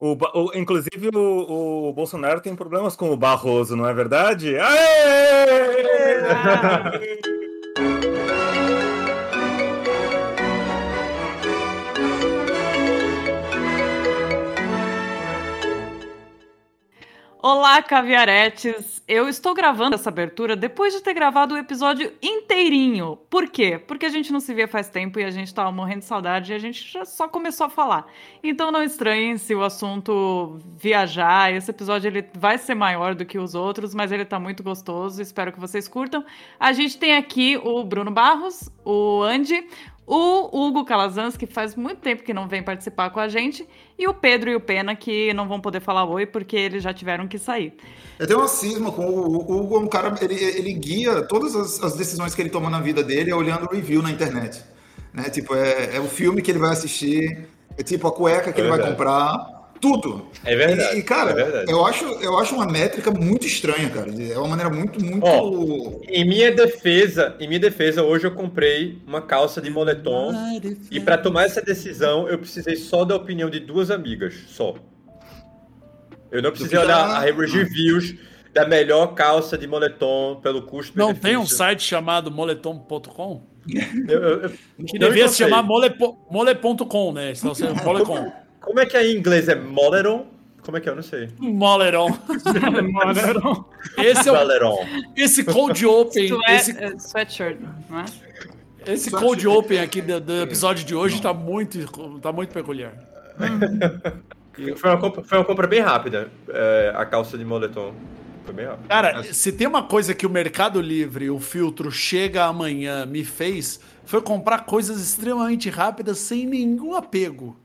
O, o, inclusive, o, o, Bolsonaro tem problemas com o Barroso, não é verdade? Aê! Aê! Olá, caviaretes! Eu estou gravando essa abertura depois de ter gravado o episódio inteirinho. Por quê? Porque a gente não se via faz tempo e a gente estava morrendo de saudade e a gente já só começou a falar. Então não estranhem se o assunto viajar. Esse episódio ele vai ser maior do que os outros, mas ele está muito gostoso. Espero que vocês curtam. A gente tem aqui o Bruno Barros, o Andy, o Hugo Calazans, que faz muito tempo que não vem participar com a gente, e o Pedro e o Pena, que não vão poder falar oi porque eles já tiveram que sair. Eu tenho uma cisma com o, o Hugo, é um cara, ele, ele guia todas as, as, decisões que ele toma na vida dele olhando review na internet. Né? Tipo, é, é o filme que ele vai assistir, é tipo a cueca que é ele vai comprar tudo. É verdade. E, e cara, é verdade. Eu, acho, eu acho uma métrica muito estranha, cara. É uma maneira muito, muito. Oh, em minha defesa, em minha defesa, hoje eu comprei uma calça de moletom. e para tomar essa decisão, eu precisei só da opinião de duas amigas, só. Eu não precisei olhar a reviews da melhor calça de moletom pelo custo. Não tem um site chamado moletom.com? que devia se chamar mole.com, né? Molecom. Como é que é em inglês? É Moleron? Como é que é? Eu não sei. Moleron. Moleron. Esse é o, Esse cold open. Sweat, esse, uh, sweatshirt, não é? Esse cold open aqui do, do episódio de hoje está muito, tá muito peculiar. foi, uma compra, foi uma compra bem rápida, é, a calça de moletom. Foi bem rápida. Cara, se tem uma coisa que o Mercado Livre, o filtro chega amanhã, me fez, foi comprar coisas extremamente rápidas sem nenhum apego.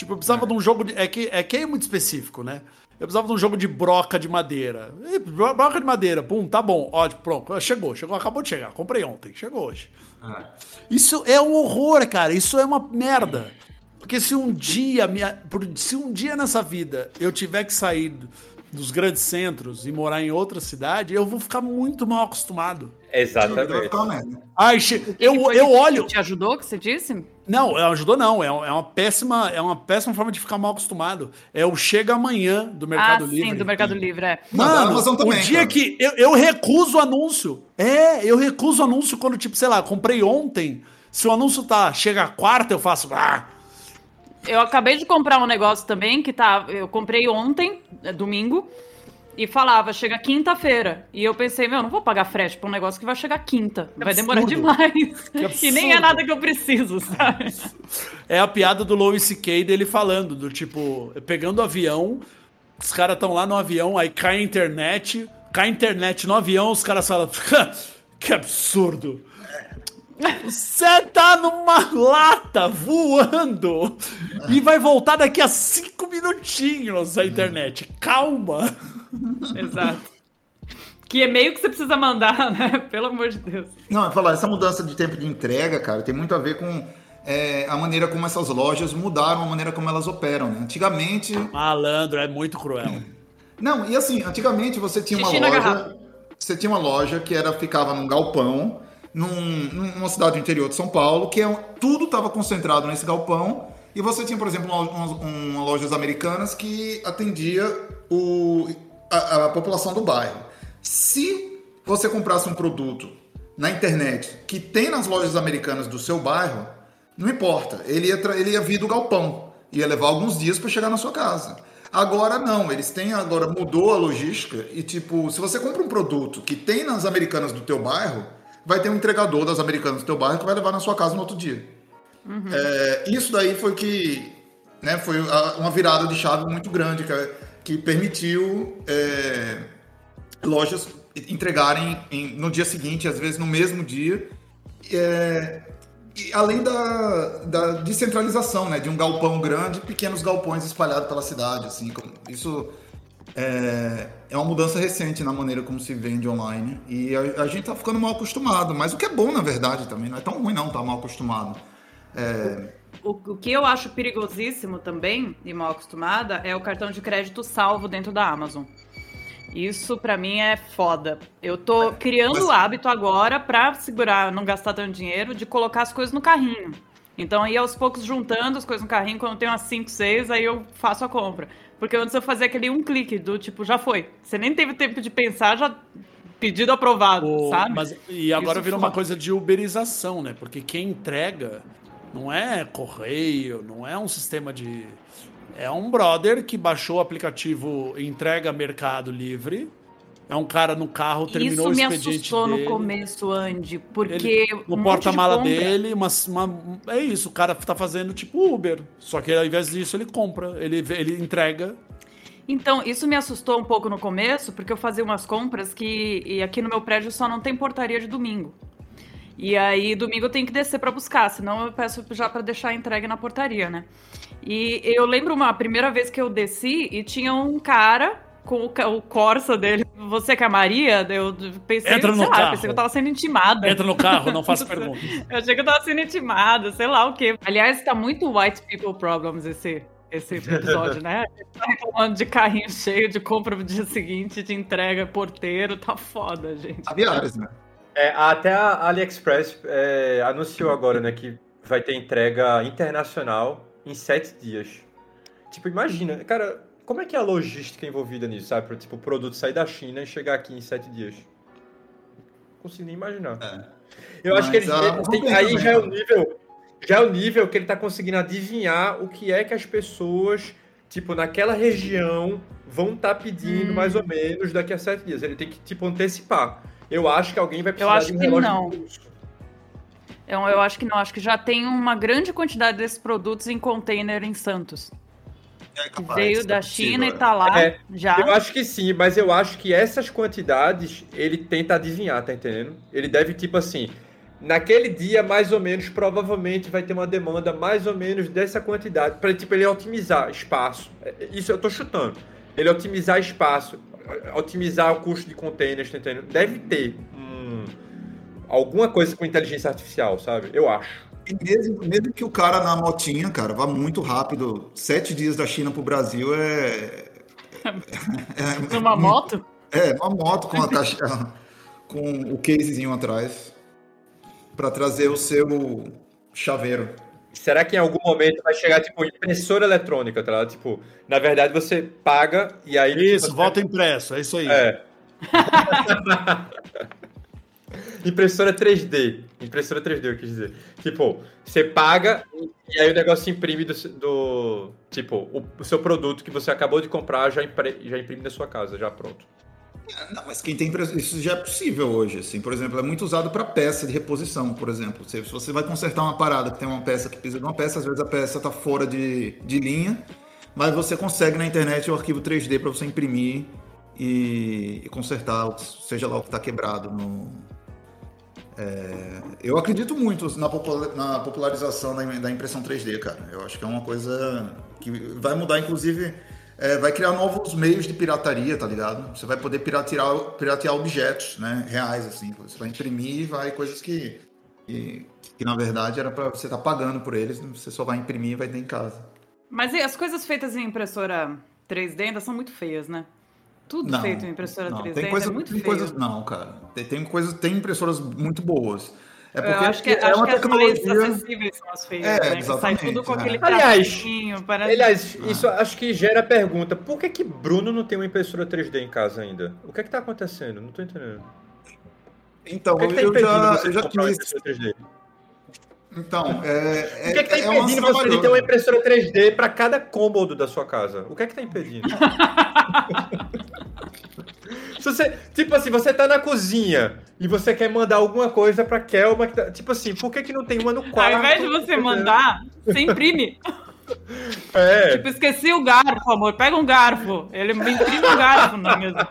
Tipo, eu precisava é. de um jogo de. É que, é que é muito específico, né? Eu precisava de um jogo de broca de madeira. E, broca de madeira, pum, tá bom. Ótimo, pronto. Chegou, chegou, acabou de chegar. Comprei ontem, chegou hoje. Ah. Isso é um horror, cara. Isso é uma merda. Porque se um dia, minha, se um dia nessa vida eu tiver que sair dos grandes centros e morar em outra cidade, eu vou ficar muito mal acostumado. Exatamente. Ai, eu, eu olho. Te ajudou que você disse? Não, ajudou não. É, é uma péssima, é uma péssima forma de ficar mal acostumado. É o chega amanhã do Mercado ah, Livre. Sim, do Mercado Livre, é. Mano, Amazon também, o dia cara. que eu, eu recuso o anúncio. É, eu recuso o anúncio quando tipo, sei lá, comprei ontem. Se o anúncio tá chega a quarta, eu faço ah, eu acabei de comprar um negócio também que tá. Eu comprei ontem, é domingo e falava, chega quinta-feira. E eu pensei, meu, não vou pagar frete pra um negócio que vai chegar quinta. Que vai absurdo. demorar demais. e nem é nada que eu preciso, sabe? É a piada do Louis C.K. dele falando, do tipo, pegando o avião, os caras estão lá no avião, aí cai a internet, cai a internet no avião, os caras falam, que absurdo. Você tá numa lata voando e vai voltar daqui a cinco minutinhos a internet. Calma. Exato. Que e-mail que você precisa mandar, né? Pelo amor de Deus. Não, eu falar, essa mudança de tempo de entrega, cara, tem muito a ver com é, a maneira como essas lojas mudaram a maneira como elas operam. Né? Antigamente. Malandro, é muito cruel. Não, e assim, antigamente você tinha uma loja. Você tinha uma loja que era, ficava num galpão num, numa cidade do interior de São Paulo, que é, tudo estava concentrado nesse galpão. E você tinha, por exemplo, uma, uma lojas americanas que atendia o, a, a população do bairro. Se você comprasse um produto na internet que tem nas lojas americanas do seu bairro, não importa, ele ia, ele ia vir do galpão, ia levar alguns dias para chegar na sua casa. Agora não, eles têm agora mudou a logística e tipo, se você compra um produto que tem nas americanas do teu bairro, vai ter um entregador das americanas do teu bairro que vai levar na sua casa no outro dia. Uhum. É, isso daí foi que né, foi uma virada de chave muito grande que, que permitiu é, lojas entregarem em, no dia seguinte, às vezes no mesmo dia. É, e além da, da descentralização, né, de um galpão grande, pequenos galpões espalhados pela cidade, assim, isso é, é uma mudança recente na maneira como se vende online. E a, a gente tá ficando mal acostumado, mas o que é bom, na verdade, também. Não é tão ruim, não, tá mal acostumado. É... O, o, que eu acho perigosíssimo também, e mal acostumada, é o cartão de crédito salvo dentro da Amazon. Isso para mim é foda. Eu tô criando o hábito agora para segurar, não gastar tanto dinheiro, de colocar as coisas no carrinho. Então, aí aos poucos juntando as coisas no carrinho, quando tem umas 5, 6, aí eu faço a compra. Porque antes eu fazia aquele um clique do tipo, já foi. Você nem teve tempo de pensar, já pedido aprovado, o, sabe? Mas, e agora Isso virou uma coisa de uberização, né? Porque quem entrega não é correio, não é um sistema de. É um brother que baixou o aplicativo Entrega Mercado Livre é um cara no carro, terminou Isso o expediente Isso me assustou dele. no começo, Andy, porque... Ele, no um porta-mala de dele, uma, uma, é isso, o cara tá fazendo tipo Uber. Só que ao invés disso ele compra, ele, ele entrega. Então, isso me assustou um pouco no começo, porque eu fazia umas compras que... E aqui no meu prédio só não tem portaria de domingo. E aí, domingo eu tenho que descer para buscar, senão eu peço já para deixar entregue na portaria, né? E eu lembro uma primeira vez que eu desci e tinha um cara com o, Corsa dele. Você que é a Maria, eu pensei, Entra no lá, carro. pensei que eu tava sendo intimada. Entra no carro, não faça perguntas. eu achei que eu tava sendo intimada, sei lá o quê. Aliás, tá muito white people problems esse, esse episódio, né? Tá reclamando de carrinho cheio, de compra no dia seguinte, de entrega, porteiro, tá foda, gente. Aviários, né? É, até a AliExpress é, anunciou agora, né, que vai ter entrega internacional em sete dias. Tipo, imagina, cara, como é que é a logística envolvida nisso, sabe? Para tipo, o produto sair da China e chegar aqui em sete dias. Não consigo nem imaginar. É. Eu Mas acho que ele, ele tem, aí já é o nível, já é o nível que ele está conseguindo adivinhar o que é que as pessoas, tipo, naquela região vão estar tá pedindo hum. mais ou menos daqui a sete dias. Ele tem que, tipo, antecipar. Eu acho que alguém vai precisar eu acho de um relógio que não. Eu, eu acho que não, acho que já tem uma grande quantidade desses produtos em container em Santos. É capaz, veio da China e tá lá é, já. Eu acho que sim, mas eu acho que essas quantidades ele tenta adivinhar, tá entendendo? Ele deve, tipo assim, naquele dia, mais ou menos, provavelmente vai ter uma demanda mais ou menos dessa quantidade, para tipo, ele otimizar espaço. É, isso eu tô chutando. Ele otimizar espaço, otimizar o custo de containers, tá entendendo? Deve ter hum, alguma coisa com inteligência artificial, sabe? Eu acho. E mesmo, mesmo que o cara na motinha, cara, vá muito rápido, sete dias da China pro Brasil é. é, é uma moto? É, uma moto com a caixa, com o casezinho atrás, para trazer o seu chaveiro. Será que em algum momento vai chegar, tipo, impressora eletrônica, tá ligado? Tipo, na verdade você paga e aí. Isso, você... volta impresso, é isso aí. É. Impressora 3D. Impressora 3D, eu quis dizer. Tipo, você paga e aí o negócio imprime do. do tipo, o, o, seu produto que você acabou de comprar já, impre, já imprime na sua casa, já pronto. Não, mas quem tem isso já é possível hoje, assim. Por exemplo, é muito usado para peça de reposição, por exemplo. Se você vai consertar uma parada que tem uma peça que precisa de uma peça, às vezes a peça está fora de, de linha, mas você consegue na internet o arquivo 3D para você imprimir e, e, consertar, seja lá o que está quebrado no, é, eu acredito muito na, popularização da, da, impressão 3D, cara. Eu acho que é uma coisa que vai mudar, inclusive, é, vai criar novos meios de pirataria, tá ligado? Você vai poder piratear, piratear objetos, né, reais, assim. Você vai imprimir e vai coisas que, que, que na verdade era para você estar tá pagando por eles, você só vai imprimir e vai ter em casa. Mas as coisas feitas em impressora 3D ainda são muito feias, né? Tudo não, feito em impressora não, 3D. Tem coisa, é muito tem feio. coisas, não, cara. Tem, tem, coisas, tem impressoras muito boas. É porque eu acho que, é, acho uma que tecnologia... acessíveis são as feias, é, né? sai tudo com é. aquele Aliás, parece... aliás ah. isso acho que gera a pergunta: por que, que Bruno não tem uma impressora 3D em casa ainda? O que é que tá acontecendo? Não tô entendendo. Então, que é que tá eu, já, eu já quis. Então, é, o que é que tá é, é impedindo você de ter uma impressora 3D para cada cômodo da sua casa? O que é que tá impedindo? Se você, tipo assim, você tá na cozinha e você quer mandar alguma coisa pra Kelma, tá, tipo assim, por que, que não tem uma no quarto? Ao invés de você mandar, você imprime. É. Tipo, esqueci o garfo, amor. Pega um garfo. Ele me imprime um garfo na mesa.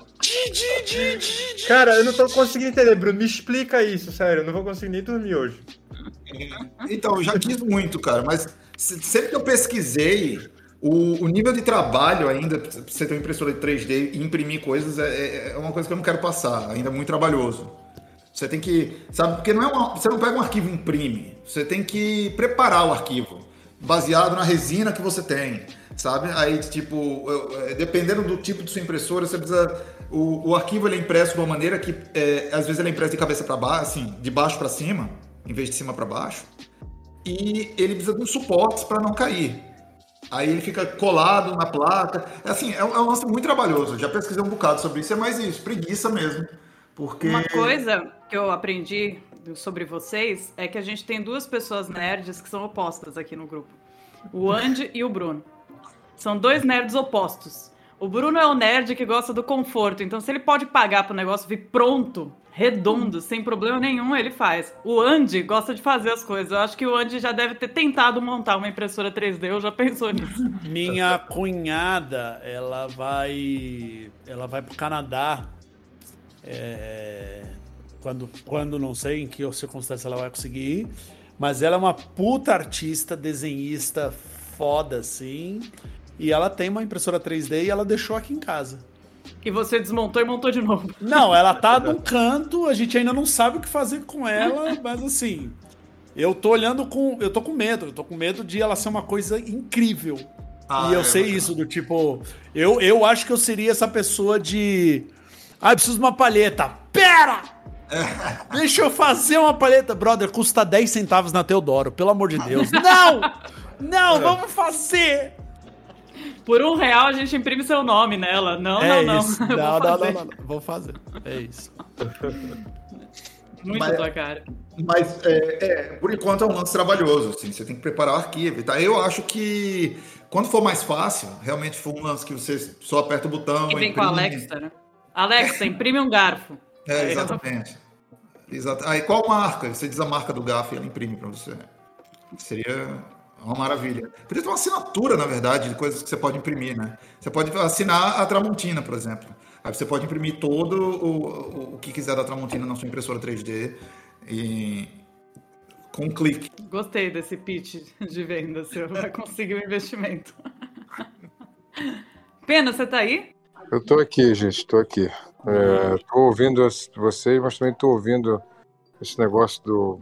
Cara, eu não tô conseguindo entender, Bruno. Me explica isso, sério. Eu não vou conseguir nem dormir hoje. Então, eu já quis muito, cara, mas sempre que eu pesquisei o, o, nível de trabalho ainda, você ter uma impressora de 3D e imprimir coisas é, é, é, uma coisa que eu não quero passar, ainda é muito trabalhoso. Você tem que, sabe, porque não é uma, você não pega um arquivo e imprime, você tem que preparar o arquivo, baseado na resina que você tem, sabe? Aí, tipo, é, dependendo do tipo de sua impressora, você precisa, o, o arquivo ele é impresso de uma maneira que, é, às vezes ele é impresso de cabeça para baixo, assim, de baixo para cima, em vez de cima para baixo. e ele precisa de um suporte para não cair. Aí ele fica colado na placa. É assim, é um, é um lance muito trabalhoso. Já pesquisei um bocado sobre isso, é mais isso, preguiça mesmo. Porque... Uma coisa que eu aprendi sobre vocês é que a gente tem duas pessoas nerds que são opostas aqui no grupo. O Andy e o Bruno. São dois nerds opostos. O Bruno é o nerd que gosta do conforto, então se ele pode pagar para o negócio vir pronto, redondo, sem problema nenhum, ele faz. O Andy gosta de fazer as coisas. Eu acho que o Andy já deve ter tentado montar uma impressora 3D, ou já pensou nisso. Minha cunhada, ela vai, ela vai pro Canadá. É, quando, quando não sei em que circunstância ela vai conseguir ir, mas ela é uma puta artista, desenhista foda assim. E ela tem uma impressora 3D e ela deixou aqui em casa. E você desmontou e montou de novo. Não, ela tá num canto, a gente ainda não sabe o que fazer com ela, mas assim, eu tô olhando com, eu tô com medo, eu tô com medo de ela ser uma coisa incrível. Ah, e eu é sei isso do tipo, eu, eu acho que eu seria essa pessoa de, ah, preciso de uma palheta. Pera! Deixa eu fazer uma palheta, brother, custa 10 centavos na Teodoro, pelo amor de Deus. Não! Não, é. vamos fazer! Por um real a gente imprime seu nome nela. Não, é não, isso. não. Não, não, não, não, não. Vou fazer. É isso. Muito mas, tua cara. Mas, é, é, por enquanto, é um lance trabalhoso. Assim, você tem que preparar o arquivo. Tá? Eu acho que quando for mais fácil, realmente for um lance que você só aperta o botão. E vem imprime... com a Alexa, né? Alexa, imprime um garfo. É, exatamente. Exato. Aí qual marca? Você diz a marca do garfo e ela imprime para você. Seria uma maravilha. Podia ter uma assinatura, na verdade, de coisas que você pode imprimir, né? Você pode assinar a Tramontina, por exemplo. Aí você pode imprimir todo o, o que quiser da Tramontina na sua impressora 3D e com um clique. Gostei desse pitch de venda seu. Vai conseguir o um investimento. Pena, você tá aí? Eu tô aqui, gente, tô aqui. É, tô ouvindo vocês, mas também tô ouvindo esse negócio do,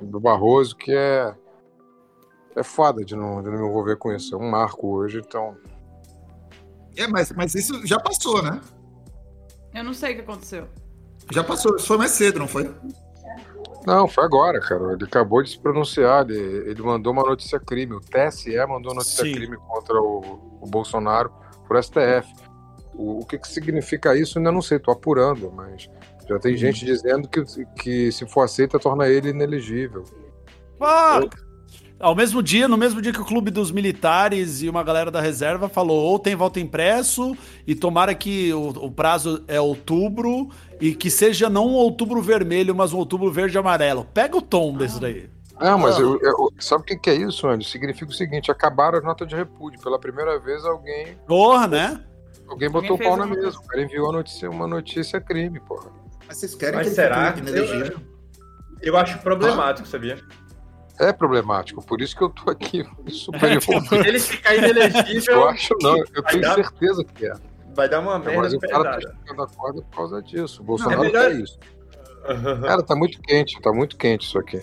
do Barroso, que é é foda de não, de não me envolver com isso. É um marco hoje, então. É, mas, mas isso já passou, né? Eu não sei o que aconteceu. Já passou, isso foi mais cedo, não foi? Não, foi agora, cara. Ele acabou de se pronunciar. Ele, ele mandou uma notícia crime. O TSE mandou notícia Sim. crime contra o, o Bolsonaro por STF. O, o que, que significa isso, ainda não sei, tô apurando, mas já tem hum. gente dizendo que, que se for aceita, torna ele inelegível. Fuck! Ao mesmo dia, no mesmo dia que o clube dos militares e uma galera da reserva falou ou tem voto impresso e tomara que o, o prazo é outubro e que seja não um outubro vermelho, mas um outubro verde e amarelo. Pega o tom desse daí. Não, mas ah. eu, eu, sabe o que, que é isso, Andy? Significa o seguinte: acabaram as notas de repúdio. Pela primeira vez, alguém. Porra, né? Alguém botou o pau na mesa. O cara enviou notícia, uma notícia crime, porra. Mas vocês querem mas que será? Eu, eu acho problemático, ah. sabia? É problemático, por isso que eu tô aqui super envolvido. Ele ficar inelegível. Eu acho não, eu tenho dar, certeza que é. Vai dar uma merda. Mas o cara tá ficando a corda por causa disso. O Bolsonaro não, é melhor... isso. Cara, tá muito quente, tá muito quente isso aqui.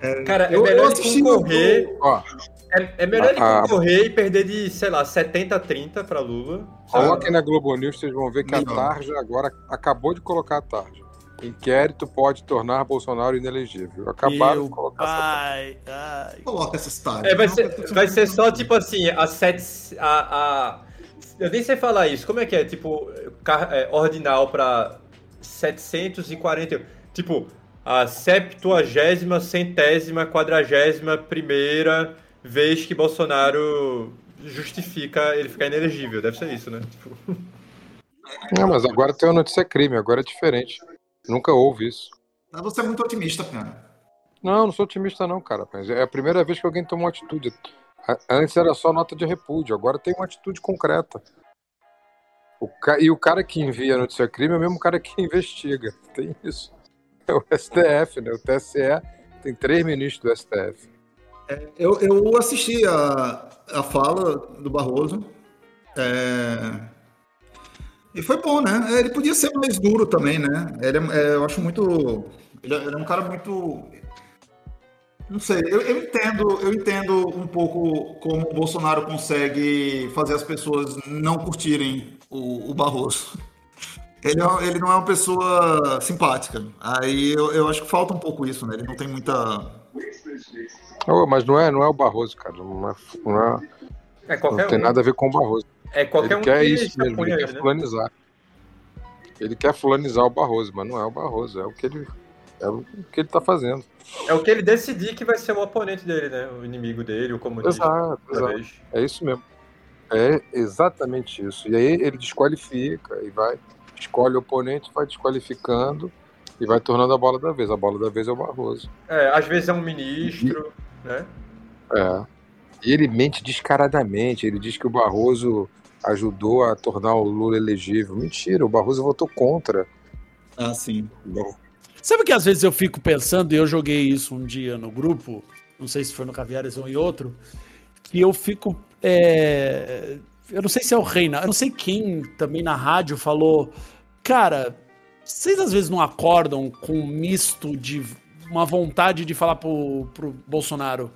É, cara, é melhor ele concorrer. Ó, é, é melhor ele concorrer e perder de, sei lá, 70 a 30 para Lula. Coloquem na Globo News, vocês vão ver que a Tarja agora acabou de colocar a Tarja. Inquérito pode tornar Bolsonaro inelegível. Acabaram de colocar ai, essa. Ai. Coloca essa história. É, vai, ser, vai ser só tipo assim, a sete. A, a, eu nem sei falar isso. Como é que é? Tipo, é, ordinal para 740. Tipo, a septuagésima, centésima, quadragésima primeira vez que Bolsonaro justifica ele ficar inelegível. Deve ser isso, né? Tipo... Não, mas agora tem uma notícia crime, agora é diferente. Nunca houve isso. Mas você é muito otimista, cara. Não, não sou otimista não, cara. Mas é a primeira vez que alguém tomou uma atitude. Antes era só nota de repúdio, agora tem uma atitude concreta. O ca... E o cara que envia a notícia crime é o mesmo cara que investiga. Tem isso. É o STF, né? O TSE tem três ministros do STF. É, eu, eu assisti a, a fala do Barroso. É, e foi bom, né? Ele podia ser mais duro também, né? Ele é, é eu acho muito. Ele é, ele é, um cara muito. Não sei, eu, eu, entendo, eu entendo um pouco como o Bolsonaro consegue fazer as pessoas não curtirem o, o Barroso. Ele, é, ele não é uma pessoa simpática. Aí eu, eu acho que falta um pouco isso, né? Ele não tem muita. Oh, mas não é, não é o Barroso, cara. Não, é, não, é, é não tem um. nada a ver com o Barroso. É qualquer ele um quer que isso mesmo, ele, ele quer né? fulanizar. Ele quer fulanizar o Barroso, mas não é o Barroso, é o que ele, é o que ele tá fazendo. É o que ele decidir que vai ser o oponente dele, né? O inimigo dele, o comunista. Exato, exato. É isso mesmo. É exatamente isso. E aí ele desqualifica e vai, escolhe o oponente, vai desqualificando e vai tornando a bola da vez. A bola da vez é o Barroso. É, às vezes é um ministro, e... né? É. E ele mente descaradamente. Ele diz que o Barroso ajudou a tornar o Lula elegível. Mentira, o Barroso votou contra. Ah, sim. Bom. Sabe que às vezes eu fico pensando, e eu joguei isso um dia no grupo, não sei se foi no Caviares ou em outro, que eu fico. É, eu não sei se é o Reina, eu não sei quem também na rádio falou. Cara, vocês às vezes não acordam com um misto de uma vontade de falar pro, pro Bolsonaro: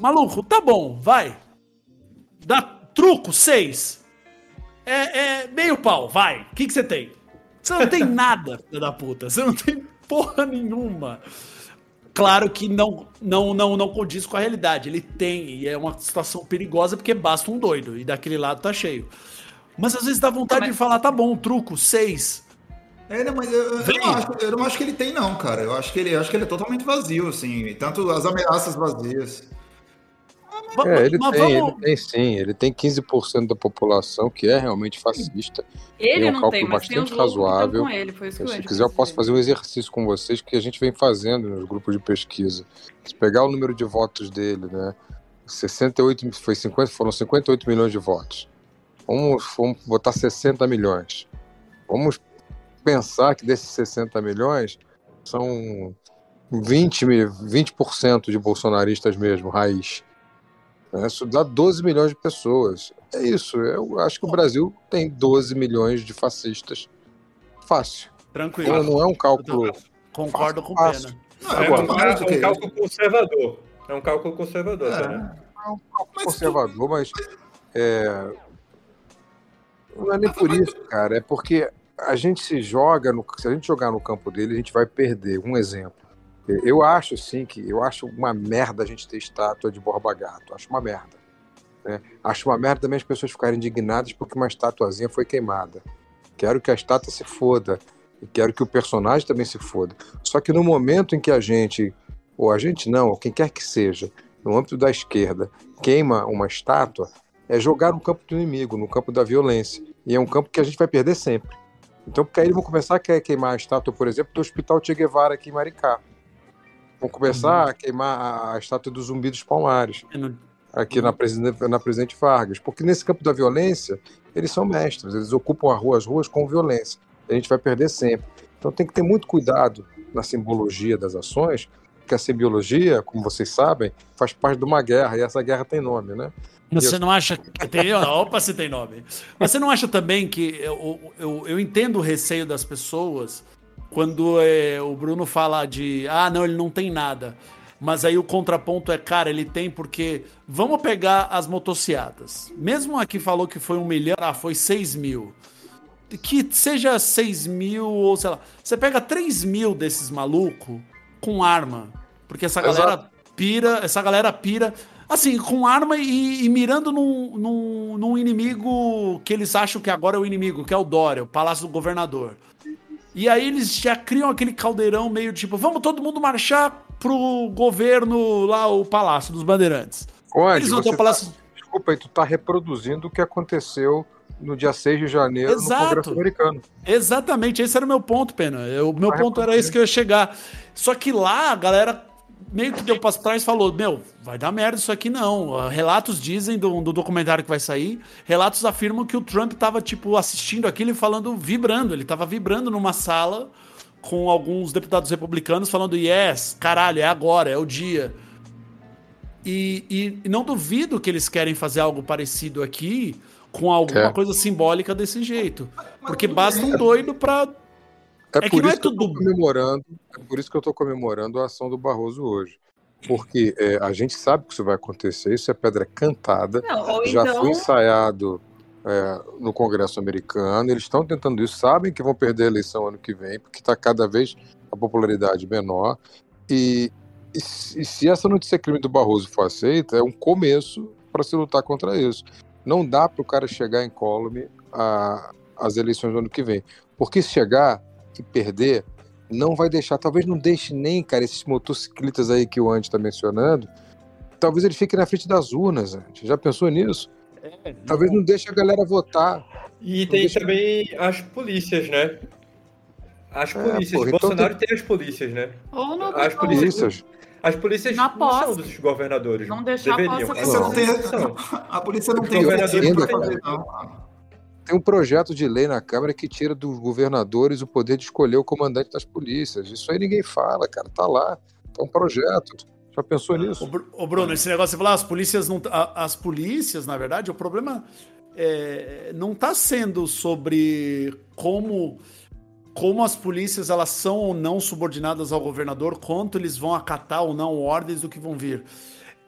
maluco, tá bom, vai. Dá truco, seis. É, é meio pau, vai. O que, que você tem? Você não tem nada, filho da puta. Você não tem porra nenhuma. Claro que não, não, não, não condiz com a realidade. Ele tem, e é uma situação perigosa porque basta um doido, e daquele lado tá cheio. Mas às vezes dá vontade de falar, tá bom, truco, seis. É, não, mas eu, eu, não acho, eu, não acho, que ele tem, não, cara. Eu acho que ele, acho que ele é totalmente vazio, assim. Tanto as ameaças vazias. É, ele, tem, vamos... ele tem sim, ele tem 15% da população que é realmente fascista. Ele um não tem, mas bastante tem razoável. Ele, Se quiser, eu posso fazer um exercício com vocês que a gente vem fazendo nos grupos de pesquisa. Se pegar o número de votos dele, né? 68, foi 50, foram 58 milhões de votos. Vamos, vamos botar 60 milhões. Vamos pensar que desses 60 milhões são 20, 20% de bolsonaristas mesmo, raiz. Né? Isso dá 12 milhões de pessoas. É isso. Eu acho que o Brasil tem 12 milhões de fascistas. Fácil. Tranquilo. Então, não é um cálculo. Concordo com o Pena. Não, é, um, é um cálculo conservador. É um cálculo conservador, é. Né? É um cálculo conservador, mas. É... Não é nem por isso, cara. É porque a gente se joga. No... Se a gente jogar no campo dele, a gente vai perder. Um exemplo. Eu acho, sim, que eu acho uma merda a gente ter estátua de Borba Gato. Acho uma merda. Né? Acho uma merda também as pessoas ficarem indignadas porque uma estatuazinha foi queimada. Quero que a estátua se foda. E quero que o personagem também se foda. Só que no momento em que a gente, ou a gente não, ou quem quer que seja, no âmbito da esquerda, queima uma estátua, é jogar no campo do inimigo, no campo da violência. E é um campo que a gente vai perder sempre. Então, porque aí eles vão começar a queimar a estátua, por exemplo, do Hospital Che Guevara aqui em Maricá. Vão começar uhum. a queimar a estátua do Zumbi dos Palmares, aqui uhum. na, Presidente, na Presidente Vargas. Porque nesse campo da violência, eles são mestres, eles ocupam rua, as ruas com violência. A gente vai perder sempre. Então tem que ter muito cuidado na simbologia das ações, porque a simbiologia, como vocês sabem, faz parte de uma guerra, e essa guerra tem nome, né? Você eu... não acha que tem. Opa, se tem nome. Mas você não acha também que. Eu, eu, eu entendo o receio das pessoas quando é, o Bruno fala de ah, não, ele não tem nada. Mas aí o contraponto é, cara, ele tem porque. Vamos pegar as motocicletas. Mesmo aqui falou que foi um milhão, ah, foi seis mil. Que seja seis mil ou sei lá. Você pega três mil desses malucos com arma. Porque essa Exato. galera pira, essa galera pira. Assim, com arma e, e mirando num, num, num inimigo que eles acham que agora é o inimigo, que é o Dória, o Palácio do Governador. E aí eles já criam aquele caldeirão meio tipo, vamos todo mundo marchar pro governo lá, o Palácio dos Bandeirantes. Onde? Eles vão ter o Palácio... Tá... Desculpa aí, tu tá reproduzindo o que aconteceu no dia 6 de janeiro Exato. no Congresso americano. Exatamente, esse era o meu ponto, Pena. O meu tá ponto era esse que eu ia chegar. Só que lá a galera meio que deu para trás e falou: Meu, vai dar merda isso aqui não. Ah, relatos dizem do, do, documentário que vai sair, relatos afirmam que o Trump tava, tipo, assistindo aquilo e falando, vibrando. Ele tava vibrando numa sala com alguns deputados republicanos falando: Yes, caralho, é agora, é o dia. E, e, e não duvido que eles querem fazer algo parecido aqui com alguma é. coisa simbólica desse jeito. Porque basta um doido pra é, é por isso é que tudo... eu tô comemorando, é por isso que eu estou comemorando a ação do Barroso hoje. Porque é, a gente sabe que isso vai acontecer, isso é pedra cantada, Não, já então... foi ensaiado é, no Congresso americano, eles estão tentando isso, sabem que vão perder a eleição ano que vem, porque está cada vez a popularidade menor, e e, e se essa notícia crime do Barroso for aceita, é um começo para se lutar contra isso. Não dá para o cara chegar em column às eleições do ano que vem. Porque se chegar e perder, não vai deixar, talvez não deixe nem, cara, esses motociclistas aí que o Andy está mencionando, talvez ele fique na frente das urnas, Andy. Já pensou nisso? É, talvez não deixe a galera votar. E tem deixa... também as polícias, né? As é, polícias. Porra, então Bolsonaro tem... tem... as polícias, né? Ou não, as polícias. As polícias na não são dos governadores. Não deixar Deveriam. a posse não. Tem, a polícia não Os tem governadores não. Tem um projeto de lei na Câmara que tira dos governadores o poder de escolher o comandante das polícias. Isso aí ninguém fala, cara. Tá lá. É um projeto. Já pensou nisso? Ô, Bruno, esse negócio de falar, as polícias não. As polícias, na verdade, o problema é, não está sendo sobre como como as polícias elas são ou não subordinadas ao governador, quanto eles vão acatar ou não ordens do que vão vir.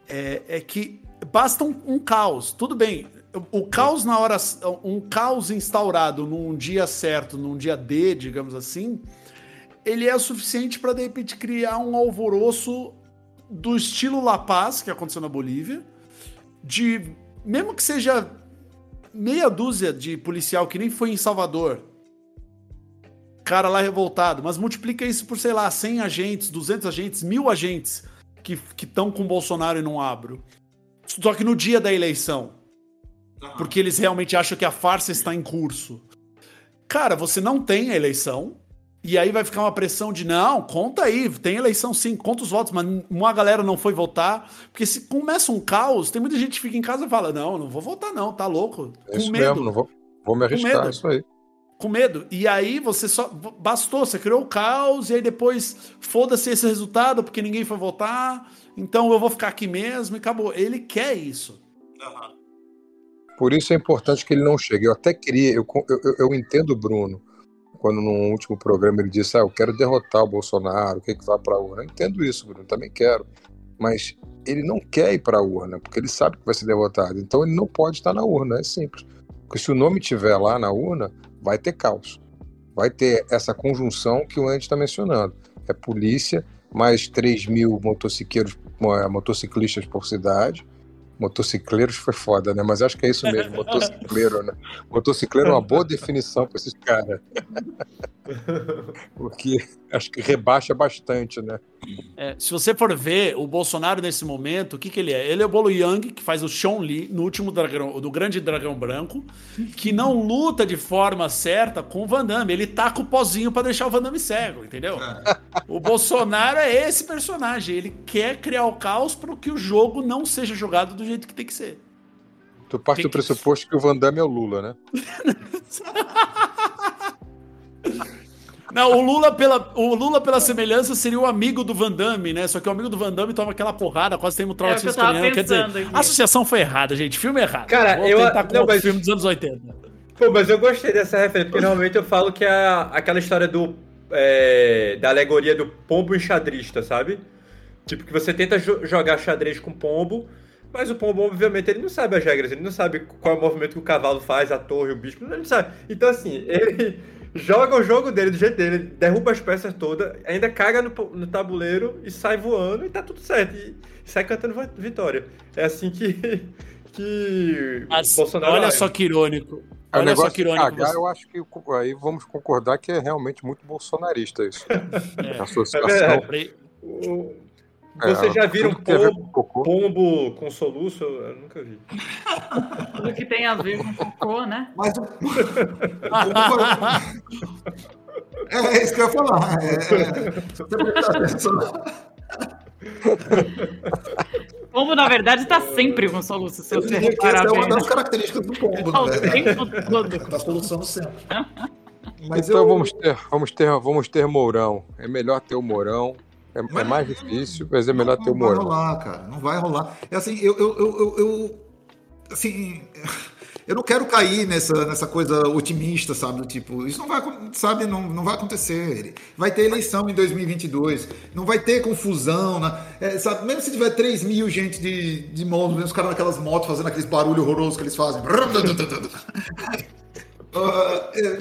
É, é que basta um, um, caos. Tudo bem, o caos na hora, um caos instaurado num dia certo, num dia D, digamos assim, ele é suficiente para de repente criar um alvoroço do estilo La Paz que aconteceu na Bolívia, de mesmo que seja meia dúzia de policial que nem foi em Salvador, cara lá revoltado, mas multiplica isso por, sei lá, 100 agentes, 200 agentes, mil agentes que estão com Bolsonaro e não abro. Só que no dia da eleição. Porque eles realmente acham que a farsa está em curso. Cara, você não tem a eleição. E aí vai ficar uma pressão de não, conta aí, tem eleição sim, conta os votos, mas uma galera não foi votar. Porque se começa um caos, tem muita gente que fica em casa e fala: não, não vou votar, não, tá louco. É isso medo. mesmo, não vou, vou me arriscar, isso aí com medo. E aí você só. Bastou, você criou o caos, e aí depois foda-se esse resultado, porque ninguém foi votar, então eu vou ficar aqui mesmo e acabou. Ele quer isso. Por isso é importante que ele não chegue. Eu até queria, eu, eu, eu entendo o Bruno, quando no último programa ele disse: Ah, eu quero derrotar o Bolsonaro, o que, que vai para a urna? Eu entendo isso, Bruno, também quero. Mas ele não quer ir para a urna, porque ele sabe que vai ser derrotado. Então ele não pode estar na urna, é simples. Porque se o nome estiver lá na urna, vai ter caos. Vai ter essa conjunção que o Andy está mencionando. É polícia, mais 3 mil motociclistas por cidade. Motocicleiros foi foda, né? Mas acho que é isso mesmo, motocicleiro, né? Motocicleiro é uma boa definição para esses caras. Porque acho que rebaixa bastante, né? É, se você for ver o Bolsonaro nesse momento, o que, que ele é? Ele é o Bolo Yang, que faz o Sean Lee no último dragão, do Grande Dragão Branco, que não luta de forma certa com o Van Damme. Ele taca o pozinho para deixar o Van Damme cego, entendeu? O Bolsonaro é esse personagem. Ele quer criar o caos para que o jogo não seja jogado do jeito que tem que ser. Tu parte tem do pressuposto que... que o Van Damme é o Lula, né? Não, o Lula, pela, o Lula, pela semelhança, seria o amigo do Van Damme, né? Só que o amigo do Van Damme toma aquela porrada, quase tem um trauma é de Quer dizer, aqui. a associação foi errada, gente. Filme errado. Cara, Vou eu. Tentar com não, mas... filme dos anos 80. Pô, mas eu gostei dessa referência, porque normalmente eu falo que é aquela história do. É, da alegoria do pombo enxadrista, sabe? Tipo, que você tenta jo jogar xadrez com pombo, mas o pombo, obviamente, ele não sabe as regras, ele não sabe qual é o movimento que o cavalo faz, a torre, o bicho, ele não sabe. Então, assim, ele joga o jogo dele do jeito dele, derruba as peças todas, ainda caga no, no tabuleiro e sai voando e tá tudo certo. E, e sai cantando vitória. É assim que, que Bolsonaro. Olha só que irônico. É olha só que irônico. Cagar, você... Eu acho que aí vamos concordar que é realmente muito bolsonarista isso. É. A associação. É você é, já viram pombo, com pombo com soluço? Eu nunca vi. Tudo que tem a ver com cocô, né? Mas o... é, é isso que eu ia falar. É, é, se você prestar atenção. Pombo, na verdade, está sempre com soluço. Se você reparar essa é uma das características do pombo, na verdade. Está solucionando sempre. Mas então eu... vamos, ter, vamos, ter, vamos ter Mourão. É melhor ter o Mourão é, mas, é mais difícil, mas é melhor não, ter humor. Não vai rolar, cara. Não vai rolar. É assim, eu, eu, eu, eu, assim, eu não quero cair nessa, nessa coisa otimista, sabe? Tipo, isso não vai, sabe, não, não vai acontecer. Vai ter eleição em 2022, não vai ter confusão, né? É, sabe? Mesmo se tiver 3 mil gente de, de motos, os caras naquelas motos fazendo aqueles barulhos horrorosos que eles fazem. uh, é,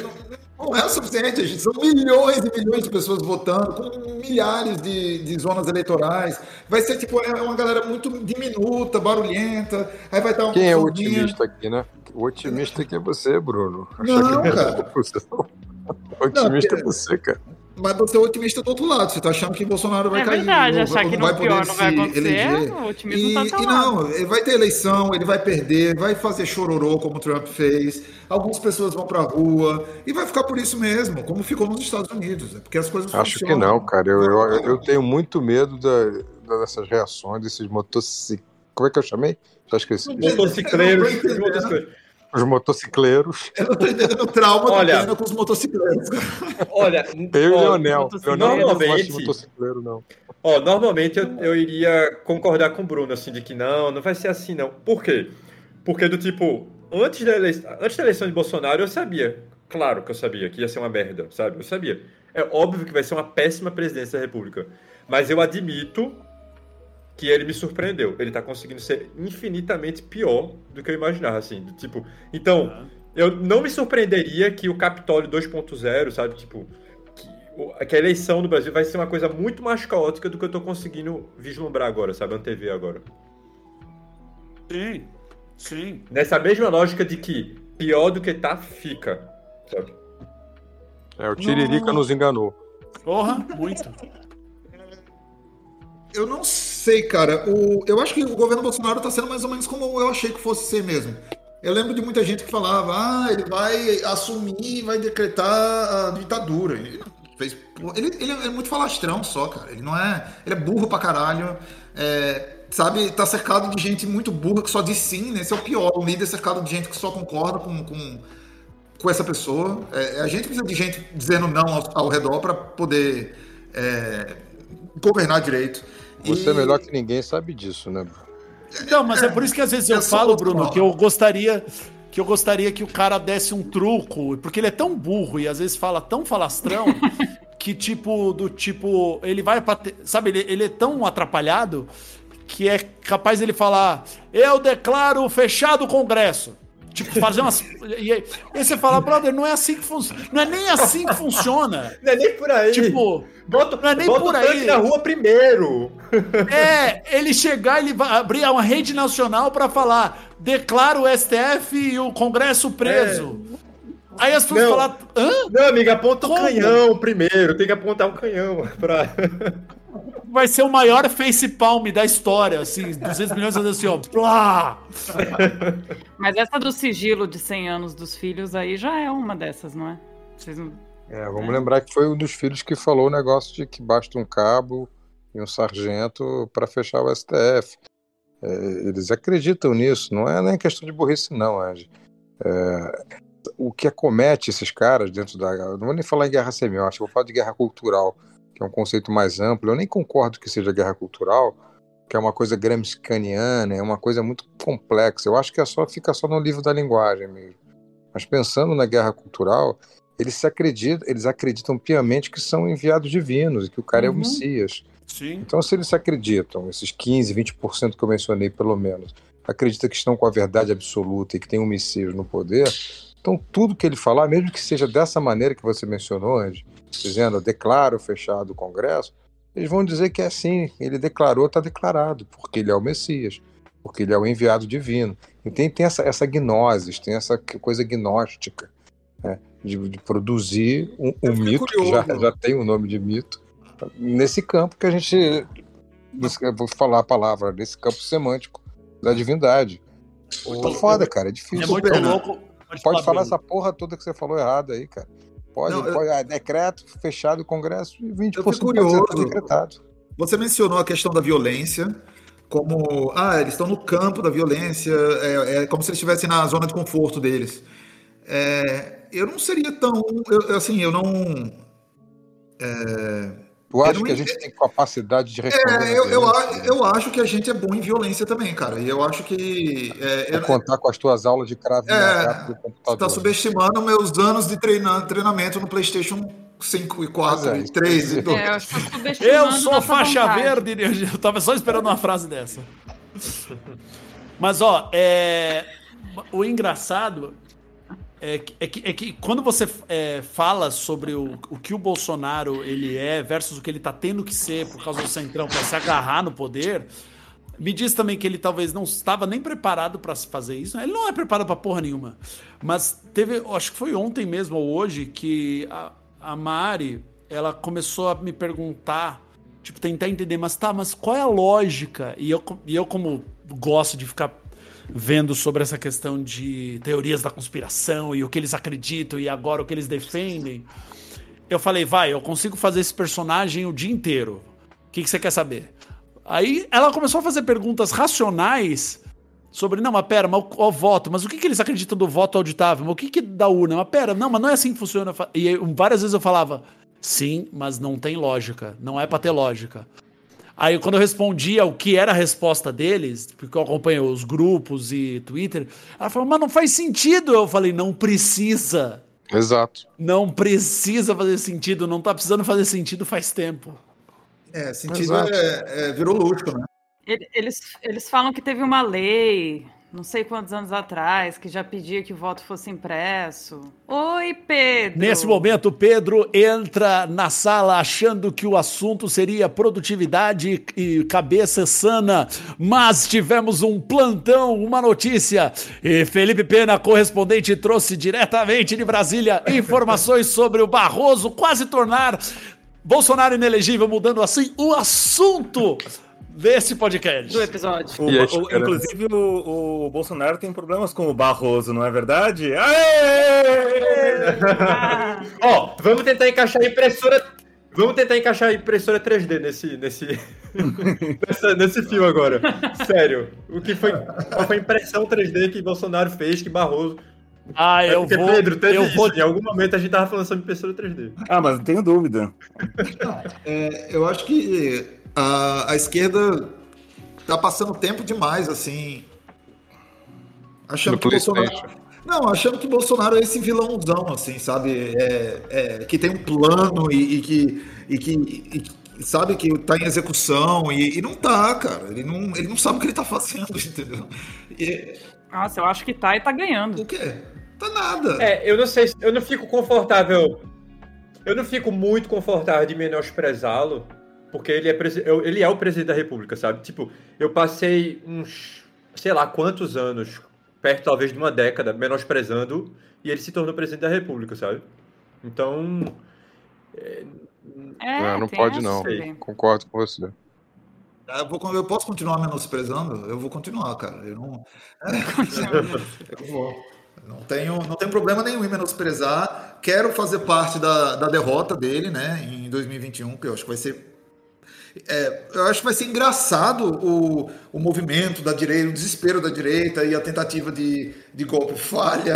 não, é o suficiente, gente. São milhões e milhões de pessoas votando, com milhares de, de zonas eleitorais. Vai ser tipo é uma galera muito diminuta, barulhenta. Aí vai estar um Quem é o otimista aqui, né? O otimista aqui é você, Bruno. Não, cara. O otimista não, é você, cara. Mas você é otimista do outro lado. Você tá achando que Bolsonaro vai é cair. É verdade, achar que no vai pior não vai acontecer, eleger. o otimismo e, tá e não, ele vai ter eleição, ele vai perder, vai fazer chororô como o Trump fez. Algumas pessoas vão pra rua e vai ficar por isso mesmo, como ficou nos Estados Unidos. É porque as coisas Acho funcionam. que não, cara. Eu, eu, eu tenho muito medo da, dessas reações desses motociclistas. Como é que eu chamei? Já esqueci. Motocicleiros. Os motocicleiros. Eu não tô entendendo o trauma olha, do com os motocicleiros. Olha, eu e o Leonel. Leonel normalmente, não motocicleiro, não. Ó, normalmente eu, eu iria concordar com o Bruno, assim, de que não, não vai ser assim, não. Por quê? Porque do tipo, antes da, eleição, antes da eleição de Bolsonaro, eu sabia. Claro que eu sabia que ia ser uma merda, sabe? Eu sabia. É óbvio que vai ser uma péssima presidência da República. Mas eu admito que ele me surpreendeu. Ele tá conseguindo ser infinitamente pior do que eu imaginava, assim. Tipo, então, uhum. eu não me surpreenderia que o Capitólio 2.0, sabe, tipo, que, que, a eleição no Brasil vai ser uma coisa muito mais caótica do que eu tô conseguindo vislumbrar agora, sabe, antever agora. Sim, sim. Nessa mesma lógica de que pior do que tá, fica, sabe? É, o Tiririca não. nos enganou. Porra, muito. Eu não sei, cara. O, eu acho que o governo Bolsonaro está sendo mais ou menos como eu achei que fosse ser mesmo. Eu lembro de muita gente que falava, ah, ele vai assumir, vai decretar a ditadura. Ele, fez, ele, ele é muito falastrão só, cara. Ele não é. Ele é burro pra caralho. É, sabe, tá cercado de gente muito burra que só diz sim, né? Esse é o pior. Um líder cercado de gente que só concorda com, com, com essa pessoa. É, a gente precisa de gente dizendo não ao, ao redor para poder é, governar direito. Você é e... é melhor que ninguém sabe disso, né? Não, mas é por isso que às vezes eu, eu falo, Bruno, que eu gostaria que eu gostaria que o cara desse um truco, porque ele é tão burro e às vezes fala tão falastrão que tipo do tipo ele vai para sabe ele, ele é tão atrapalhado que é capaz ele falar eu declaro fechado o Congresso Tipo, fazer umas. E aí, você fala, brother, não é assim que funciona. Não é nem assim que funciona. Não é nem por aí. Tipo, bota, não é nem bota por aí. na rua primeiro. É, ele chegar, ele vai abrir uma rede nacional para falar: declara o STF e o Congresso preso. É. Aí as pessoas falam, hã? Não, amiga, aponta Como? o canhão primeiro. Tem que apontar o canhão pra vai ser o maior face palm da história, assim, 200 milhões assim, ó, plá! Mas essa do sigilo de 100 anos dos filhos aí já é uma dessas, não é? Vocês não... É, vamos é. lembrar que foi um dos filhos que falou o negócio de que basta um cabo e um sargento para fechar o STF. É, eles acreditam nisso, não é nem questão de burrice, não, Ange. É, o que acomete esses caras dentro da. Não vou nem falar em guerra semiótica, vou falar de guerra cultural que é um conceito mais amplo. Eu nem concordo que seja guerra cultural, que é uma coisa gramsciana, é uma coisa muito complexa. Eu acho que é só fica só no livro da linguagem mesmo. Mas pensando na guerra cultural, eles se acreditam, eles acreditam piamente que são enviados divinos e que o cara uhum. é o uhum. Messias. Sim. Então, se eles se acreditam, esses 15, 20% que eu mencionei, pelo menos, acreditam que estão com a verdade absoluta e que tem um Messias no poder, então tudo que ele falar, mesmo que seja dessa maneira que você mencionou, Andy, dizendo declaro fechado o Congresso, eles vão dizer que é assim, ele declarou, está declarado, porque ele é o Messias, porque ele é o enviado divino. E tem, tem essa, essa gnose, tem essa coisa gnóstica, né, de, de, produzir um, um mito, que já, já tem o nome de mito, nesse campo que a gente, eu vou falar a palavra, nesse campo semântico da divindade. Tá foda, cara, é difícil. É muito louco. Pode, pode falar essa porra toda que você falou errado aí, cara. Pode, não, pode eu... é, decreto fechado o Congresso e 20% eu curioso. decretado. Você mencionou a questão da violência, como, ah, eles estão no campo da violência, é, é como se eles estivessem na zona de conforto deles. É, eu não seria tão, eu, assim, eu não... É, Tu acha que a gente tem capacidade de responder? É, eu, eu, eu, acho que a gente é bom em violência também, cara. E eu acho que. É, Vou contar com as tuas aulas de cravo é, do computador. Você está subestimando meus anos de treinamento no PlayStation 5 e 4 é, e 3 e 2. É, eu, eu sou faixa vontade. verde. Eu tava só esperando uma frase dessa. Mas, ó, é... o engraçado é, que, é, que, é que quando você é, fala sobre o, o que o Bolsonaro ele é versus o que ele tá tendo que ser por causa do Centrão para se agarrar no poder, me diz também que ele talvez não estava nem preparado para fazer isso. Ele não é preparado para porra nenhuma. Mas teve, acho que foi ontem mesmo ou hoje que a, a Mari ela começou a me perguntar, tipo, tentar entender, mas tá, mas qual é a lógica? E eu, e eu como gosto de ficar vendo sobre essa questão de teorias da conspiração e o que eles acreditam e agora o que eles defendem. Eu falei, vai, eu consigo fazer esse personagem o dia inteiro. O que, que você quer saber? Aí ela começou a fazer perguntas racionais sobre, não, mas pera, mas o, o voto, mas o que, que eles acreditam do voto auditável? Mas o que, que da urna? Mas pera, não, mas não é assim que funciona. E várias vezes eu falava, sim, mas não tem lógica, não é pra ter lógica. Aí, quando eu respondia o que era a resposta deles, porque eu acompanho os grupos e Twitter, ela falou, mas não faz sentido. Eu falei, não precisa. Exato. Não precisa fazer sentido, não tá precisando fazer sentido faz tempo. É, sentido é, é, virou luxo, né? Eles, eles falam que teve uma lei não sei quantos anos atrás, que já pedia que o voto fosse impresso. Oi, Pedro! Nesse momento, Pedro entra na sala achando que o assunto seria produtividade e cabeça sana, mas tivemos um plantão, uma notícia. E Felipe Pena, correspondente, trouxe diretamente de Brasília informações sobre o Barroso quase tornar Bolsonaro inelegível, mudando assim o assunto desse podcast. Do episódio. O, o, inclusive, o, o, Bolsonaro tem problemas com o Barroso, não é verdade? Ó, oh, vamos tentar encaixar a impressora. Vamos tentar encaixar a impressora 3D nesse, nesse, nesse, nesse filme agora. Sério. O que foi, qual foi a impressão 3D que Bolsonaro fez, que Barroso ah, é eu vou. Pedro, teve eu isso. Vou... Em algum momento a gente tava falando sobre impressora 3D. Ah, mas não tenho dúvida. É, eu acho que a, a esquerda tá passando tempo demais, assim. Achando que Bolsonaro. Não, achando que Bolsonaro é esse vilãozão, assim, sabe? É, é, que tem um plano e, e que, e que e, sabe que tá em execução e, e, não tá, cara. Ele não, ele não sabe o que ele tá fazendo, entendeu? E... Nossa, eu acho que tá e tá ganhando. O quê? Tá nada. É, eu não sei, eu não fico confortável. Eu não fico muito confortável de menosprezá-lo, porque ele é, ele é o presidente da República, sabe? Tipo, eu passei uns, sei lá quantos anos, perto talvez de uma década, menosprezando, e ele se tornou presidente da República, sabe? Então. É, é não, não pode não. Sei. Concordo com você. Eu, vou, eu, posso continuar menosprezando? Eu vou continuar, cara. Eu não. eu vou. Não tenho, não tenho problema nenhum em menosprezar. Quero fazer parte da, da derrota dele, né, em 2021, que eu acho que vai ser é, eu acho que vai ser engraçado o, o movimento da direita, o desespero da direita e a tentativa de, de golpe falha.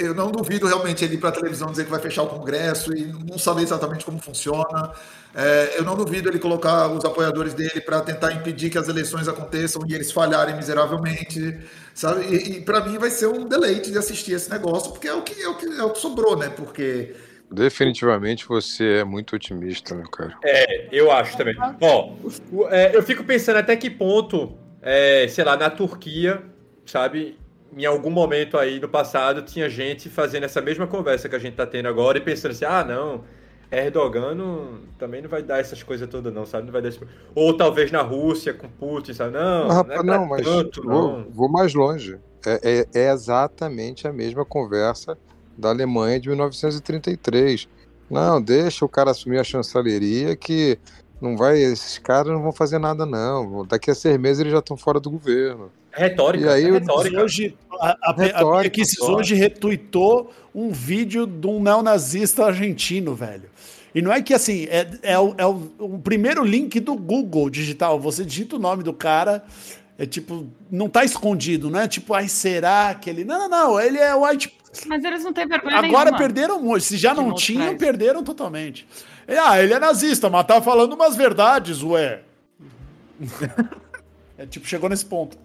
Eu não duvido realmente ele ir para a televisão dizer que vai fechar o Congresso e não saber exatamente como funciona. É, eu não duvido ele colocar os apoiadores dele para tentar impedir que as eleições aconteçam e eles falharem miseravelmente. Sabe? E, e para mim vai ser um deleite de assistir esse negócio, porque é o que, é o que, é o que sobrou, né? Porque Definitivamente você é muito otimista, meu cara. É, eu acho também. Ó, é, eu fico pensando até que ponto, é, sei lá, na Turquia, sabe, em algum momento aí no passado tinha gente fazendo essa mesma conversa que a gente tá tendo agora e pensando assim, ah, não, Erdogan não, também não vai dar essas coisas todas não, sabe? Não vai dar esse... Ou talvez na Rússia com Putin, sabe? Não, ah, não, é não mas tanto, vou, não. vou mais longe. É, é, é exatamente a mesma conversa da Alemanha de 1933. Não, deixa o cara assumir a chancelaria que não vai, esses caras não vão fazer nada não. Daqui a seis meses eles já estão fora do governo. É retórica. E aí, é retórica. Hoje, a, a, retórica, a hoje retuitou um vídeo de um neonazista argentino, velho. E não é que assim, é, é, o, é o, o, primeiro link do Google digital. Você digita o nome do cara, é tipo, não tá escondido, não é tipo, ai, será que ele. Não, não, não. Ele é white mas eles não têm vergonha Agora nenhuma. perderam muito. Se já não tinham, perderam totalmente. Ah, ele é nazista, mas tá falando umas verdades, ué. é tipo, chegou nesse ponto.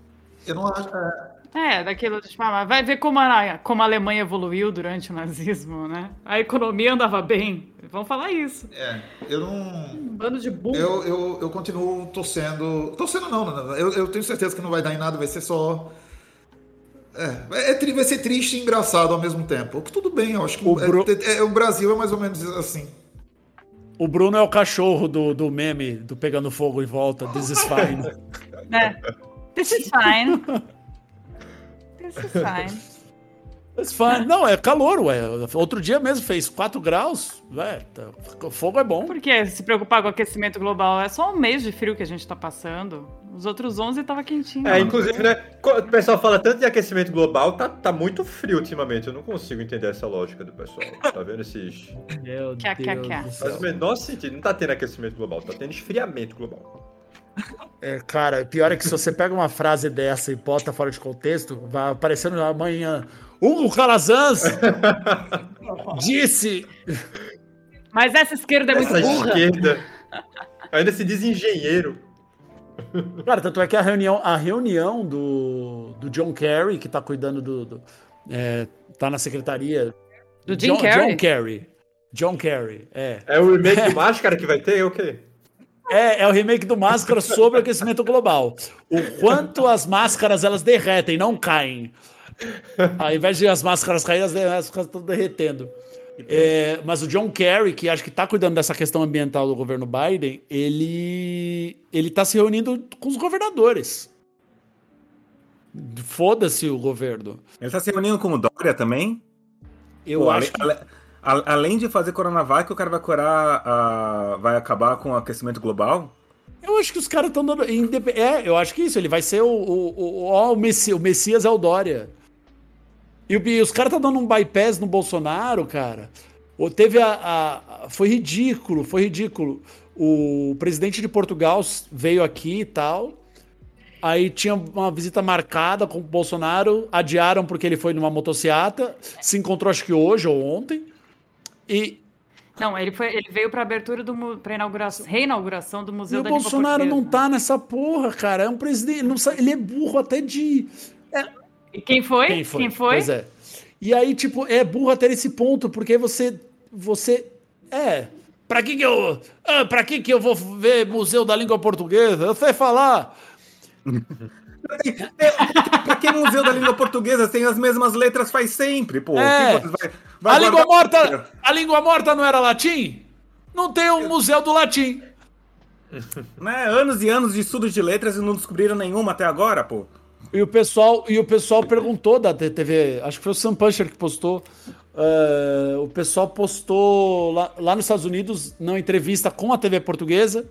Eu não acho. É... É, daquilo de tipo, ah, vai ver como a, como a Alemanha evoluiu durante o nazismo, né? A economia andava bem. Vamos falar isso. É, eu não. Um bando de burro. Eu, eu, eu continuo torcendo. Torcendo não, não, não. Eu, eu tenho certeza que não vai dar em nada, vai ser só É, é, vai ser triste e engraçado ao mesmo tempo. Que tudo bem, eu acho que o, é, Bru... é, é, o Brasil é mais ou menos assim. O Bruno é o cachorro do, do meme do pegando fogo em volta. This is fine. É. This is fine. This is fine. Não, é calor, ué. Outro dia mesmo fez 4 graus. Ué, tá... fogo é bom. Por que se preocupar com o aquecimento global? É só um mês de frio que a gente tá passando. Os outros 11 tava quentinho. É, inclusive, né? O pessoal fala tanto de aquecimento global, tá, tá muito frio ultimamente. Eu não consigo entender essa lógica do pessoal. Tá vendo esses. Meu Deus. Deus Faz o menor sentido. Não tá tendo aquecimento global, tá tendo esfriamento global. É, cara, pior é que se você pega uma frase dessa e bota fora de contexto, vai aparecendo amanhã Hugo Calazans disse. Mas essa esquerda é muito essa burra. esquerda. Ainda se diz engenheiro. Cara, tanto é que a reunião, a reunião do, do John Kerry, que tá cuidando do. do é, tá na secretaria. Do Jim John, Kerry? John Kerry. John Kerry, é. É o remake é. do Máscara que vai ter? É o quê? É, é o remake do Máscara sobre aquecimento global. O quanto as máscaras elas derretem, não caem. Ao invés de as máscaras caírem, as máscaras estão derretendo. É, mas o John Kerry, que acho que está cuidando dessa questão ambiental do governo Biden, ele ele está se reunindo com os governadores. Foda-se o governo. Ele está se reunindo com o Dória também? Eu Pô, acho. Ale, que... ale, além de fazer Coronavac, o cara vai curar, uh, vai acabar com o aquecimento global? Eu acho que os caras estão dando. É, eu acho que isso. Ele vai ser o. O, o, o, Messias, o Messias é o Dória. E, e os caras estão dando um bypass no Bolsonaro, cara. Ou teve a, a, Foi ridículo, foi ridículo. O presidente de Portugal veio aqui e tal. Aí tinha uma visita marcada com o Bolsonaro, adiaram porque ele foi numa motocicleta, se encontrou acho que hoje ou ontem. E não, ele, foi, ele veio para abertura do para inauguração, reinauguração do Museu e da o Bolsonaro não tá nessa porra, cara. É um presidente, não sabe, ele é burro até de é... E quem foi? quem foi? Quem foi? Pois é. E aí tipo, é burro até esse ponto, porque você você é, para que que eu, ah, para que que eu vou ver Museu da Língua Portuguesa? Eu sei falar. Pra que Museu da Língua Portuguesa tem as mesmas letras faz sempre, pô? É. Vai, vai a, língua morta, a língua morta não era latim? Não tem um museu do latim. Né? Anos e anos de estudos de letras e não descobriram nenhuma até agora, pô. E o pessoal, e o pessoal perguntou da TV, acho que foi o Sam Puncher que postou. Uh, o pessoal postou lá, lá nos Estados Unidos, na entrevista com a TV portuguesa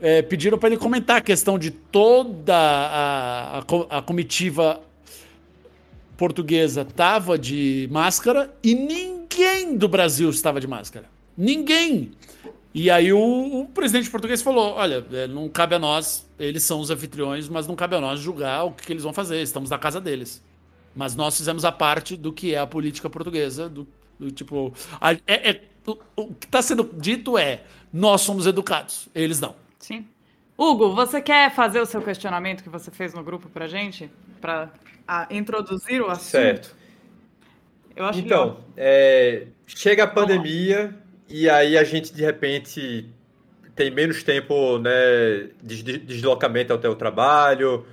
é, pediram para ele comentar a questão de toda a, a, a comitiva portuguesa estava de máscara e ninguém do Brasil estava de máscara. Ninguém. E aí o, o, presidente português falou: olha, é, não cabe a nós, eles são os anfitriões, mas não cabe a nós julgar o que, que eles vão fazer. Estamos na casa deles. Mas nós fizemos a parte do que é a política portuguesa, do, do tipo. A, é, é, o, o que está sendo dito é: nós somos educados, eles não. Sim. Hugo, você quer fazer o seu questionamento que você fez no grupo pra gente? Para introduzir o assunto? Certo. Eu acho então, que... é, chega a pandemia e aí a gente, de repente, tem menos tempo né, de deslocamento até o trabalho,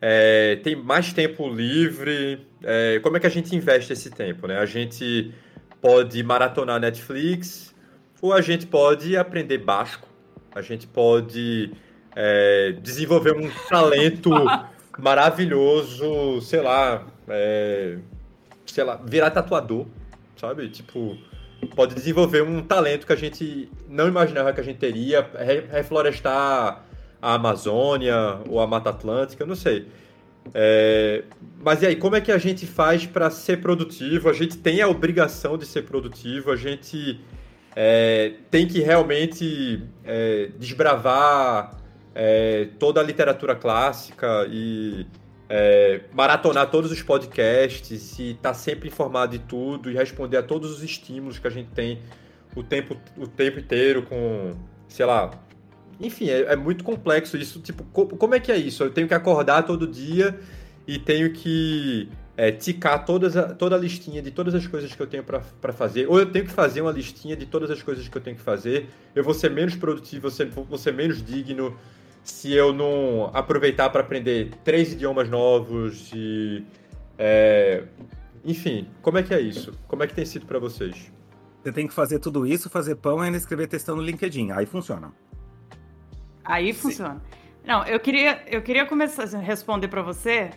é, tem mais tempo livre. É, como é que a gente investe esse tempo? Né? A gente pode maratonar Netflix ou a gente pode aprender basco a gente pode é, desenvolver um talento maravilhoso, sei lá, é, sei lá, virar tatuador, sabe? Tipo, pode desenvolver um talento que a gente não imaginava que a gente teria, reflorestar a Amazônia ou a Mata Atlântica, não sei. É, mas e aí, como é que a gente faz para ser produtivo? A gente tem a obrigação de ser produtivo, a gente é, tem que realmente é, desbravar é, toda a literatura clássica e é, maratonar todos os podcasts e estar tá sempre informado de tudo e responder a todos os estímulos que a gente tem o tempo, o tempo inteiro com, sei lá. Enfim, é, é muito complexo isso. Tipo, como é que é isso? Eu tenho que acordar todo dia e tenho que é, ticar todas a, toda a listinha de todas as coisas que eu tenho para fazer, ou eu tenho que fazer uma listinha de todas as coisas que eu tenho que fazer, eu vou ser menos produtivo, vou vou ser menos digno se eu não aproveitar para aprender três idiomas novos e É... Enfim, como é que é isso? Como é que tem sido para vocês? Você tem que fazer tudo isso, fazer pão e ainda escrever textão no LinkedIn. Aí funciona. Aí funciona. Não, eu queria, eu queria começar a responder para você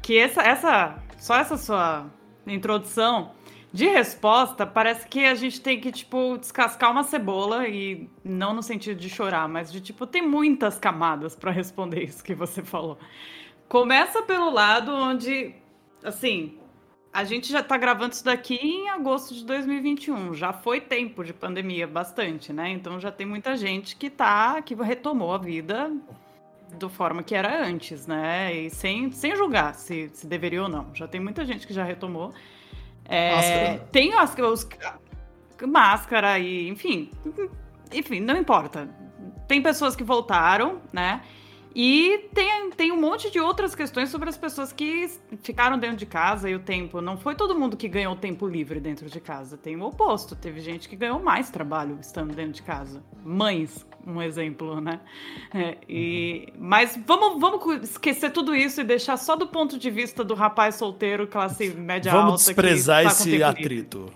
que essa, essa, só essa sua introdução de resposta, parece que a gente tem que, tipo, descascar uma cebola e não no sentido de chorar, mas de, tipo, tem muitas camadas para responder isso que você falou. Começa pelo lado onde, assim, a gente já tá gravando isso daqui em agosto de 2021. Já foi tempo de pandemia bastante, né? Então já tem muita gente que tá, que retomou a vida do forma que era antes, né? E sem, sem julgar se, se deveria ou não. Já tem muita gente que já retomou. É, tem as, os, máscara e, enfim, enfim, não importa. Tem pessoas que voltaram, né? E tem, tem um monte de outras questões sobre as pessoas que ficaram dentro de casa e o tempo. Não foi todo mundo que ganhou tempo livre dentro de casa. Tem o oposto. Teve gente que ganhou mais trabalho estando dentro de casa. Mães, um exemplo, né? É, e, mas vamos, vamos esquecer tudo isso e deixar só do ponto de vista do rapaz solteiro, classe média vamos alta. Vamos desprezar tá esse atrito.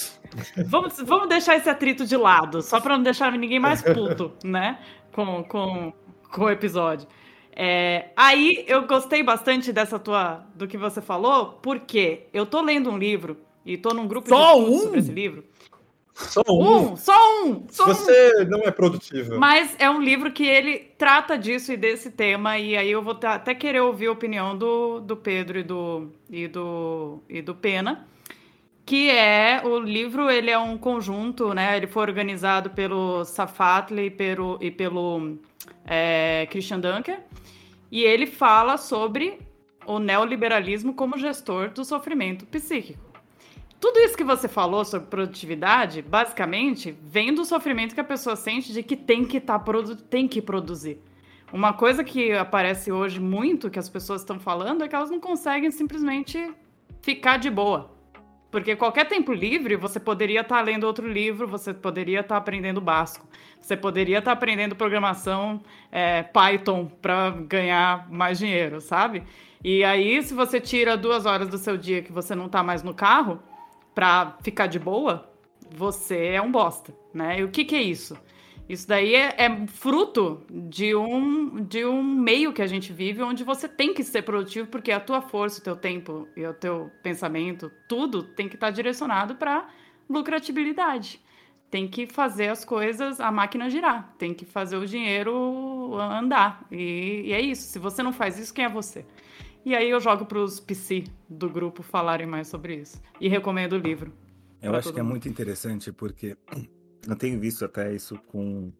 vamos, vamos deixar esse atrito de lado, só para não deixar ninguém mais puto, né? Com, com, com o episódio. É, aí eu gostei bastante dessa tua do que você falou, porque eu tô lendo um livro e tô num grupo só de um? sobre esse livro. Só um? um só um! Só você um. não é produtivo. Mas é um livro que ele trata disso e desse tema, e aí eu vou até querer ouvir a opinião do, do Pedro e do, e, do, e do Pena. Que é o livro, ele é um conjunto, né? Ele foi organizado pelo Safatli e pelo, e pelo é, Christian Dunker, e ele fala sobre o neoliberalismo como gestor do sofrimento psíquico. Tudo isso que você falou sobre produtividade, basicamente, vem do sofrimento que a pessoa sente de que tem que, tá, tem que produzir. Uma coisa que aparece hoje muito, que as pessoas estão falando, é que elas não conseguem simplesmente ficar de boa. Porque qualquer tempo livre, você poderia estar tá lendo outro livro, você poderia estar tá aprendendo basco, você poderia estar tá aprendendo programação é, Python para ganhar mais dinheiro, sabe? E aí, se você tira duas horas do seu dia que você não está mais no carro para ficar de boa, você é um bosta, né? E o que, que é isso? Isso daí é, é, fruto de um, de um meio que a gente vive onde você tem que ser produtivo porque a tua força, o teu tempo e o teu pensamento, tudo tem que estar direcionado para lucratibilidade. Tem que fazer as coisas, a máquina girar, tem que fazer o dinheiro andar. E, e é isso. Se você não faz isso, quem é você? E aí eu jogo para os PC do grupo falarem mais sobre isso. E recomendo o livro. Eu acho que é mundo. é muito interessante porque eu tenho visto até isso com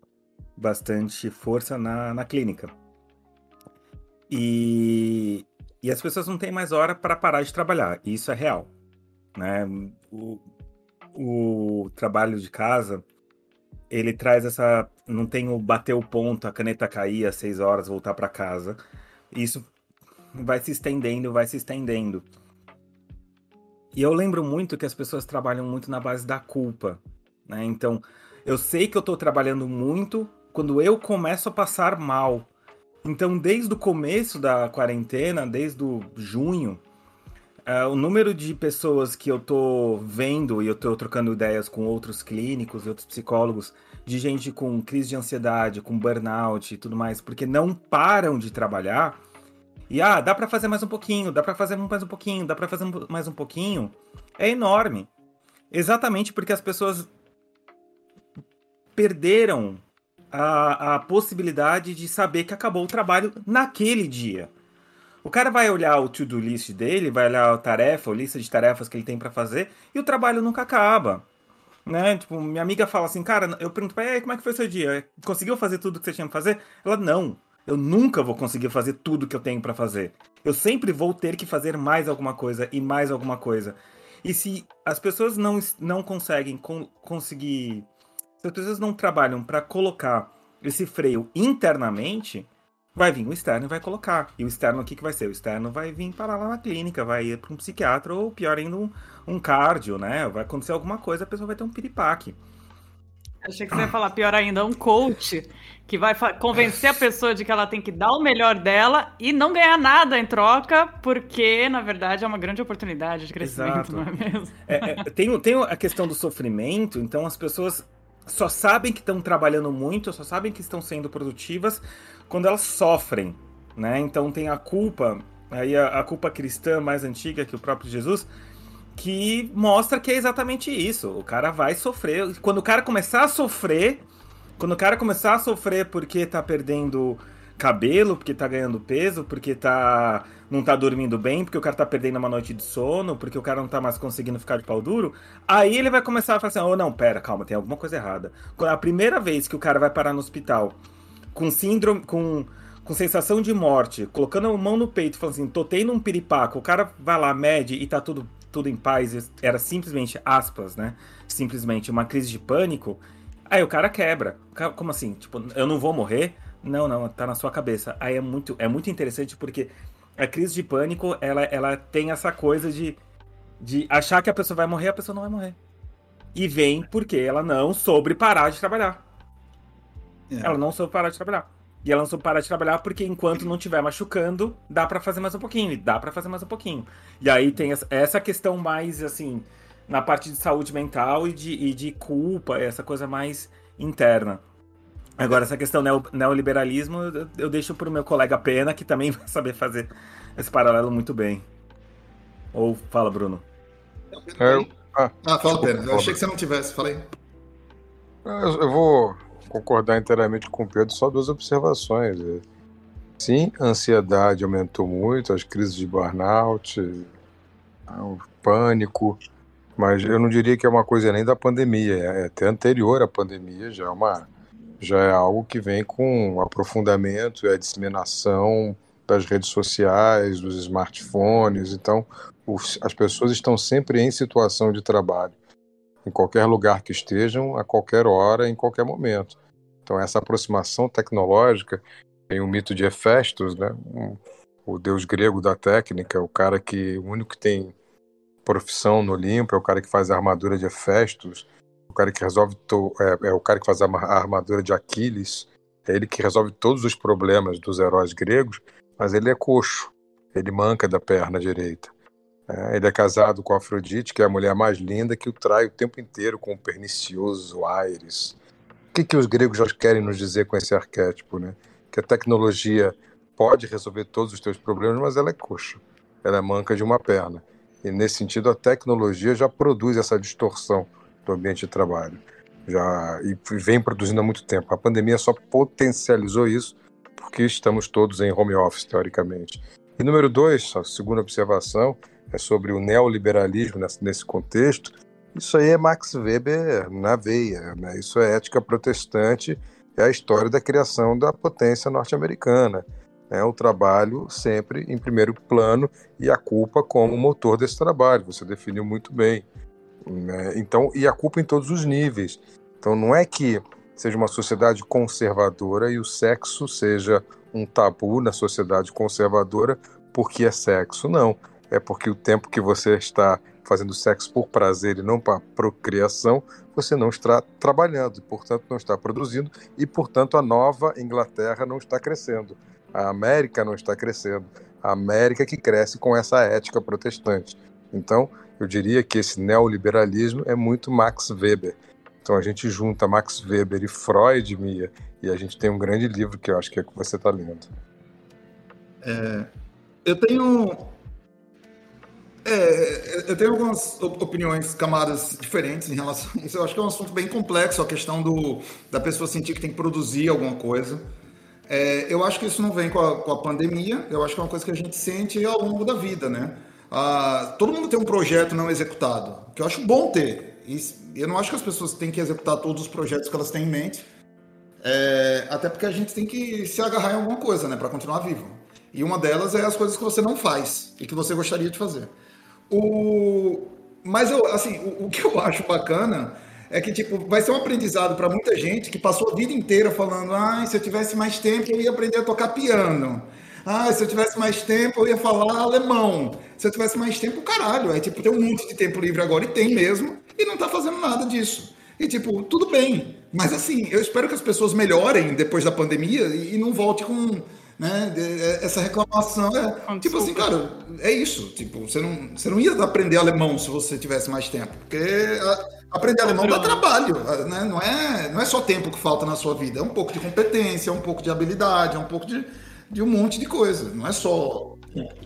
bastante força na, na clínica. E, e as pessoas não têm mais hora para parar de trabalhar. E isso é real. Né? O, o trabalho de casa, ele traz essa. Não tem o bater o ponto, a caneta cair às seis horas, voltar para casa. Isso vai se estendendo, vai se estendendo. E eu lembro muito que as pessoas trabalham muito na base da culpa. Né? Então, eu sei que eu estou trabalhando muito quando eu começo a passar mal. Então, desde o começo da quarentena, desde o junho, uh, o número de pessoas que eu estou vendo e eu estou trocando ideias com outros clínicos e outros psicólogos, de gente com crise de ansiedade, com burnout e tudo mais, porque não param de trabalhar. E ah, dá para fazer mais um pouquinho, dá para fazer mais um pouquinho, dá para fazer mais um pouquinho, é enorme. Exatamente porque as pessoas perderam a, a possibilidade de saber que acabou o trabalho naquele dia. O cara vai olhar o to-do list dele, vai olhar a tarefa, a lista de tarefas que ele tem para fazer, e o trabalho nunca acaba. Né? Tipo, minha amiga fala assim, cara, eu pergunto pra ela, como é que foi seu dia? Conseguiu fazer tudo que você tinha que fazer? Ela, não, eu nunca vou conseguir fazer tudo que eu tenho para fazer. Eu sempre vou ter que fazer mais alguma coisa e mais alguma coisa. E se as pessoas não, não conseguem con conseguir se as pessoas não trabalham para colocar esse freio internamente, vai vir o externo e vai colocar. E o externo, o que, que vai ser? O externo vai vir parar lá na clínica, vai ir para um psiquiatra ou pior ainda, um, um cardio, né? Vai acontecer alguma coisa, a pessoa vai ter um piripaque. Achei que você ia falar pior ainda, um coach que vai convencer a pessoa de que ela tem que dar o melhor dela e não ganhar nada em troca, porque, na verdade, é uma grande oportunidade de crescimento, Exato. não é mesmo? É, é, tem, tem a questão do sofrimento, então as pessoas só sabem que estão trabalhando muito, só sabem que estão sendo produtivas quando elas sofrem, né? Então tem a culpa, aí a, a culpa cristã mais antiga que o próprio Jesus, que mostra que é exatamente isso. O cara vai sofrer. Quando o cara começar a sofrer, quando o cara começar a sofrer porque tá perdendo cabelo, porque tá ganhando peso, porque tá não tá dormindo bem, porque o cara tá perdendo uma noite de sono, porque o cara não tá mais conseguindo ficar de pau duro, aí ele vai começar a falar assim: "Oh, não, pera, calma, tem alguma coisa errada". A primeira vez que o cara vai parar no hospital com síndrome com com sensação de morte, colocando a mão no peito, falando assim: "Tô tendo um piripaco". O cara vai lá, mede e tá tudo tudo em paz, era simplesmente aspas, né? Simplesmente uma crise de pânico Aí o cara quebra. Como assim? Tipo, eu não vou morrer? Não, não, tá na sua cabeça. Aí é muito, é muito interessante porque a crise de pânico, ela, ela tem essa coisa de, de achar que a pessoa vai morrer, a pessoa não vai morrer. E vem porque ela não soube parar de trabalhar. É. Ela não soube parar de trabalhar. E ela não soube parar de trabalhar porque enquanto não estiver machucando, dá para fazer mais um pouquinho, dá para fazer mais um pouquinho. E aí tem essa questão mais assim, na parte de saúde mental e de, e de culpa, essa coisa mais interna. Agora, essa questão neo, neoliberalismo, eu, eu deixo para o meu colega Pena, que também vai saber fazer esse paralelo muito bem. Ou fala, Bruno. É, ah, ah, fala, Pena. Eu achei que você não tivesse, falei. Eu, eu vou concordar inteiramente com o Pedro, só duas observações. Sim, a ansiedade aumentou muito, as crises de burnout, o pânico, mas eu não diria que é uma coisa nem da pandemia, é até anterior à pandemia, já é, uma, já é algo que vem com o aprofundamento e a disseminação das redes sociais, dos smartphones. Então, os, as pessoas estão sempre em situação de trabalho, em qualquer lugar que estejam, a qualquer hora, em qualquer momento. Então, essa aproximação tecnológica tem o mito de Hefestos, né? Um, o deus grego da técnica, o cara que o único que tem profissão no Olimpo, é o cara que faz a armadura de Hefestos, o cara que resolve to, é, é, o cara que faz a armadura de Aquiles, é ele que resolve todos os problemas dos heróis gregos, mas ele é coxo, ele manca da perna direita. É, ele é casado com Afrodite, que é a mulher mais linda, que o trai o tempo inteiro com o pernicioso Ares. O que, que os gregos já querem nos dizer com esse arquétipo? Né? Que a tecnologia pode resolver todos os teus problemas, mas ela é coxa. Ela é manca de uma perna. E nesse sentido, a tecnologia já produz essa distorção do ambiente de trabalho. Já, e vem produzindo há muito tempo. A pandemia só potencializou isso porque estamos todos em home office, teoricamente. E número dois, a segunda observação, é sobre o neoliberalismo nesse, contexto. Isso aí é Max Weber na veia, né? isso é ética protestante, é a história da criação da potência norte-americana é o trabalho sempre em primeiro plano e a culpa como motor desse trabalho. Você definiu muito bem. Né? Então, e a culpa em todos os níveis. Então, não é que seja uma sociedade conservadora e o sexo seja um tabu na sociedade conservadora porque é sexo. Não. É porque o tempo que você está fazendo sexo por prazer e não para procriação, você não está trabalhando, e, portanto, não está produzindo, e, portanto, a nova Inglaterra não está crescendo. A América não está crescendo. A América que cresce com essa ética protestante. Então, eu diria que esse neoliberalismo é muito Max Weber. Então a gente junta Max Weber e Freud, Mia, e a gente tem um grande livro que eu acho que é que você está lendo. É, eu tenho é, eu tenho algumas opiniões, camadas diferentes em relação a isso. Eu acho que é um assunto bem complexo, a questão do, da pessoa sentir que tem que produzir alguma coisa. É, eu acho que isso não vem com a, com a, pandemia, eu acho que é uma coisa que a gente sente ao longo da vida, né? Ah, todo mundo tem um projeto não executado, que eu acho bom ter. E eu não acho que as pessoas têm que executar todos os projetos que elas têm em mente, é, até porque a gente tem que se agarrar em alguma coisa, né, para continuar vivo. E uma delas é as coisas que você não faz e que você gostaria de fazer. O, mas eu, assim, o, o que eu acho bacana é que tipo vai ser um aprendizado para muita gente que passou a vida inteira falando: "Ah, se eu tivesse mais tempo eu ia aprender a tocar piano". Ah, se eu tivesse mais tempo eu ia falar alemão. Se eu tivesse mais tempo, caralho, é tipo tem um monte de tempo livre agora e tem mesmo e não tá fazendo nada disso. E tipo, tudo bem. Mas assim, eu espero que as pessoas melhorem depois da pandemia e não volte com né, essa reclamação. É, tipo assim, cara, é isso. Tipo, você não, você não ia aprender alemão se você tivesse mais tempo. Porque aprender alemão dá trabalho. Né? Não, é, não é só tempo que falta na sua vida. É um pouco de competência, é um pouco de habilidade, é um pouco de, de um monte de coisa. Não é só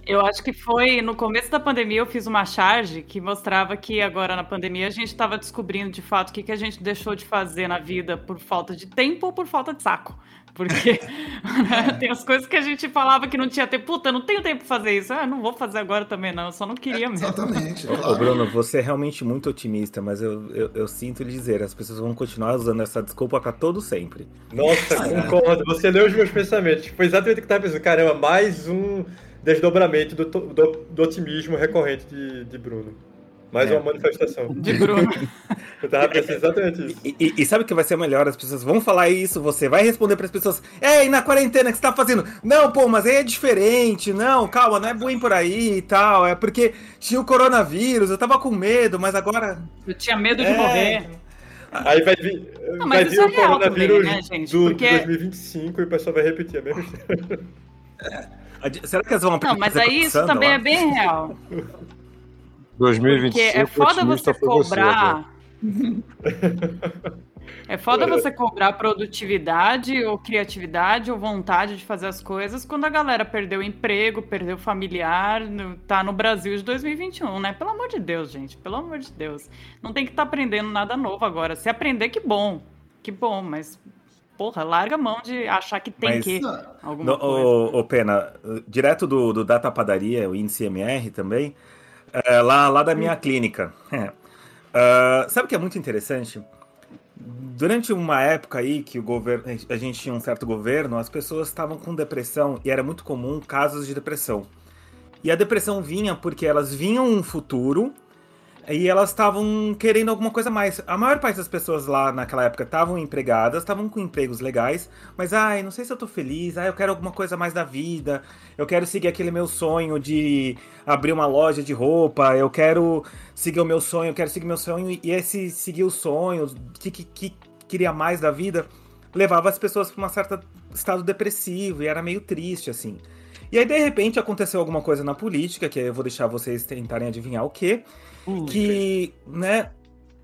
eu acho que foi no começo da pandemia eu fiz uma charge que mostrava que agora na pandemia a gente estava descobrindo de fato o que, que a gente deixou de fazer na vida por falta de tempo ou por falta de saco. Porque né, tem as coisas que a gente falava que não tinha tempo. Puta, não tenho tempo pra fazer isso. Ah, não vou fazer agora também, não. Eu só não queria mesmo. Exatamente. Claro. Ô, Bruno, você é realmente muito otimista, mas eu, eu, eu, sinto lhe dizer, as pessoas vão continuar usando essa desculpa pra todo sempre. Nossa, concordo. Você leu os meus pensamentos. Foi exatamente o que eu tava pensando. Caramba, mais um desdobramento do, do, do otimismo recorrente de, de Bruno. Mais é. uma manifestação. De Bruno. Eu tava pensando exatamente isso. E, e, e, sabe o que vai ser melhor? As pessoas vão falar isso, você vai responder para as pessoas: Ei, na quarentena que você tá fazendo? Não, pô, mas aí é diferente. Não, calma, não é bem por aí e tal. É porque tinha o coronavírus, eu tava com medo, mas agora. Eu tinha medo de é... morrer. Aí vai vir, não, vai vir é o coronavírus também, né, gente? do, Porque... 2025 e o pessoal vai repetir a mesma história. Será que eles vão Não, mas aí isso também lá? é bem real. 2025. Porque é foda você cobrar. Você, é foda você cobrar produtividade ou criatividade ou vontade de fazer as coisas quando a galera perdeu emprego, perdeu familiar, tá no Brasil de 2021, né? Pelo amor de Deus, gente. Pelo amor de Deus. Não tem que estar tá aprendendo nada novo agora. Se aprender, que bom. Que bom, mas porra, larga a mão de achar que tem Mas, que. Alguma no, coisa. O, o, Pena, direto do, do Data Padaria, o índice MR também, é, lá, lá da minha clínica. uh, sabe o que é muito interessante? Durante uma época aí que o governo, a gente tinha um certo governo, as pessoas estavam com depressão e era muito comum casos de depressão. E a depressão vinha porque elas vinham um futuro e elas estavam querendo alguma coisa mais. A maior parte das pessoas lá naquela época estavam empregadas, estavam com empregos legais, mas ai, não sei se eu tô feliz, ai, eu quero alguma coisa mais da vida, eu quero seguir aquele meu sonho de abrir uma loja de roupa, eu quero seguir o meu sonho, eu quero seguir meu sonho, e esse seguir o sonho, que, que, que queria mais da vida, levava as pessoas para um certo estado depressivo e era meio triste, assim. E aí, de repente, aconteceu alguma coisa na política, que eu vou deixar vocês tentarem adivinhar o que, né?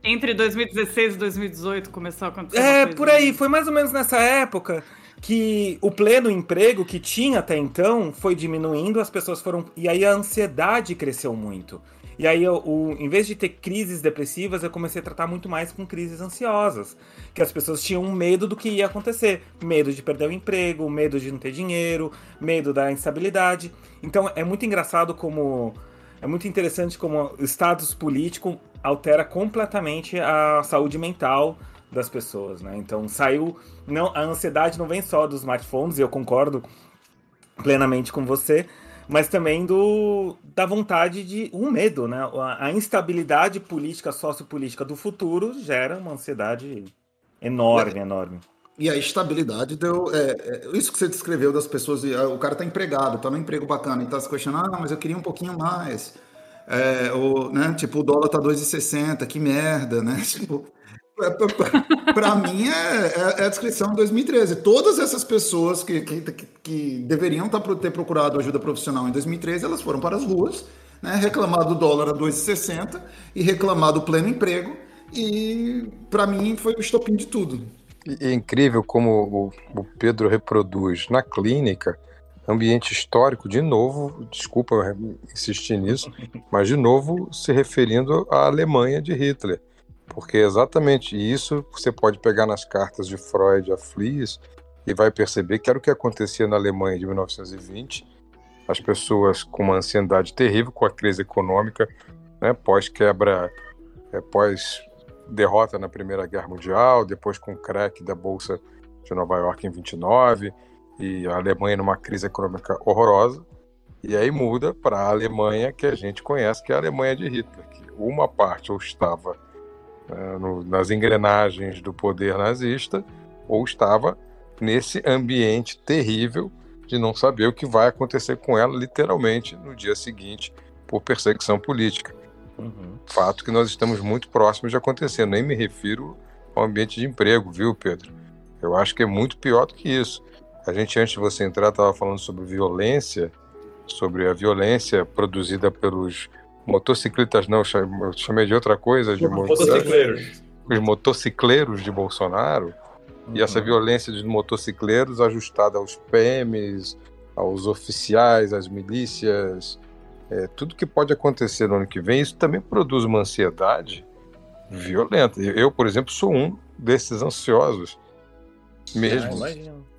Entre 2016 e 2018 começou a acontecer. É, por aí, foi mais ou menos nessa época que o pleno emprego que tinha até então foi diminuindo, as pessoas foram. E aí a ansiedade cresceu muito. E aí, eu, o, em vez de ter crises depressivas, eu comecei a tratar muito mais com crises ansiosas. Que as pessoas tinham medo do que ia acontecer. Medo de perder o emprego, medo de não ter dinheiro, medo da instabilidade. Então é muito engraçado como é muito interessante como o status político altera completamente a saúde mental das pessoas, né? Então saiu, não, a ansiedade não vem só dos smartphones, e eu concordo plenamente com você, mas também do da vontade de um medo, né? A, a instabilidade política, sociopolítica do futuro gera uma ansiedade enorme, é. enorme. E a estabilidade deu. É, é, isso que você descreveu das pessoas. O cara tá empregado, tá num emprego bacana, e tá se questionando, ah, mas eu queria um pouquinho mais. É, o, né, tipo, o dólar tá 2,60, que merda, né? Tipo, para mim é, é, é, a descrição de 2013. Todas essas pessoas que, que, que deveriam tá, ter procurado ajuda profissional em 2013, elas foram para as ruas, né, reclamar do dólar a 2,60 e reclamar do pleno emprego. E para mim foi o estopim de tudo. É incrível como o, Pedro reproduz na clínica ambiente histórico, de novo, desculpa insistir nisso, mas de novo se referindo à Alemanha de Hitler. Porque é exatamente isso você pode pegar nas cartas de Freud a Flies e vai perceber que era o que acontecia na Alemanha de 1920. As pessoas com uma ansiedade terrível, com a crise econômica, né, pós-quebra, é, pós derrota na Primeira Guerra Mundial, depois com o crack da Bolsa de Nova York em 29, e a Alemanha numa crise econômica horrorosa. E aí muda para a Alemanha que a gente conhece, que é a Alemanha de Hitler, que uma parte ou estava uh, no, nas engrenagens do poder nazista, ou estava nesse ambiente terrível de não saber o que vai acontecer com ela, literalmente, no dia seguinte, por perseguição política. Uhum. Fato que nós estamos muito próximos de acontecer. Nem me refiro ao ambiente de emprego, viu, Pedro? Eu acho que é muito pior do que isso. A gente, antes de você entrar, estava falando sobre violência, sobre a violência produzida pelos motociclistas, não, eu chamei de outra coisa, de motocicleiros. Os motocicleiros de Bolsonaro. Uhum. E essa violência de motocicleiros ajustada aos PMs, aos oficiais, às milícias, é, tudo que pode acontecer no ano que vem, isso também produz uma ansiedade violenta. Eu, por exemplo, sou um desses ansiosos mesmo. Ah,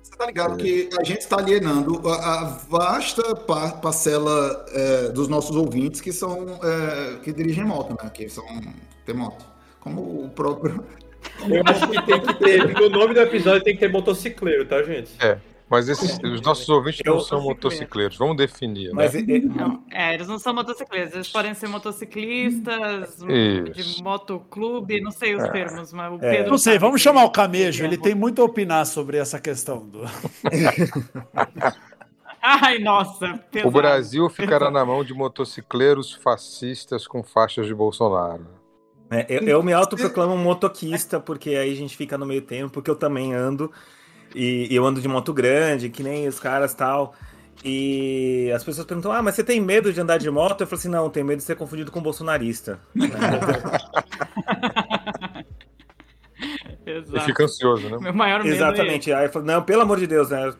Você tá ligado é. que a gente está alienando a, a vasta par, parcela é, dos nossos ouvintes que são é, que dirigem moto, né? Que são tem moto. Como o próprio. Eu acho que tem que ter. O nome do episódio tem que ter motocicleiro, tá, gente? É. Mas esses, os nossos ouvintes não são motocicleiros, vamos definir. Né? Mas, não, é, eles não são motociclistas, eles podem ser motociclistas, Isso. de motoclube, não sei os é. termos, mas o é. Pedro. Não sei, vamos chamar o Camejo, ele tem muito a opinar sobre essa questão. Do... Ai, nossa. Pesado. O Brasil ficará na mão de motocicleiros fascistas com faixas de Bolsonaro. É, eu, eu me autoproclamo motoquista, porque aí a gente fica no meio tempo, porque eu também ando. E, e eu ando de moto grande, que nem os caras tal. E as pessoas perguntam: Ah, mas você tem medo de andar de moto? Eu falo assim: Não, tenho medo de ser confundido com bolsonarista. Exato. E fica ansioso, né? Meu maior medo é Exatamente. É Aí eu falo, não, pelo amor de Deus, né?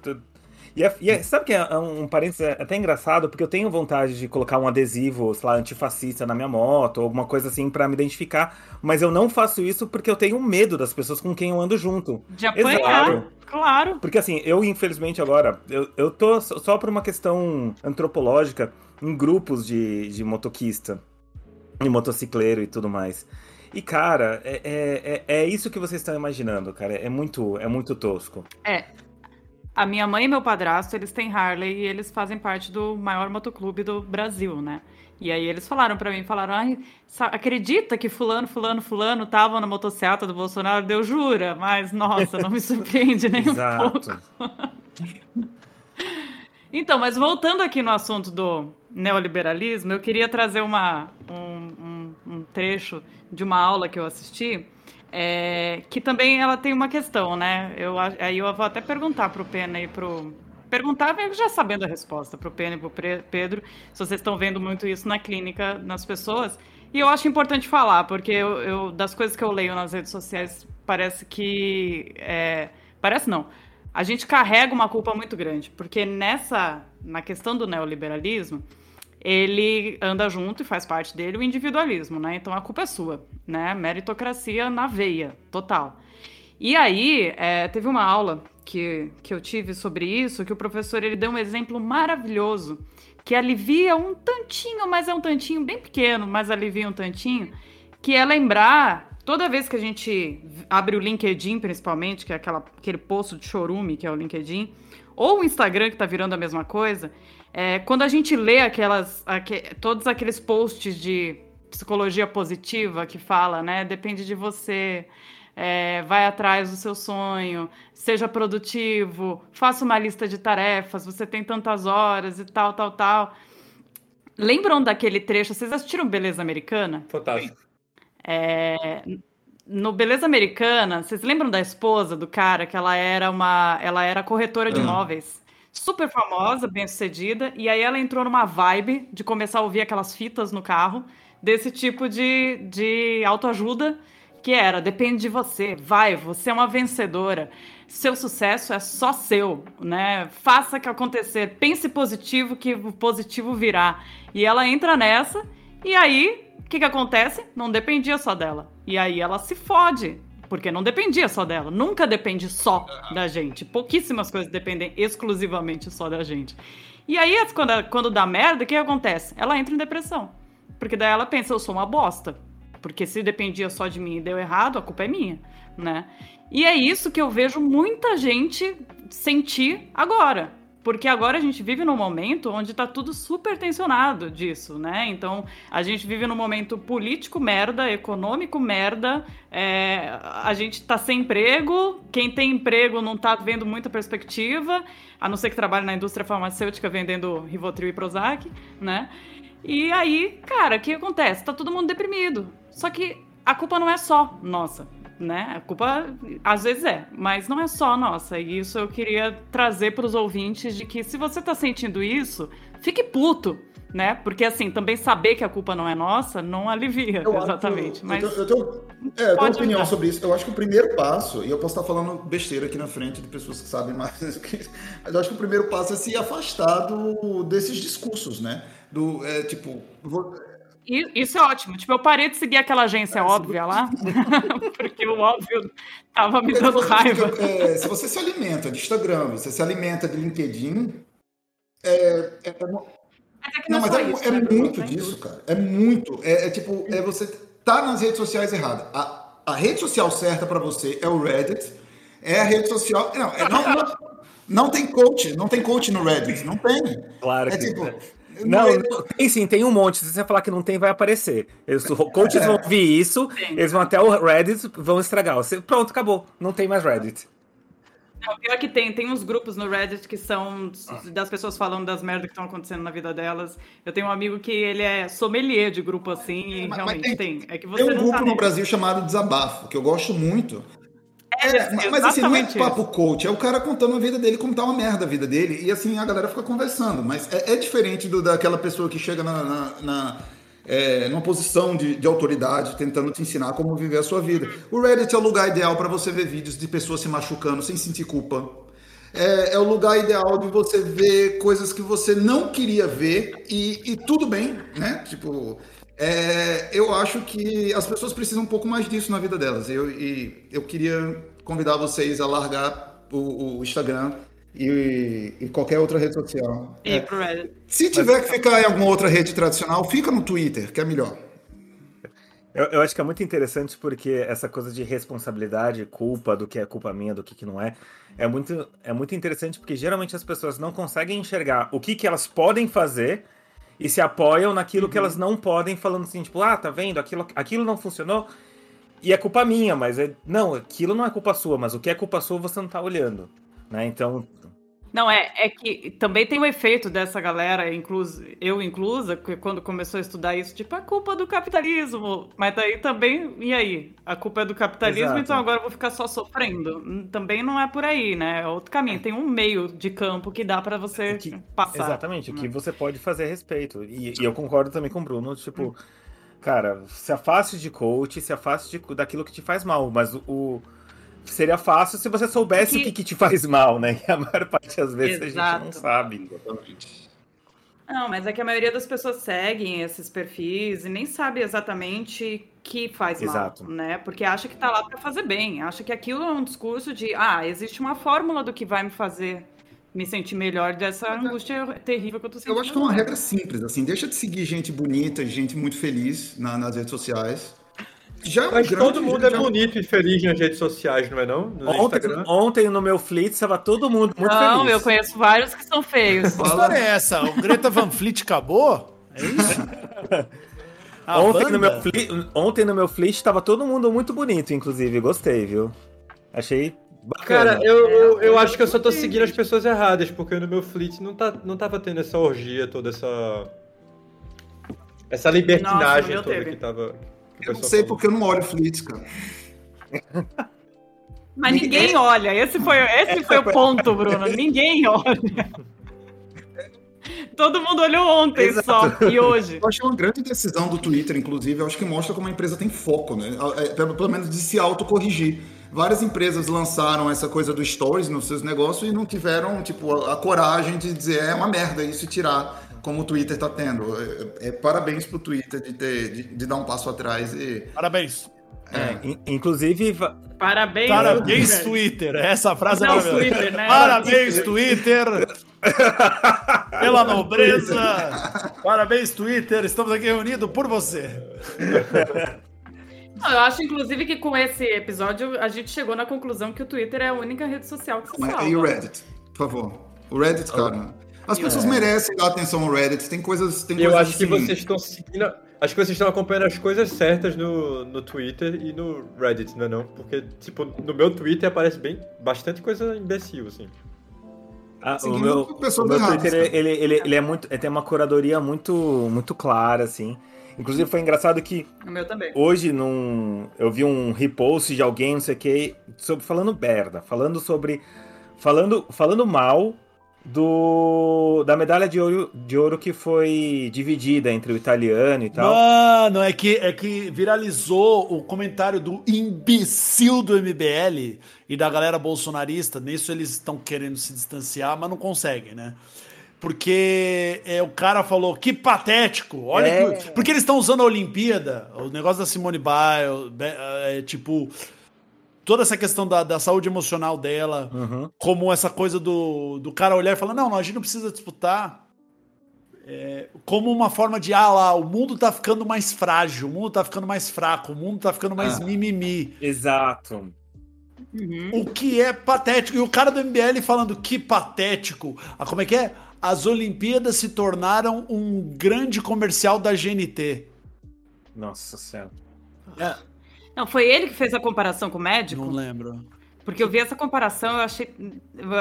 E, é, e é, sabe que é um, um parênteses até engraçado, porque eu tenho vontade de colocar um adesivo, sei lá, antifascista na minha moto, ou alguma coisa assim para me identificar, mas eu não faço isso porque eu tenho medo das pessoas com quem eu ando junto. De apanhar, Exato. Claro. Porque assim, eu infelizmente agora, eu, eu tô só por uma questão antropológica em grupos de, de motoquista, e motocicleiro e tudo mais. E, cara, é, é, é, é, isso que vocês estão imaginando, cara. É muito, é muito tosco. É, a minha mãe e meu padrasto, eles têm Harley e eles fazem parte do maior motoclube do Brasil, né? E aí eles falaram para mim, falaram, Ai, acredita que fulano, fulano, fulano estavam na motocicleta do Bolsonaro? Deu jura, mas nossa, não me surpreende nem um pouco. então, mas voltando aqui no assunto do neoliberalismo, eu queria trazer uma, um, um, um trecho de uma aula que eu assisti, é, que também ela tem uma questão, né? Eu, aí eu vou até perguntar para o Pena e para o. Perguntar já sabendo a resposta para o Pena e para o Pedro, se vocês estão vendo muito isso na clínica, nas pessoas. E eu acho importante falar, porque eu, eu das coisas que eu leio nas redes sociais, parece que. É, parece não. A gente carrega uma culpa muito grande, porque nessa. Na questão do neoliberalismo, ele anda junto e faz parte dele o individualismo, né? Então a culpa é sua, né? Meritocracia na veia, total. E aí, é, teve uma aula que, que eu tive sobre isso, que o professor ele deu um exemplo maravilhoso, que alivia um tantinho, mas é um tantinho bem pequeno, mas alivia um tantinho, que é lembrar, toda vez que a gente abre o LinkedIn, principalmente, que é aquela, aquele posto de chorume que é o LinkedIn, ou o Instagram, que está virando a mesma coisa, é, quando a gente lê aquelas, aqu todos aqueles posts de psicologia positiva que fala, né? Depende de você. É, vai atrás do seu sonho, seja produtivo, faça uma lista de tarefas, você tem tantas horas e tal, tal, tal. Lembram daquele trecho? Vocês assistiram Beleza Americana? Fantástico. É, no Beleza Americana, vocês lembram da esposa do cara que ela era uma, ela era corretora de uhum. imóveis? super famosa, bem sucedida, e aí ela entrou numa vibe de começar a ouvir aquelas fitas no carro, desse tipo de, de autoajuda, que era: depende de você, vai, você é uma vencedora, seu sucesso é só seu, né? Faça que acontecer, pense positivo, que o positivo virá. E ela entra nessa, e aí, o que, que acontece? Não dependia só dela. E aí ela se fode, porque não dependia só dela. Nunca depende só da gente. Pouquíssimas coisas dependem exclusivamente só da gente. E aí, quando, quando dá merda, o que acontece? Ela entra em depressão. Porque daí ela pensa, eu sou uma bosta. Porque se dependia só de mim e deu errado, a culpa é minha, né? E é isso que eu vejo muita gente sentir agora. Porque agora a gente vive num momento onde está tudo super tensionado disso, né? Então, a gente vive num momento político merda, econômico merda, é, a gente está sem emprego, quem tem emprego não está vendo muita perspectiva, a não ser que trabalhe na indústria farmacêutica vendendo Rivotril e Prozac, né? E aí, cara, o que acontece? Tá todo mundo deprimido. Só que a culpa não é só nossa né? A culpa às vezes é, mas não é só nossa. E isso eu queria trazer para os ouvintes de que se você está sentindo isso, fique puto, né? Porque assim, também saber que a culpa não é nossa não alivia, eu exatamente. Mas eu, tenho, eu, tenho, é, eu tenho opinião ajudar. sobre isso. Eu acho que o primeiro passo, e eu posso estar falando besteira aqui na frente de pessoas que sabem mais, mas eu acho que o primeiro passo é se afastar do, desses discursos, né? Do, é, tipo, vou, isso é ótimo. Tipo, eu parei de seguir aquela agência é, óbvia lá, porque o óbvio tava me dando raiva. É, se você se alimenta de Instagram, você se alimenta de LinkedIn, é, é, é não, mas é, isso, é né? muito disso, cara. É muito. É, é, tipo, é você tá nas redes sociais erradas. A, a rede social certa para você é o Reddit. É a rede social. Não, é, não, não, não, tem coach, não tem coach no Reddit, não tem. Claro é que tipo, não, não, tem sim, tem um monte. Se você falar que não tem, vai aparecer. Os coaches é. vão ouvir isso, sim. eles vão até o Reddit, vão estragar. Você, pronto, acabou. Não tem mais Reddit. Não, pior que tem, tem uns grupos no Reddit que são das pessoas falando das merdas que estão acontecendo na vida delas. Eu tenho um amigo que ele é sommelier de grupo assim, e mas, realmente mas tem, tem, É que você tem um grupo tá no Brasil chamado Desabafo, que eu gosto muito. É, mas assim, não é papo coach, é o cara contando a vida dele, como tá uma merda a vida dele, e assim a galera fica conversando. Mas é, é diferente do, daquela pessoa que chega na, na, na é, numa posição de, de, autoridade, tentando te ensinar como viver a sua vida. O Reddit é o lugar ideal para você ver vídeos de pessoas se machucando sem sentir culpa. É, é, o lugar ideal de você ver coisas que você não queria ver e, e tudo bem, né? Tipo, é, eu acho que as pessoas precisam um pouco mais disso na vida delas. Eu, e eu queria convidar vocês a largar o, o Instagram e, e, qualquer outra rede social. E é. pro Reddit. Se tiver Mas... que ficar em alguma outra rede tradicional, fica no Twitter, que é melhor. Eu, eu, acho que é muito interessante porque essa coisa de responsabilidade, culpa do que é culpa minha, do que, que não é, é muito, é muito interessante porque geralmente as pessoas não conseguem enxergar o que, que elas podem fazer e se apoiam naquilo uhum. que elas não podem, falando assim, tipo, ah, tá vendo, aquilo, aquilo não funcionou e é culpa minha, mas é, não, aquilo não é culpa sua, mas o que é culpa sua você não tá olhando, né? Então, não, é, é que também tem o um efeito dessa galera, incluso, eu inclusa, que quando começou a estudar isso, tipo, a culpa é do capitalismo. Mas daí também, e aí? A culpa é do capitalismo, Exato. então agora eu vou ficar só sofrendo. Também não é por aí, né? É outro caminho. Tem um meio de campo que dá para você que, passar. Exatamente, o que você pode fazer a respeito. E, e, eu concordo também com o Bruno, tipo, hum. Cara, se afaste de coach, se afaste de, daquilo que te faz mal, mas o Seria fácil se você soubesse que... o que, que, te faz mal, né? E a maior parte das vezes Exato. a gente não sabe. Não, mas é que a maioria das pessoas seguem esses perfis e nem sabe exatamente que faz Exato. mal, né? Porque acha que tá lá para fazer bem, acha que aquilo é um discurso de, ah, existe uma fórmula do que vai me fazer me sentir melhor dessa angústia terrível que eu tô sentindo. Eu acho que é uma regra simples, assim, deixa de seguir gente bonita, gente muito feliz na, nas redes sociais já é Mas todo mundo é já... bonito e feliz nas redes sociais, não é não? No ontem, ontem no meu Fleet estava todo mundo muito não, feliz. Não, eu conheço vários que são feios. Que história é essa? O Greta Van Fleet acabou? É isso? ontem, no meu fleet, ontem no meu Fleet estava todo mundo muito bonito, inclusive. Gostei, viu? Achei Bacana. Cara, eu, eu, eu, acho que eu só tô seguindo as pessoas erradas, porque no meu fleet não, tá, não tava tendo essa orgia, toda essa. Essa libertinagem Nossa, toda que tava. Eu não sei porque eu não olho Flits, cara. Mas ninguém olha. Esse foi, esse foi o ponto, Bruno. Ninguém olha. Todo mundo olhou ontem Exato. só, e hoje. Eu achei uma grande decisão do Twitter, inclusive. Eu acho que mostra como a empresa tem foco, né? É, pelo, pelo menos de se autocorrigir. Várias empresas lançaram essa coisa do stories nos seus negócios e não tiveram, tipo, a, a coragem de dizer é uma merda isso e tirar como o Twitter está tendo. É, é, parabéns pro Twitter de, ter, de, de, dar um passo atrás e. Parabéns. É, é inclusive. Parabéns, Parabéns, Twitter. Essa frase Não, é Twitter, né? Parabéns, Twitter. Pela nobreza. Parabéns, Twitter. Estamos aqui reunidos por você. Eu acho, inclusive, que com esse episódio a gente chegou na conclusão que o Twitter é a única rede social que se Mas, E o Reddit, por favor. O Reddit, cara. As pessoas é. merecem dar atenção ao Reddit. Tem coisas. Tem eu coisas acho assim... que vocês estão seguindo. Acho que vocês estão acompanhando as coisas certas no, no Twitter e no Reddit, não é não? Porque, tipo, no meu Twitter aparece bem bastante coisa imbecil, assim. Ah, o meu, o meu Twitter, ele, ele, ele, é muito. Ele tem uma curadoria muito, muito clara, assim. Inclusive foi engraçado que. O meu também. Hoje num, eu vi um repost de alguém, não sei o que, sobre, falando merda, falando sobre. Falando, falando mal do da medalha de ouro, de ouro que foi dividida entre o italiano e tal. Mano, é que, é que viralizou o comentário do imbecil do MBL e da galera bolsonarista. Nisso eles estão querendo se distanciar, mas não conseguem, né? Porque é, o cara falou que patético. Olha é. que, porque eles estão usando a Olimpíada, o negócio da Simone Biles, é, tipo toda essa questão da, da saúde emocional dela, uhum. como essa coisa do, do cara olhar e falar: não, não, a gente não precisa disputar. É, como uma forma de, ah lá, o mundo tá ficando mais frágil, o mundo tá ficando mais fraco, o mundo tá ficando mais ah, mimimi. Exato. Uhum. O que é patético. E o cara do MBL falando que patético. Ah, como é que é? As Olimpíadas se tornaram um grande comercial da GNT. Nossa Senhora. É. Não, foi ele que fez a comparação com o médico? Não lembro. Porque eu vi essa comparação, eu achei.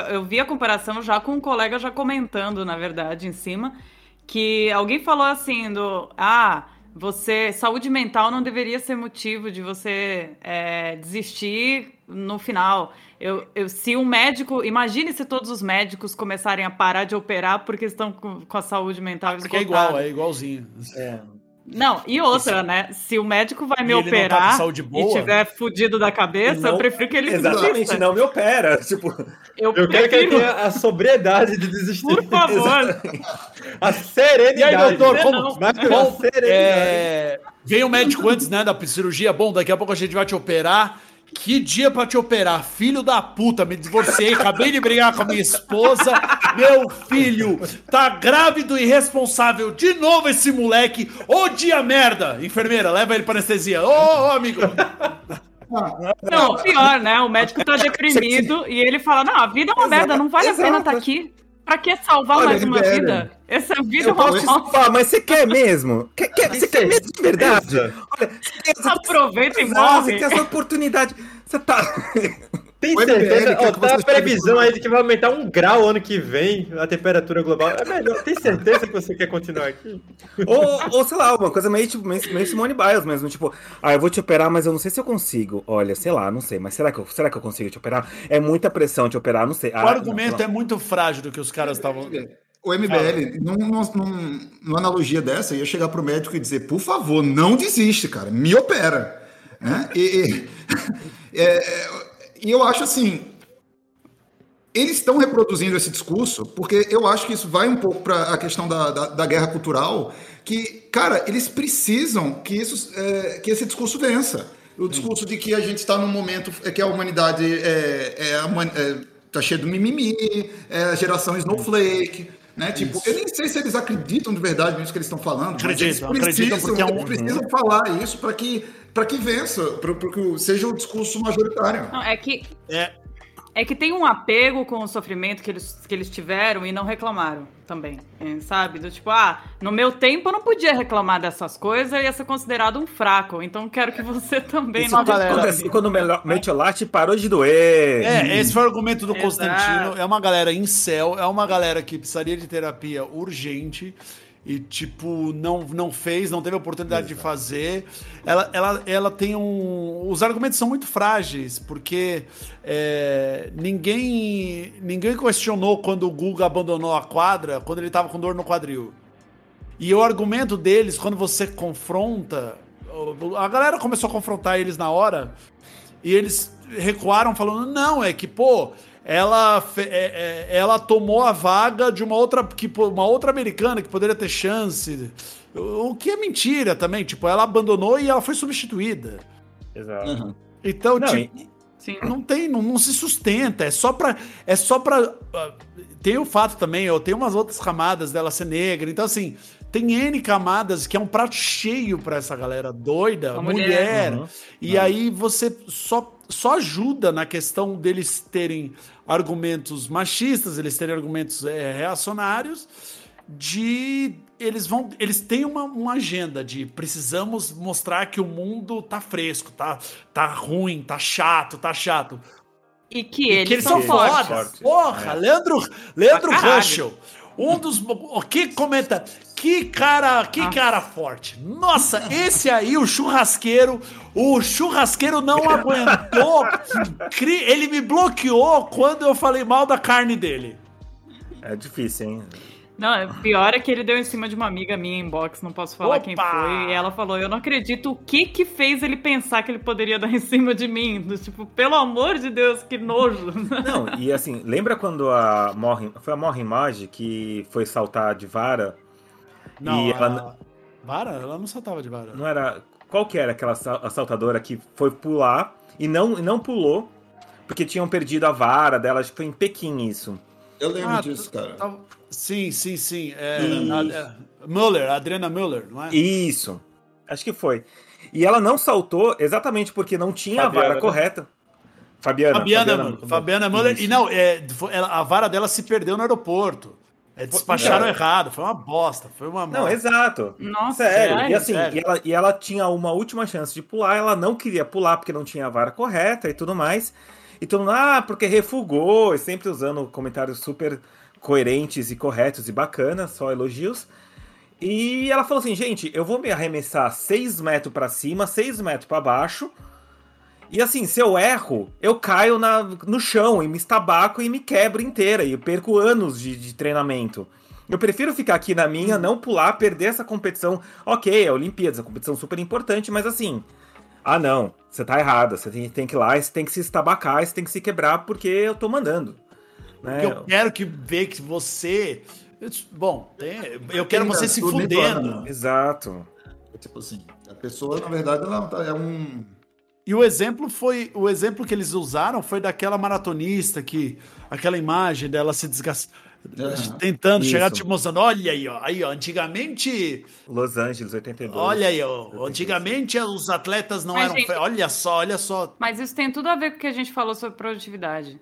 Eu vi a comparação já com um colega já comentando, na verdade, em cima, que alguém falou assim do. Ah, você. Saúde mental não deveria ser motivo de você é, desistir no final. Eu, eu, se um médico. Imagine se todos os médicos começarem a parar de operar porque estão com, com a saúde mental esgotada. Porque é igual, é igualzinho. É. Não, e outra, né? Se o médico vai me operar tá e tiver fudido da cabeça, não, eu prefiro que ele Exatamente, desista. não me opera. Tipo, eu, eu quero que ele tenha a sobriedade de desistir. Por favor. a serenidade. E aí, doutor, como? Mais bom, é... Vem o médico antes, né, da cirurgia. Bom, daqui a pouco a gente vai te operar. Que dia pra te operar, filho da puta, me divorciei, acabei de brigar com a minha esposa, meu filho tá grávido e responsável, de novo esse moleque, ô dia merda, enfermeira, leva ele pra anestesia, ô, ô amigo. Não, pior, né, o médico tá deprimido e ele fala, não, a vida é uma merda, não vale a pena estar tá aqui. Pra que salvar Olha, mais uma vida? Essa vida eu é uma salvar, mas você quer mesmo? Quer, quer, você quer mesmo de verdade? Olha, você Aproveita e morre. Você tem essa oportunidade. Você tá. Tem certeza? Ó, tá a previsão aí de que vai aumentar um grau ano que vem a temperatura global. É melhor. Tem certeza que você quer continuar aqui? ou, ou sei lá, uma coisa meio, tipo, meio, meio Simone Biles mesmo. Tipo, ah, eu vou te operar, mas eu não sei se eu consigo. Olha, sei lá, não sei. Mas será que eu, será que eu consigo te operar? É muita pressão te operar, não sei. Ah, o argumento não, é muito frágil do que os caras estavam. O MBL, num, num, numa analogia dessa, ia chegar pro médico e dizer: por favor, não desiste, cara, me opera. Né? E, e, é, e eu acho assim, eles estão reproduzindo esse discurso, porque eu acho que isso vai um pouco para a questão da, da, da, guerra cultural, que, cara, eles precisam que, isso, é, que esse discurso vença. O discurso de que a gente está num momento é que a humanidade é, é, é tá cheia de mimimi, é a geração snowflake, né? Tipo, eu nem sei se eles acreditam de verdade nisso que eles estão falando. Acreditam, eles precisam, acreditam porque é um... eles precisam falar isso para que para que vença, para que seja o discurso majoritário. Não, é que é. é que tem um apego com o sofrimento que eles, que eles tiveram e não reclamaram também, sabe? Do tipo, ah, no meu tempo eu não podia reclamar dessas coisas, ia ser considerado um fraco, então quero que você também Isso não galera, quando o Metiolate parou de doer. É, esse foi o argumento do Exato. Constantino, é uma galera em céu, é uma galera que precisaria de terapia urgente, e tipo não não fez, não teve oportunidade Exato. de fazer. Ela, ela, ela tem um, os argumentos são muito frágeis porque é, ninguém ninguém questionou quando o Guga abandonou a quadra quando ele estava com dor no quadril. E o argumento deles quando você confronta a galera começou a confrontar eles na hora e eles recuaram falando não é que pô ela, é, é, ela tomou a vaga de uma outra, que, uma outra americana que poderia ter chance. O que é mentira também. Tipo, ela abandonou e ela foi substituída. Exato. Uhum. Então, não, tipo, e... não tem, não, não, se sustenta. É só pra. É só pra. Uh, tem o fato também, eu tenho umas outras camadas dela ser negra. Então, assim, tem N camadas que é um prato cheio para essa galera doida, A mulher. mulher. Uhum. E uhum. aí você só, só ajuda na questão deles terem argumentos machistas, eles terem argumentos é, reacionários, de eles vão eles têm uma, uma agenda de precisamos mostrar que o mundo tá fresco, tá tá ruim, tá chato, tá chato. E que eles, e que eles são, são fodas. Porra, é. Leandro, Leandro Russell. Um dos. O que comenta? Que cara, que cara forte. Nossa, esse aí, o churrasqueiro, o churrasqueiro não aguentou. Ele me bloqueou quando eu falei mal da carne dele. É difícil, hein? Não, é pior é que ele deu em cima de uma amiga minha em box, não posso falar Opa! quem foi. E ela falou: Eu não acredito o que que fez ele pensar que ele poderia dar em cima de mim. Tipo, pelo amor de Deus, que nojo. Não, e assim, lembra quando a Morrin. Foi a Morrin Mage que foi saltar de vara? Não, e ela... Vara? Ela não saltava de vara. Não era. Qual que era aquela assaltadora que foi pular e não, não pulou? Porque tinham perdido a vara dela, acho que foi em Pequim isso. Eu lembro ah, disso, cara. Tá... Sim, sim, sim. É, e... a, Müller, Adriana Müller, não é? Isso. Acho que foi. E ela não saltou exatamente porque não tinha Fabiana, a vara né? correta. Fabiana. Fabiana, Fabiana, Fabiana Müller. E não, é, a vara dela se perdeu no aeroporto. É, despacharam é. errado, foi uma bosta, foi uma. Não, exato. Nossa, sério. sério e assim, sério. E, ela, e ela tinha uma última chance de pular, ela não queria pular porque não tinha a vara correta e tudo mais. E todo mundo, ah, porque refugou, e sempre usando comentários super coerentes e corretos e bacanas, só elogios. E ela falou assim, gente, eu vou me arremessar 6 metros para cima, 6 metros para baixo. E assim, se eu erro, eu caio na, no chão e me estabaco e me quebro inteira. E perco anos de, de treinamento. Eu prefiro ficar aqui na minha, não pular, perder essa competição. Ok, é Olimpíadas, é uma competição super importante, mas assim, ah, não, você tá errado. Você tem, tem que ir lá, você tem que se estabacar, você tem que se quebrar porque eu tô mandando. Né? Eu quero que ver que você. Bom, tem... eu quero você se fudendo. Exato. Tipo assim, a pessoa, na verdade, ela tá, é um. E o exemplo foi. O exemplo que eles usaram foi daquela maratonista que. Aquela imagem dela se desgastando é. Tentando Isso. chegar te mostrando, olha aí, ó, aí, ó, antigamente. Los Angeles, 82. Olha aí, ó, 82. antigamente os atletas não Mas, eram. Gente, olha só, olha só. Mas isso tem tudo a ver com o que a gente falou sobre produtividade.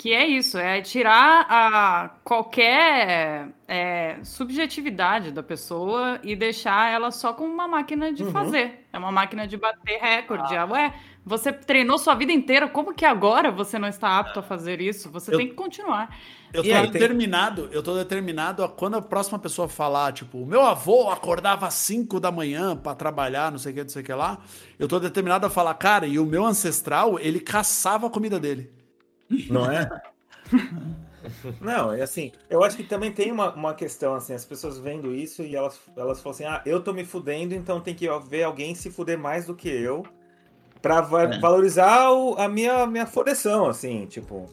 Que é isso, é tirar a qualquer é, subjetividade da pessoa e deixar ela só com uma máquina de uhum. fazer. É uma máquina de bater recorde. Ah. Ué, você treinou sua vida inteira, como que agora você não está apto a fazer isso? Você eu, tem que continuar. Eu tô aí, determinado, tem... eu tô determinado a quando a próxima pessoa falar, tipo, o meu avô acordava às 5 da manhã para trabalhar, não sei o que, não sei o que lá, eu tô determinado a falar, cara, e o meu ancestral, ele caçava a comida dele. Não é? Não, é assim, eu acho que também tem uma, uma questão, assim, as pessoas vendo isso e elas, elas falam assim, ah, eu tô me fudendo, então tem que ver alguém se fuder mais do que eu pra va é. valorizar o, a minha, minha fodeção, assim, tipo...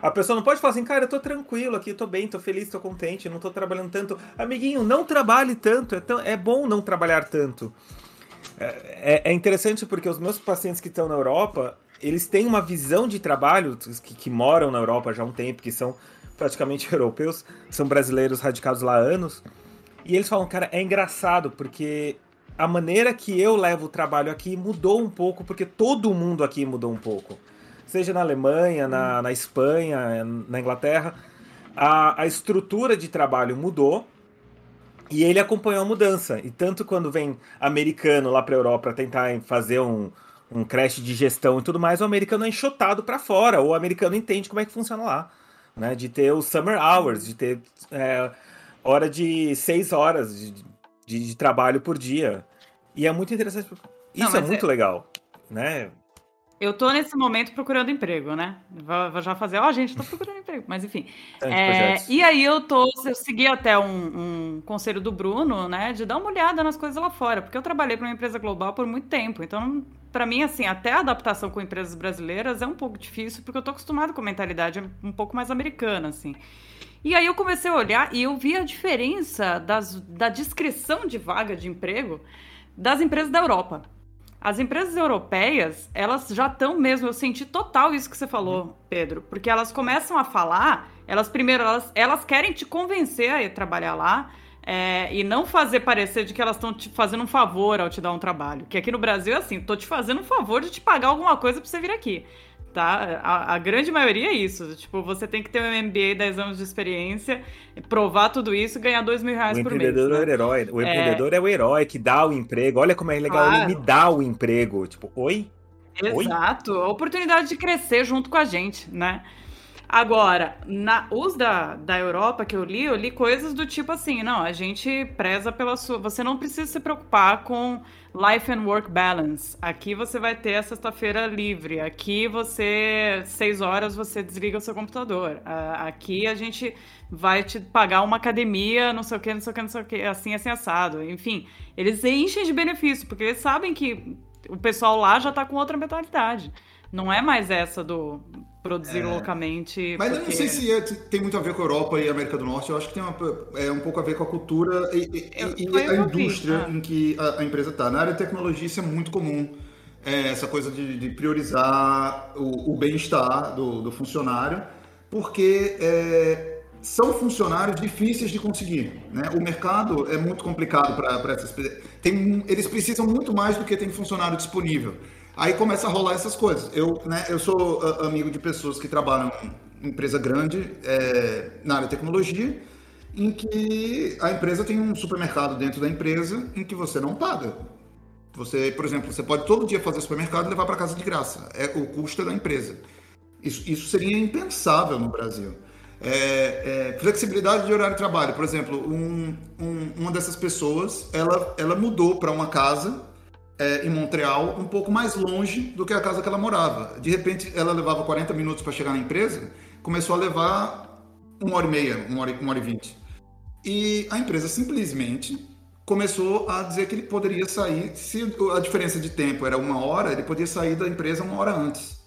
A pessoa não pode falar assim, cara, eu tô tranquilo aqui, eu tô bem, tô feliz, tô contente, não tô trabalhando tanto. Amiguinho, não trabalhe tanto, é, tão, é bom não trabalhar tanto. É, é, é interessante porque os meus pacientes que estão na Europa, eles têm uma visão de trabalho, que, que, moram na Europa já há um tempo, que são praticamente europeus, são brasileiros radicados lá há anos, e eles falam, cara, é engraçado, porque a maneira que eu levo o trabalho aqui mudou um pouco, porque todo mundo aqui mudou um pouco. Seja na Alemanha, na, na Espanha, na Inglaterra, a, a estrutura de trabalho mudou, e ele acompanhou a mudança. E tanto quando vem americano lá para a Europa tentar fazer um, um crash de gestão e tudo mais, o americano é enxotado para fora, ou o americano entende como é que funciona lá, né? De ter os summer hours, de ter é, hora de seis horas de, de, de, trabalho por dia. E é muito interessante. Isso Não, é muito é... legal, né? Eu tô nesse momento procurando emprego, né? Vou, já fazer, ó, oh, gente, tô procurando emprego, mas enfim. É, e aí eu tô, eu segui até um, um, conselho do Bruno, né, de dar uma olhada nas coisas lá fora, porque eu trabalhei para uma empresa global por muito tempo, então para mim, assim, até a adaptação com empresas brasileiras é um pouco difícil, porque eu tô acostumado com a mentalidade um pouco mais americana, assim. E aí eu comecei a olhar e eu vi a diferença das, da descrição de vaga de emprego das empresas da Europa. As empresas europeias, elas já estão mesmo, eu senti total isso que você falou, Pedro, porque elas começam a falar, elas primeiro, elas, elas querem te convencer a ir trabalhar lá, é, e não fazer parecer de que elas estão te fazendo um favor ao te dar um trabalho. Que aqui no Brasil é assim, tô te fazendo um favor de te pagar alguma coisa pra você vir aqui tá? A, a, grande maioria é isso. Tipo, você tem que ter um MBA, 10 anos de experiência, provar tudo isso e ganhar 2 mil reais por mês. O empreendedor é o herói. O empreendedor é... é... o herói que dá o emprego. Olha como é legal, claro. ele me dá o emprego. Tipo, oi? Exato. Oi? A oportunidade de crescer junto com a gente, né? Agora, na, os da, da Europa que eu li, eu li coisas do tipo assim, não, a gente preza pela sua. Você não precisa se preocupar com life and work balance. Aqui você vai ter a sexta-feira livre. Aqui você, seis horas, você desliga o seu computador. Aqui a gente vai te pagar uma academia, não sei o que, não sei o que, não sei o que, assim, assim, assado. Enfim, eles enchem de benefício, porque eles sabem que o pessoal lá já tá com outra mentalidade. Não é mais essa do produzir é. loucamente. Mas porque... eu não sei se é, tem muito a ver com a Europa e a América do Norte. Eu acho que tem uma, é, um pouco a ver com a cultura e, e, eu, e a indústria vi, em que a, a empresa está. Na área de tecnologia, isso é muito comum. É, essa coisa de, de priorizar o, o bem-estar do, do, funcionário, porque é, são funcionários difíceis de conseguir. Né? O mercado é muito complicado para essas. Tem, eles precisam muito mais do que tem funcionário disponível. Aí começa a rolar essas coisas. Eu, né, eu sou amigo de pessoas que trabalham em empresa grande é, na área de tecnologia, em que a empresa tem um supermercado dentro da empresa em que você não paga. Você, por exemplo, você pode todo dia fazer supermercado e levar para casa de graça. É o custo da empresa. Isso, isso seria impensável no Brasil. É, é, flexibilidade de horário de trabalho. Por exemplo, um, um, uma dessas pessoas, ela, ela mudou para uma casa é, em Montreal, um pouco mais longe do que a casa que ela morava. De repente, ela levava 40 minutos para chegar na empresa, começou a levar uma hora e meia, uma hora, uma hora e vinte. E a empresa simplesmente começou a dizer que ele poderia sair, se a diferença de tempo era uma hora, ele podia sair da empresa uma hora antes.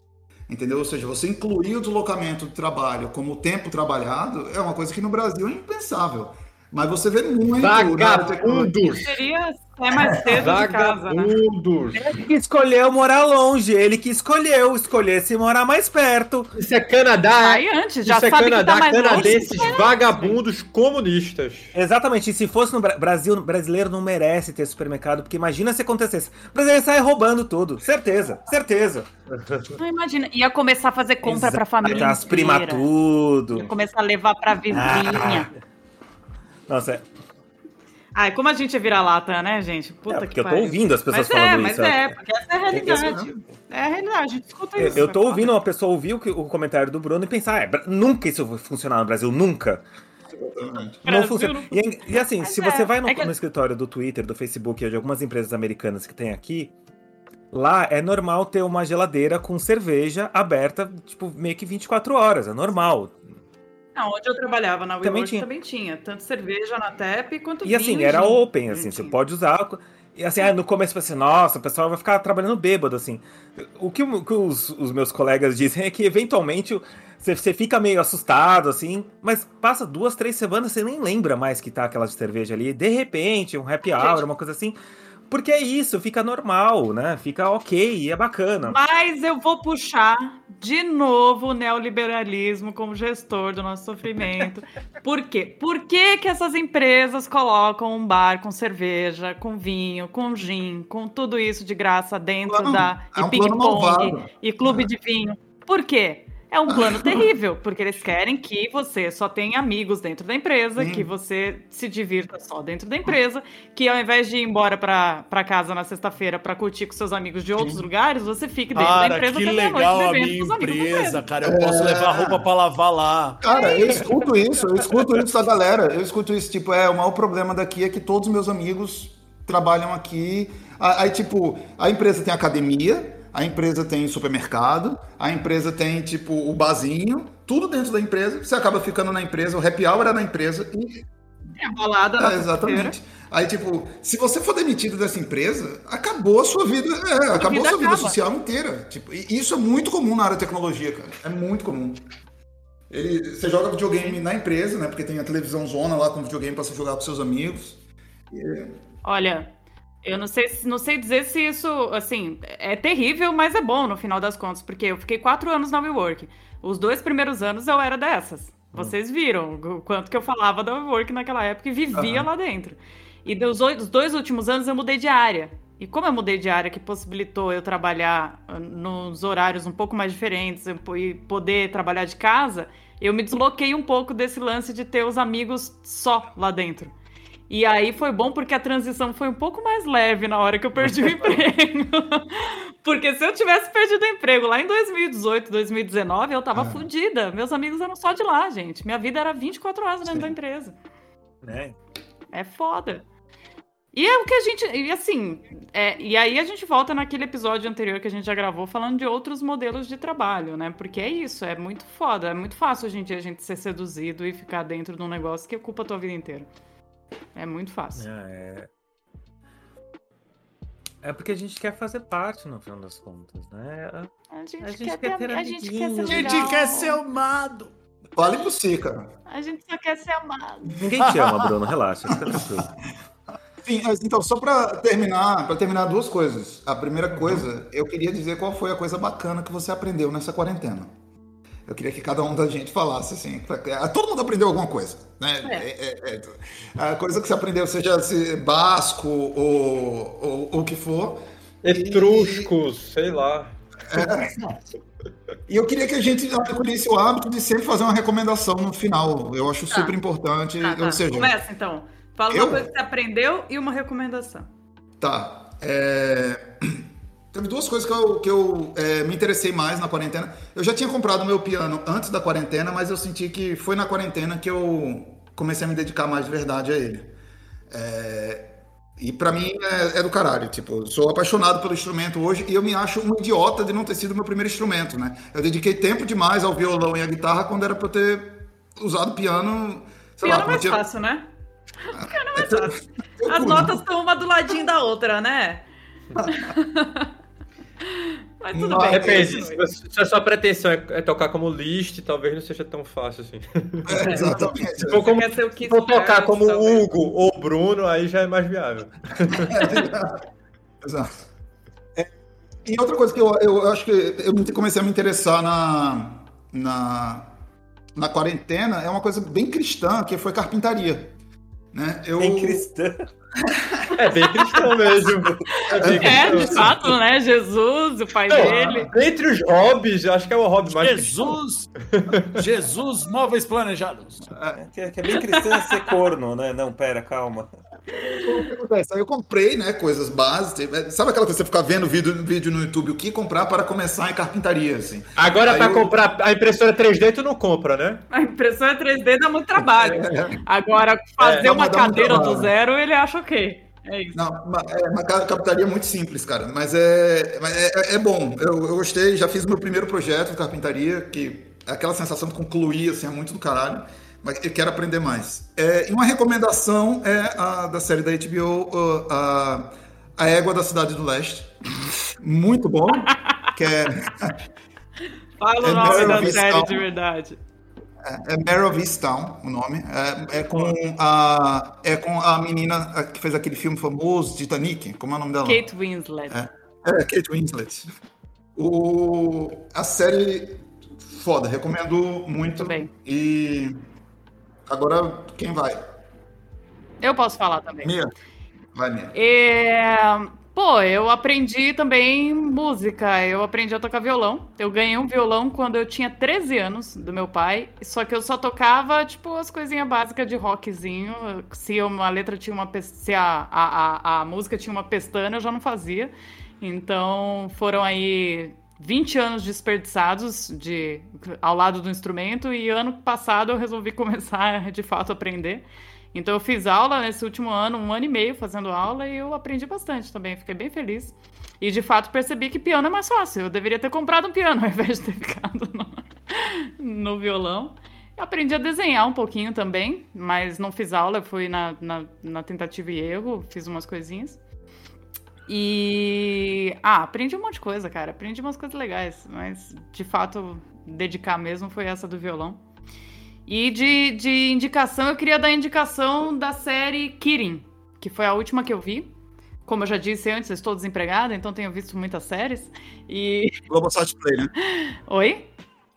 Entendeu? Ou seja, você incluir o deslocamento do trabalho como tempo trabalhado é uma coisa que no Brasil é impensável. Mas você vê muito. Vagabundos! Seria é mais cedo de casa, né? Ele que escolheu morar longe, ele que escolheu escolher se morar mais perto. Isso é Canadá. Aí antes, já Isso é sabe Canadá, que tá canadenses longe, vagabundos comunistas. Exatamente. E se fosse no Brasil, brasileiro não merece ter supermercado, porque imagina se acontecesse. O brasileiro sai roubando tudo. Certeza, certeza. Não imagina. Ia começar a fazer compra Exato, pra família. As primas tudo. Ia começar a levar pra vizinha. Ah. Nossa, Ai, como a gente é vira-lata, né, gente? Puta é, porque que eu tô ouvindo as pessoas mas é, falando mas isso. Mas é, porque essa é a realidade. É a realidade, a gente escuta isso. Eu tô ouvindo uma pessoa ouvir o, o comentário do Bruno e pensar, ah, é, nunca isso vai funcionar no Brasil, nunca. Não funciona. E, e assim, mas se você é, vai no, é que... no escritório do Twitter, do Facebook ou de algumas empresas americanas que tem aqui, Lá é normal ter uma geladeira com cerveja aberta, tipo, meio que 24 horas. É normal. Não, onde eu trabalhava na WeWork também tinha. também tinha. Tanto cerveja na TEP quanto E assim, era open, assim, você pode usar. E assim, ah, no começo eu assim, nossa, o pessoal vai ficar trabalhando bêbado, assim. O que, o que os, os, meus colegas dizem é que eventualmente você, você, fica meio assustado, assim, mas passa duas, três semanas, você nem lembra mais que tá aquela cerveja ali. De repente, um happy hour, uma coisa assim. Porque é isso, fica normal, né? Fica ok, é bacana. Mas eu vou puxar de novo o neoliberalismo como gestor do nosso sofrimento. Por quê? Por que, que essas empresas colocam um bar com cerveja, com vinho, com gin, com tudo isso de graça dentro plano, da. É um e ping-pong e clube é. de vinho? Por quê? É um plano terrível, porque eles querem que você só tenha amigos dentro da empresa, que você se divirta só dentro da empresa, que ao invés de ir embora para casa na sexta-feira para curtir com seus amigos de outros Sim. lugares, você fique dentro cara, da empresa que legal a minha empresa, cara. Eu é... posso levar roupa para lavar lá. Cara, eu escuto isso, eu escuto isso da galera. Eu escuto isso, tipo, é, o maior problema daqui é que todos os meus amigos trabalham aqui. Aí, tipo, a empresa tem academia, a empresa tem supermercado, a empresa tem, tipo, o barzinho, tudo dentro da empresa. Você acaba ficando na empresa, o happy hour é na empresa e. É balada é, Exatamente. Aí, tipo, se você for demitido dessa empresa, acabou a sua vida. É, acabou a sua vida social inteira. Tipo, e isso é muito comum na área de tecnologia, cara. É muito comum. Ele, você joga videogame na empresa, né? Porque tem a televisão zona lá com videogame para você jogar com seus amigos. E... Olha, eu não sei, não sei dizer se isso, assim, é terrível, mas é bom no final das contas, porque eu fiquei quatro anos na WeWork. Os dois primeiros anos eu era dessas. Vocês viram o quanto que eu falava da WeWork naquela época e vivia uhum. lá dentro. E dos dois últimos anos eu mudei de área. E como eu mudei de área, que possibilitou eu trabalhar ah, nos horários um pouco mais diferentes e poder trabalhar de casa, eu me desloquei um pouco desse lance de ter os amigos só lá dentro. E aí foi bom porque a transição foi um pouco mais leve na hora que eu perdi o emprego. porque se eu tivesse perdido o emprego lá em 2018, 2019, eu tava é. fodida. Meus amigos eram só de lá, gente. Minha vida era 24 horas dentro Sim. da empresa. É. É foda. E é o que a gente. E assim, é, e aí a gente volta naquele episódio anterior que a gente já gravou falando de outros modelos de trabalho, né? Porque é isso, é muito foda. É muito fácil hoje em dia a gente ser seduzido e ficar dentro de um negócio que ocupa a tua vida inteira. É muito fácil. É, é porque a gente quer fazer parte, no final das contas, né? A gente, a gente quer, quer, ter, a gente quer ser A gente quer ser amado. Vale por si, cara. A gente só quer ser amado. Ninguém te ama, Bruno, relaxa. Sim, então, só para terminar, para terminar duas coisas. A primeira coisa, eu queria dizer qual foi a coisa bacana que você aprendeu nessa quarentena. Eu queria que cada um da gente falasse assim. Todo mundo aprendeu alguma coisa, né? É. É, é, é a coisa que você aprendeu, seja se basco ou o que for. Etruscos, e... sei lá. É. E eu queria que a gente adquirisse o hábito de sempre fazer uma recomendação no final. Eu acho tá. super importante. Tá, tá. Ou seja, Começa então. Fala eu... uma coisa que você aprendeu e uma recomendação. Tá. É... Teve duas coisas que eu, que eu é, me interessei mais na quarentena. Eu já tinha comprado meu piano antes da quarentena, mas eu senti que foi na quarentena que eu comecei a me dedicar mais de verdade a ele. É, e para mim é, é, do caralho. Tipo, sou apaixonado pelo instrumento hoje e eu me acho um idiota de não ter sido meu primeiro instrumento, né? Eu dediquei tempo demais ao violão e à guitarra quando era para eu ter usado piano. Piano lá, é mais tinha... fácil, né? Ah, piano é mais fácil. As notas estão uma do ladinho da outra, né? Mas tudo não, bem. Depende. Se a sua pretensão é, é, tocar como list, talvez não seja tão fácil assim. É, exatamente. Se for, como, se for tocar como talvez. Hugo ou Bruno, aí já é mais viável. Exato. É, e outra coisa que eu, eu acho que eu comecei a me interessar na, na, na quarentena é uma coisa bem cristã, que foi carpintaria. Né? Eu... Bem cristã. É bem cristão mesmo. É, bem é de fato, né? Jesus, o pai dele. Entre os hobbies, acho que é o hobby mais Jesus! Jesus, móveis planejados. É, é, que é bem cristão ser corno, né? Não, pera, calma. Eu comprei, né, coisas básicas. Sabe aquela coisa que você ficar vendo vídeo, vídeo no YouTube, o que comprar para começar em carpintaria, assim. Agora, para eu... comprar a impressora 3D, tu não compra, né? A impressora 3D dá muito trabalho. É. Agora, fazer é, uma cadeira do zero, ele acha ok. É isso. Não, é uma carpintaria muito simples, cara. Mas é, é, é bom. Eu, eu, gostei, já fiz o meu primeiro projeto de carpintaria, que é aquela sensação de concluir, assim, é muito do caralho mas eu quero aprender mais. É, e uma recomendação é a da série da HBO, a, a Égua da Cidade do Leste. Muito bom. que é, Fala é o nome da série de verdade. É, é Mare of Easttown, o nome. É, é, com a, é com a menina que fez aquele filme famoso, Titanic. Como é o nome dela? Kate Winslet. É, é Kate Winslet. O, a série foda, recomendo muito. Muito bem. E Agora, quem vai? Eu posso falar também. Mia. Vai, Mia. É... Pô, eu aprendi também música. Eu aprendi a tocar violão. Eu ganhei um violão quando eu tinha 13 anos, do meu pai. Só que eu só tocava, tipo, as coisinhas básicas de rockzinho. Se uma letra tinha uma... Se a, a, a, a música tinha uma pestana, eu já não fazia. Então, foram aí 20 anos desperdiçados de, ao lado do instrumento e ano passado eu resolvi começar de fato a aprender. Então eu fiz aula nesse último ano, um ano e meio fazendo aula e eu aprendi bastante também, fiquei bem feliz. E de fato percebi que piano é mais fácil. Eu deveria ter comprado um piano ao invés de ter ficado no, no violão. Eu aprendi a desenhar um pouquinho também, mas não fiz aula, fui na, na, na tentativa e erro, fiz umas coisinhas. E. Ah, aprendi um monte de coisa, cara. Aprendi umas coisas legais. Mas, de fato, dedicar mesmo foi essa do violão. E de, de indicação, eu queria dar a indicação da série Kirin, que foi a última que eu vi. Como eu já disse antes, eu estou desempregada, então tenho visto muitas séries. E. Globosat Play, né? Oi?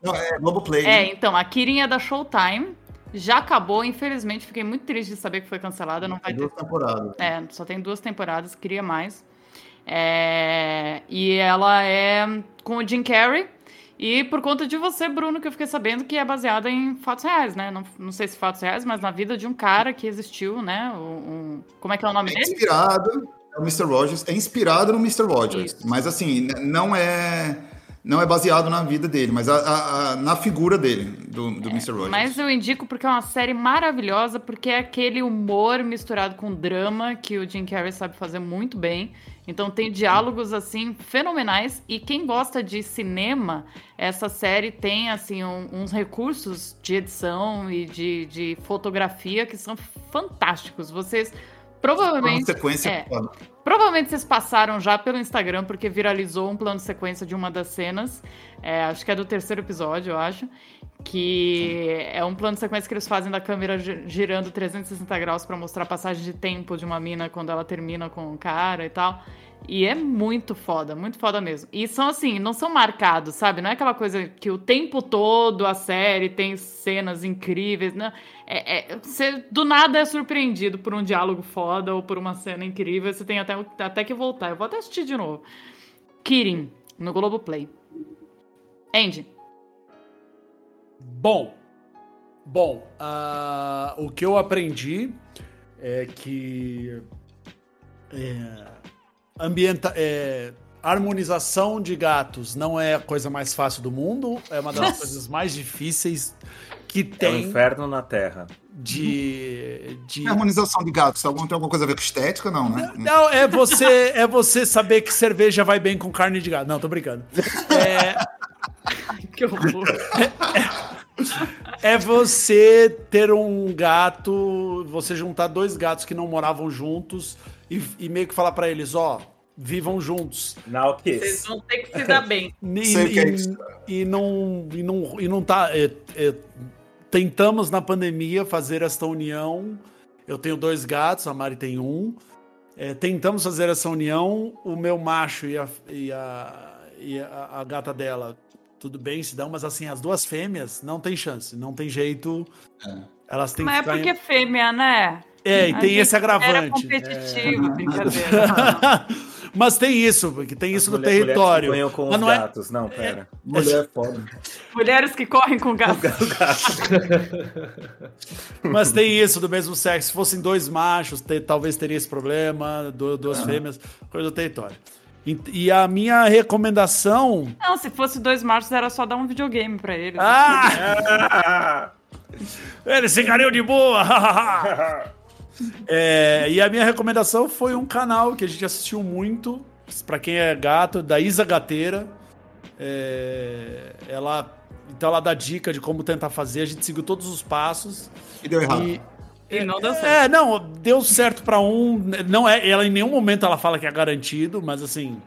Não, é Globoplay. É, né? então, a Kirin é da Showtime. Já acabou, infelizmente, fiquei muito triste de saber que foi cancelada. Não vai duas ter... temporadas. É, só tem duas temporadas, queria mais. É, e ela é com o Jim Carrey. E por conta de você, Bruno, que eu fiquei sabendo que é baseada em fatos reais, né? Não, não sei se fatos reais, mas na vida de um cara que existiu, né? Um, um... como é que é o nome é dele? Inspirado, é o Mr. Rogers, é inspirado no Mr. Rogers, Isso. mas assim, não é não é baseado na vida dele, mas a, a, a, na figura dele, do, do é, Mr. Rogers. Mas eu indico porque é uma série maravilhosa, porque é aquele humor misturado com drama que o Jim Carrey sabe fazer muito bem. Então tem diálogos assim fenomenais e quem gosta de cinema, essa série tem assim um, uns recursos de edição e de, de fotografia que são fantásticos. Vocês Provavelmente. sequência é, provavelmente vocês passaram já pelo Instagram, porque viralizou um plano de sequência de uma das cenas. É, acho que é do terceiro episódio, eu acho. Que Sim. é um plano de sequência que eles fazem da câmera girando 360 graus para mostrar a passagem de tempo de uma mina quando ela termina com o cara e tal. E é muito foda, muito foda mesmo. E são assim, não são marcados, sabe? Não é aquela coisa que o tempo todo a série tem cenas incríveis, né? É, é, você do nada é surpreendido por um diálogo foda ou por uma cena incrível. Você tem até, até que voltar. Eu vou até assistir de novo. Kirin, no Globoplay. Andy. Bom. Bom, uh, o que eu aprendi é que. É, ambienta, é, harmonização de gatos não é a coisa mais fácil do mundo, é uma das coisas mais difíceis que tem. É um inferno na Terra. De, de... harmonização de gatos, algum tem alguma coisa a ver com estética, não, né? Não, é você, é você saber que cerveja vai bem com carne de gato. Não, tô brincando. É... que horror. É, é, você ter um gato, você juntar dois gatos que não moravam juntos e, e meio que falar para eles, ó, vivam juntos. Não, que Vocês vão ter que se dar bem. E, e, é e, não, e, não, e não tá. É, é, tentamos na pandemia fazer esta união. Eu tenho dois gatos, a Mari tem um. É, tentamos fazer essa união. O meu macho e a, e a, e a, a gata dela, tudo bem, se dão, mas assim, as duas fêmeas não tem chance, não tem jeito. É. Elas têm mas é porque em... fêmea, né? É, e tem esse agravante. Era competitivo, é. brincadeira. Mas tem isso, porque tem isso no território. Mulheres que com Mas os não é- gatos. É... Não, pera. Mulher é foda. Mulheres que correm com gatos. Mas tem isso do mesmo sexo. Se fossem dois machos, ter, talvez teria esse problema, duas fêmeas, coisa do território. E a minha recomendação. Não, se fosse dois machos, era só dar um videogame pra eles. Ah! Eles ficariam de boa! É, e a minha recomendação foi um canal que a gente assistiu muito, para quem é gato, da Isa Gateira. É, ela, então ela dá dica de como tentar fazer, a gente seguiu todos os passos. E deu errado. E, e não deu certo. É, não, deu certo para um. Não é, ela em nenhum momento ela fala que é garantido, mas assim,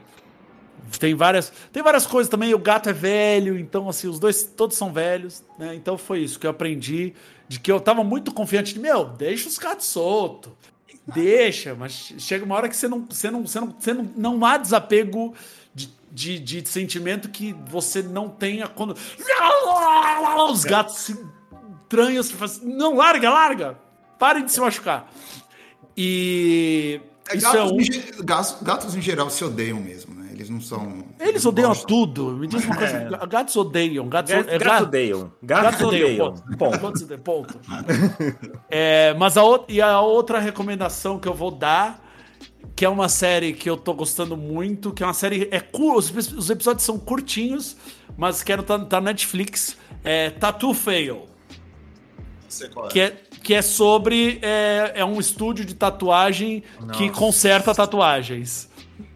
tem várias, tem várias coisas também. O gato é velho, então assim, os dois todos são velhos, né? Então foi isso que eu aprendi, de que eu tava muito confiante de, meu, deixa os gatos soltos. Deixa, mas chega uma hora que você não, você não, você não, você não, não há desapego de, de, de sentimento que você não tenha quando os gatos estranhos fazem, não larga, larga. Parem de se machucar. E é, gatos, é um... em, gatos, em geral se odeiam mesmo, né? Eles não são. Eles odeiam gostam. tudo. Me diz uma coisa. É. Gatos odeiam. Gatos, gatos, é, gatos odeiam. Gatos, gatos odeiam. Ponto. Ponto. ponto. é, mas a, e a outra recomendação que eu vou dar, que é uma série que eu tô gostando muito, que é uma série. É, os, os episódios são curtinhos, mas quero tá, tá na Netflix. É Tattoo Fail. É. Que é, que é sobre. É, é um estúdio de tatuagem Nossa. que conserta tatuagens.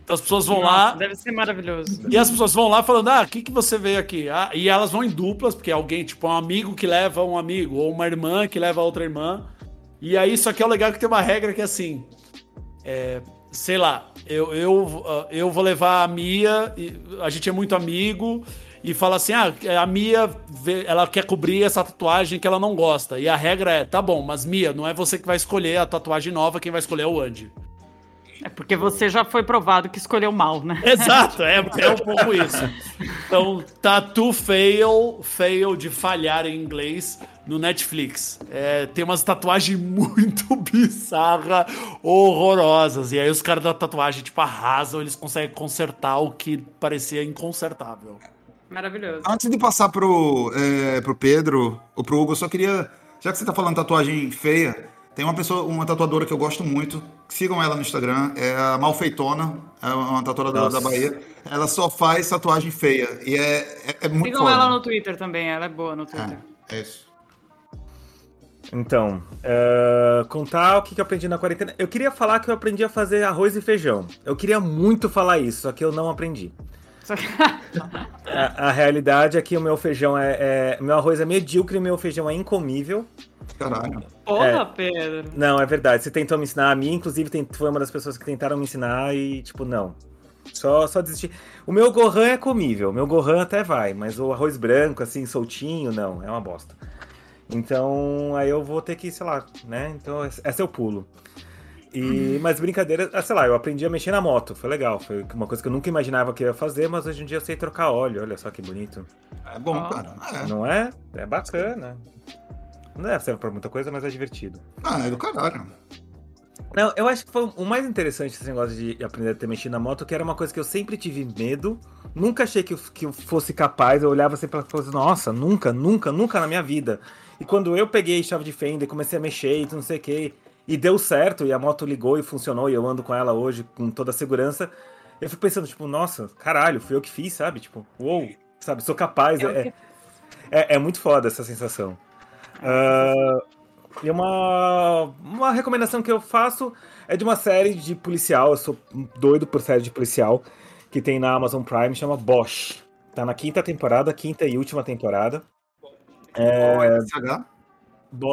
Então as pessoas vão Nossa, lá. Deve ser maravilhoso. E as pessoas vão lá falando: ah, o que, que você veio aqui? Ah, e elas vão em duplas, porque é alguém, tipo, um amigo que leva um amigo, ou uma irmã que leva outra irmã. E aí, só que é o legal que tem uma regra que é assim. É, sei lá, eu, eu, eu vou levar a Mia, a gente é muito amigo, e fala assim: ah, a Mia ela quer cobrir essa tatuagem que ela não gosta. E a regra é: tá bom, mas Mia, não é você que vai escolher a tatuagem nova, quem vai escolher é o Andy. É porque você já foi provado que escolheu mal, né? Exato, é, é um pouco isso. Então, Tattoo Fail, fail de falhar em inglês no Netflix. É, tem umas tatuagens muito bizarras, horrorosas. E aí os caras da tatuagem, tipo, arrasam, eles conseguem consertar o que parecia inconsertável. Maravilhoso. Antes de passar pro, é, pro Pedro ou pro Hugo, eu só queria. Já que você tá falando tatuagem feia, tem uma pessoa, uma tatuadora que eu gosto muito. Sigam ela no Instagram, é a Malfeitona, é uma tatuadora da Bahia. Ela só faz tatuagem feia. E é, é, é muito Sigam foda. ela no Twitter também, ela é boa no Twitter. É, é isso. Então, uh, contar o que eu aprendi na quarentena. Eu queria falar que eu aprendi a fazer arroz e feijão. Eu queria muito falar isso, só que eu não aprendi. a, a, realidade é que o meu feijão é, é, Meu arroz é medíocre e meu feijão é incomível. Caralho. Porra, é, Pedro. Não, é verdade. Você tentou me ensinar. A mim, inclusive, tem, foi uma das pessoas que tentaram me ensinar e, tipo, não. Só, só desistir. O meu Gohan é comível. O meu Gohan até vai, mas o arroz branco, assim, soltinho, não. É uma bosta. Então, aí eu vou ter que, sei lá, né? Então, essa eu pulo. E, uhum. mas brincadeira, ah, sei lá, eu aprendi a mexer na moto, foi legal. Foi uma coisa que eu nunca imaginava que eu ia fazer, mas hoje em dia eu sei trocar óleo, olha só que bonito. É bom, cara. É. Não é? É bacana. Não é serve pra muita coisa, mas é divertido. Ah, é do caralho. Não, eu acho que foi o mais interessante esse negócio de aprender a ter mexido na moto, que era uma coisa que eu sempre tive medo. Nunca achei que eu, que eu fosse capaz. Eu olhava sempre para coisa, nossa, nunca, nunca, nunca na minha vida. E quando eu peguei chave de fenda e comecei a mexer e não sei o que, e deu certo, e a moto ligou e funcionou, e eu ando com ela hoje com toda a segurança, eu fico pensando, tipo, nossa, caralho, fui eu que fiz, sabe? Tipo, uou, sabe, sou capaz. É, é, é muito foda essa sensação. Uh, e uma, uma recomendação que eu faço é de uma série de policial, eu sou doido por série de policial, que tem na Amazon Prime, chama Bosch. Tá na quinta temporada, quinta e última temporada. É, SH?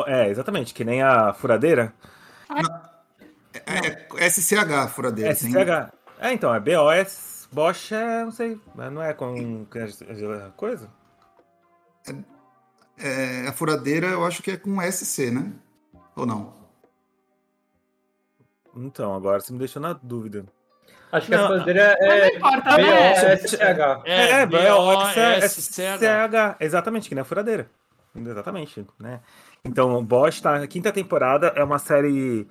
É, exatamente, que nem a furadeira. É, é, SCH, furadeira. SCH. É, então, é BOS. Bosch é, não sei, não é com coisa? É, é, a furadeira eu acho que é com SC, né? Ou não? Então, agora você me deixou na dúvida. Acho que não, a furadeira é B-O-S-C-H. É, é B-O-S-C-H. Exatamente, que nem a furadeira. Exatamente, né? Então, Bosch tá na quinta temporada, é uma série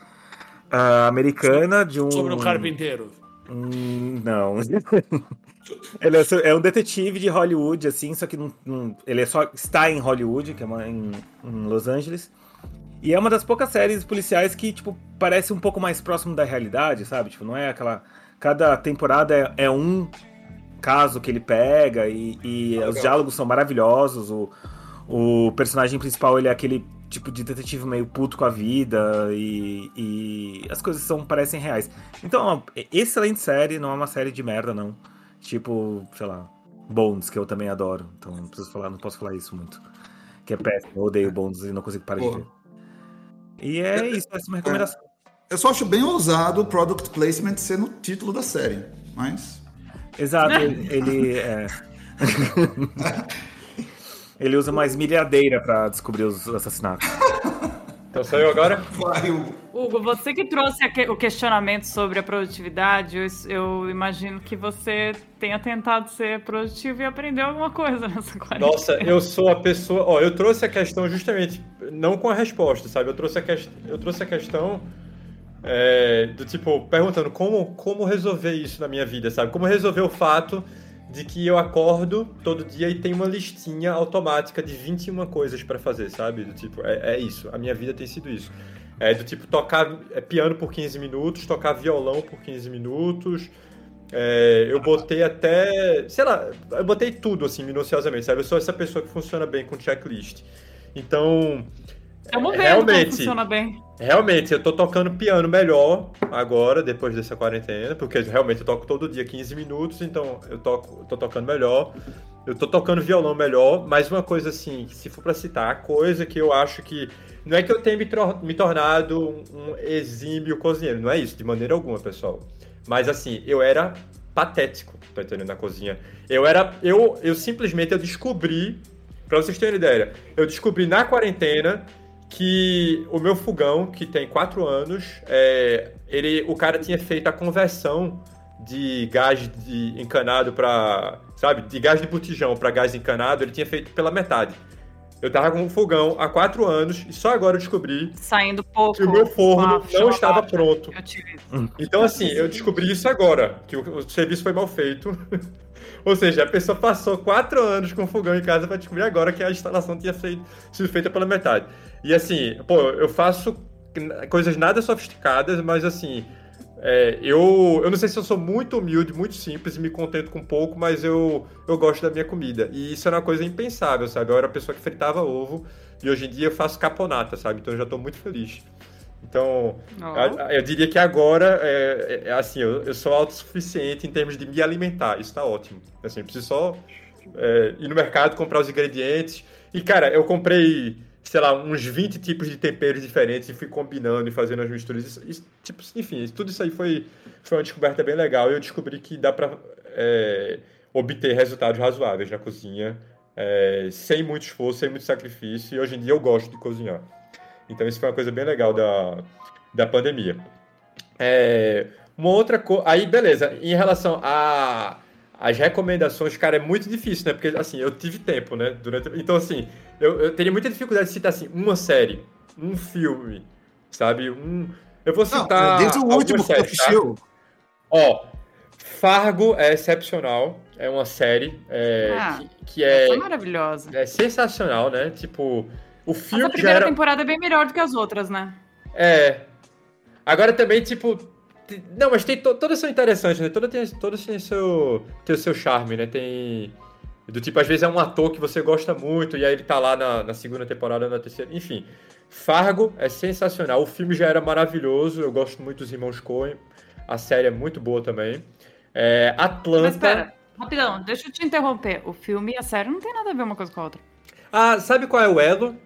uh, americana de um... Sobre um carpinteiro. Hum, não. ele é, é, um detetive de Hollywood, assim, só que não, não, ele é só está em Hollywood, que é uma, em, em, Los Angeles. E é uma das poucas séries policiais que, tipo, parece um pouco mais próximo da realidade, sabe? Tipo, não é aquela. Cada temporada é, é um caso que ele pega e, e ah, os diálogos são maravilhosos. O, o personagem principal, ele é aquele tipo de detetive meio puto com a vida e, e as coisas são parecem reais. Então, é uma excelente série, não é uma série de merda, não. Tipo, sei lá, Bones, que eu também adoro. Então não preciso falar, não posso falar isso muito. Que é péssimo, eu odeio Bones e não consigo parar de ver. E é isso, essa é uma recomendação. Eu só acho bem ousado o product placement ser no título da série, mas. Exato, ele, ele é. Ele usa mais milhadeira para descobrir os assassinatos. Então eu agora? Vai, Hugo. Hugo, você que trouxe o questionamento sobre a produtividade, eu, eu, imagino que você tenha tentado ser produtivo e aprendeu alguma coisa nessa quarentena. Nossa, eu sou a pessoa. Ó, eu trouxe a questão justamente, não com a resposta, sabe? Eu trouxe a, que... eu trouxe a questão é, do tipo, perguntando como, como resolver isso na minha vida, sabe? Como resolver o fato de que eu acordo todo dia e tem uma listinha automática de 21 coisas para fazer, sabe? Do tipo, é, é, isso. A minha vida tem sido isso. É do tipo, tocar é, piano por 15 minutos, tocar violão por 15 minutos. É, eu botei até. Sei lá, eu botei tudo assim, minuciosamente, sabe? Eu sou essa pessoa que funciona bem com checklist. Então. Estamos vendo realmente, funciona bem. Realmente, eu tô tocando piano melhor agora, depois dessa quarentena, porque realmente eu toco todo dia 15 minutos, então eu toco, eu tô tocando melhor. Eu tô tocando violão melhor, mas uma coisa assim, se for para citar, a coisa que eu acho que. Não é que eu tenha me, me tornado um exímio cozinheiro, não é isso, de maneira alguma, pessoal. Mas assim, eu era patético, tá entendendo, na cozinha. Eu era. Eu, eu simplesmente eu descobri, pra vocês terem ideia, eu descobri na quarentena que o meu fogão, que tem quatro anos, é, ele, o cara tinha feito a conversão de gás de encanado para, sabe, de gás de botijão para gás encanado, ele tinha feito pela metade. Eu tava com um fogão há quatro anos e só agora eu descobri Saindo pouco que o meu forno não estava pronto. Então, assim, eu descobri isso agora, que o, o serviço foi mal feito. Ou seja, a pessoa passou quatro anos com fogão em casa para descobrir agora que a instalação tinha sido feita pela metade. E assim, pô, eu faço coisas nada sofisticadas, mas assim, é, eu, eu não sei se eu sou muito humilde, muito simples me contento com pouco, mas eu, eu gosto da minha comida. E isso era uma coisa impensável, sabe? Eu era a pessoa que fritava ovo e hoje em dia eu faço caponata, sabe? Então eu já estou muito feliz. Então, oh. eu, eu, diria que agora, é, é, é, assim, eu, eu sou autossuficiente em termos de me alimentar. Isso está ótimo. Assim, eu preciso só é, ir no mercado, comprar os ingredientes. E, cara, eu comprei sei lá, uns 20 tipos de temperos diferentes e fui combinando e fazendo as misturas. Isso, isso, tipo, enfim, tudo isso aí foi, foi uma descoberta bem legal e eu descobri que dá para é, obter resultados razoáveis na cozinha é, sem muito esforço, sem muito sacrifício e hoje em dia eu gosto de cozinhar. Então isso foi uma coisa bem legal da, da pandemia. É, uma outra coisa... Aí, beleza, em relação a as recomendações, cara, é muito difícil, né? Porque, assim, eu tive tempo, né? Durante... Então, assim, eu, eu teria muita dificuldade de citar, assim, uma série, um filme, sabe? Um... Eu vou citar. Não, desde o último séries, que tá? Ó, Fargo é excepcional. É uma série é, ah, que, que, é. é maravilhosa. É sensacional, né? Tipo, o filme. Mas a primeira era... temporada é bem melhor do que as outras, né? É. Agora também, tipo, não, mas tem to, todas são interessantes, né? Todas têm, todas têm seu, tem o seu charme, né? Tem. Do tipo, às vezes é um ator que você gosta muito, e aí ele tá lá na, na segunda temporada, na terceira. Enfim. Fargo é sensacional. O filme já era maravilhoso. Eu gosto muito dos irmãos Coen. A série é muito boa também. É, Atlanta. Mas pera, rapidão, deixa eu te interromper. O filme e a série não tem nada a ver uma coisa com a outra. Ah, sabe qual é o elo?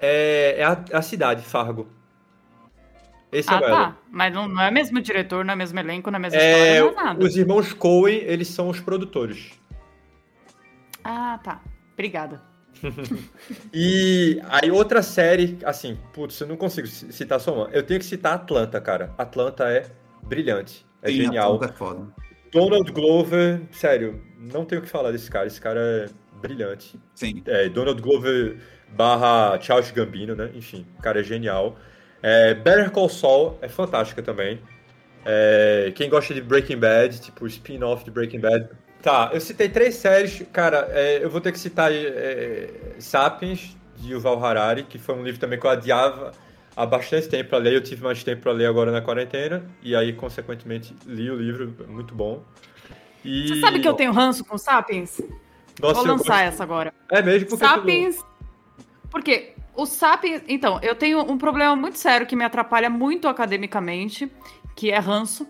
É, é a, a cidade, Fargo. Esse ah, é o tá. Mas não, não é mesmo diretor, não é mesmo elenco, não é mesmo é, história, não é nada. Os irmãos Coen, eles são os produtores. Ah, tá. Obrigada. e aí outra série, assim, putz, eu não consigo citar só uma. Eu tenho que citar Atlanta, cara. Atlanta é brilhante, é Sim, genial. Atlanta é foda. Donald Glover, sério, não tenho o que falar desse cara. Esse cara é brilhante. Sim. É, Donald Glover barra Charles Gambino, né? Enfim, o cara é genial. É, Better Call Saul é fantástica também. É, quem gosta de Breaking Bad, tipo spin-off de Breaking Bad. Tá, eu citei três séries. Cara, é, eu vou ter que citar é, Sapiens, de Yuval Harari, que foi um livro também que eu adiava há bastante tempo para ler. Eu tive mais tempo para ler agora na quarentena. E aí, consequentemente, li o livro. Muito bom. E... Você sabe que eu tenho ranço com Sapiens? Nossa, vou lançar gosto... essa agora. É mesmo? Porque Sapiens... Porque o Sapiens, então, eu tenho um problema muito sério que me atrapalha muito academicamente, que é ranço.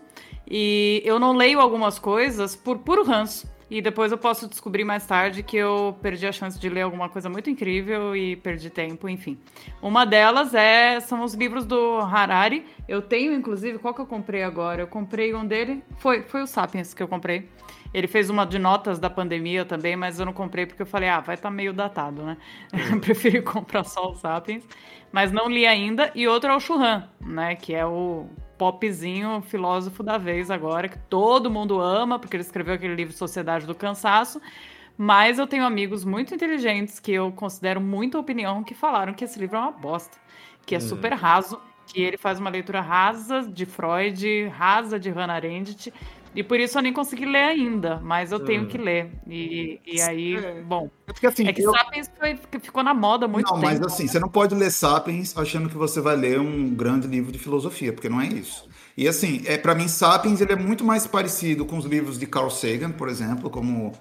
E eu não leio algumas coisas por puro ranço. E depois eu posso descobrir mais tarde que eu perdi a chance de ler alguma coisa muito incrível e perdi tempo, enfim. Uma delas é são os livros do Harari. Eu tenho, inclusive, qual que eu comprei agora? Eu comprei um dele. Foi, foi o Sapiens que eu comprei. Ele fez uma de notas da pandemia também, mas eu não comprei porque eu falei, ah, vai estar tá meio datado, né? Uhum. Preferi comprar só o Sapiens. Mas não li ainda. E outro é o Churran, né? Que é o popzinho filósofo da vez agora, que todo mundo ama, porque ele escreveu aquele livro Sociedade do Cansaço. Mas eu tenho amigos muito inteligentes que eu considero muita opinião que falaram que esse livro é uma bosta, que é hum. super raso, que ele faz uma leitura rasa de Freud, rasa de Hannah Arendt, e por isso eu nem consegui ler ainda, mas eu tenho hum. que ler. E, e aí, é. bom. É, porque, assim, é que eu... Sapiens foi, ficou na moda muito não, tempo. Não, mas assim, você não pode ler Sapiens achando que você vai ler um grande livro de filosofia, porque não é isso. E assim, é, para mim, Sapiens ele é muito mais parecido com os livros de Carl Sagan, por exemplo, como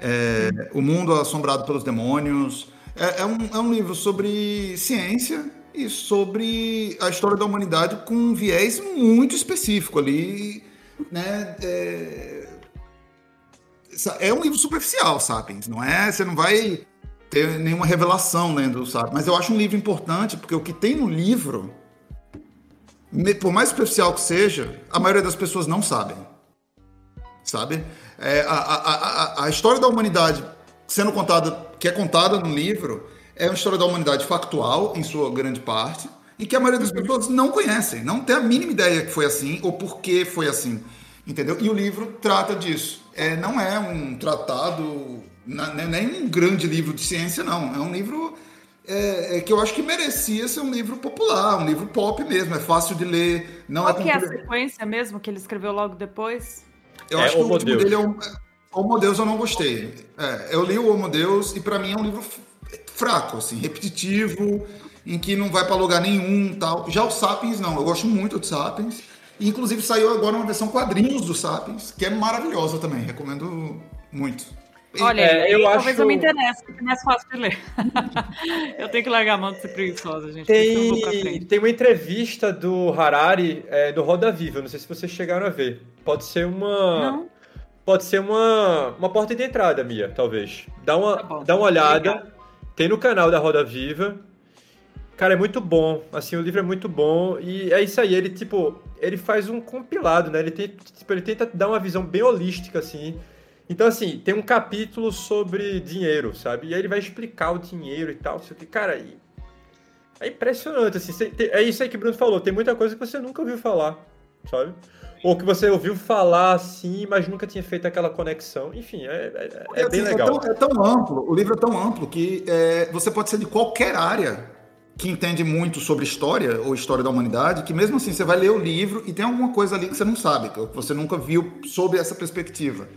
é, O Mundo Assombrado pelos Demônios. É, é, um, é um livro sobre ciência e sobre a história da humanidade com um viés muito específico ali né? É... é um livro superficial, Sapiens, não é? Você não vai ter nenhuma revelação lendo o Sapiens, mas eu acho um livro importante porque o que tem no livro, por mais superficial que seja, a maioria das pessoas não sabem, sabe? É, a, a, a, a história da humanidade sendo contada, que é contada no livro, é uma história da humanidade factual, em sua grande parte, e que a maioria das pessoas não conhecem, não tem a mínima ideia que foi assim ou por que foi assim, entendeu? E o livro trata disso. É, não é um tratado, é nem um grande livro de ciência, não. É um livro é, é, que eu acho que merecia ser um livro popular, um livro pop mesmo. É fácil de ler. Não Qual é que é a sequência mesmo que ele escreveu logo depois? Eu é, acho que o último Deus. dele é o, Homo Deus eu não gostei. É, eu li o Homo Deus e para mim é um livro fraco, assim, repetitivo, em que não vai para lugar nenhum tal. Já o Sapiens, não. Eu gosto muito do Sapiens. E, inclusive, saiu agora uma versão quadrinhos do Sapiens, que é maravilhosa também. Recomendo muito. Olha, é, eu talvez acho... eu me interesse, porque é mais fácil de ler. eu tenho que largar a mão de ser preguiçosa, gente. Tem, tem uma entrevista do Harari, é, do Roda Viva, não sei se vocês chegaram a ver. Pode ser uma... Não. Pode ser uma, uma porta de entrada, Mia, talvez. Dá uma, tá dá uma olhada. Obrigado. Tem no canal da Roda Viva. Cara, é muito bom. Assim, o livro é muito bom. E é isso aí, ele, tipo, ele faz um compilado, né? Ele, tem, tipo, ele tenta dar uma visão bem holística, assim, então, assim, tem um capítulo sobre dinheiro, sabe? E aí ele vai explicar o dinheiro e tal. Sei que. Cara, é impressionante, assim. É isso aí que o Bruno falou. Tem muita coisa que você nunca ouviu falar, sabe? Ou que você ouviu falar assim, mas nunca tinha feito aquela conexão. Enfim, é, é, é bem assim, legal. É tão, é tão, amplo, o livro é tão amplo que é, você pode ser de qualquer área que entende muito sobre história ou história da humanidade, que mesmo assim você vai ler o livro e tem alguma coisa ali que você não sabe, que você nunca viu sob essa perspectiva.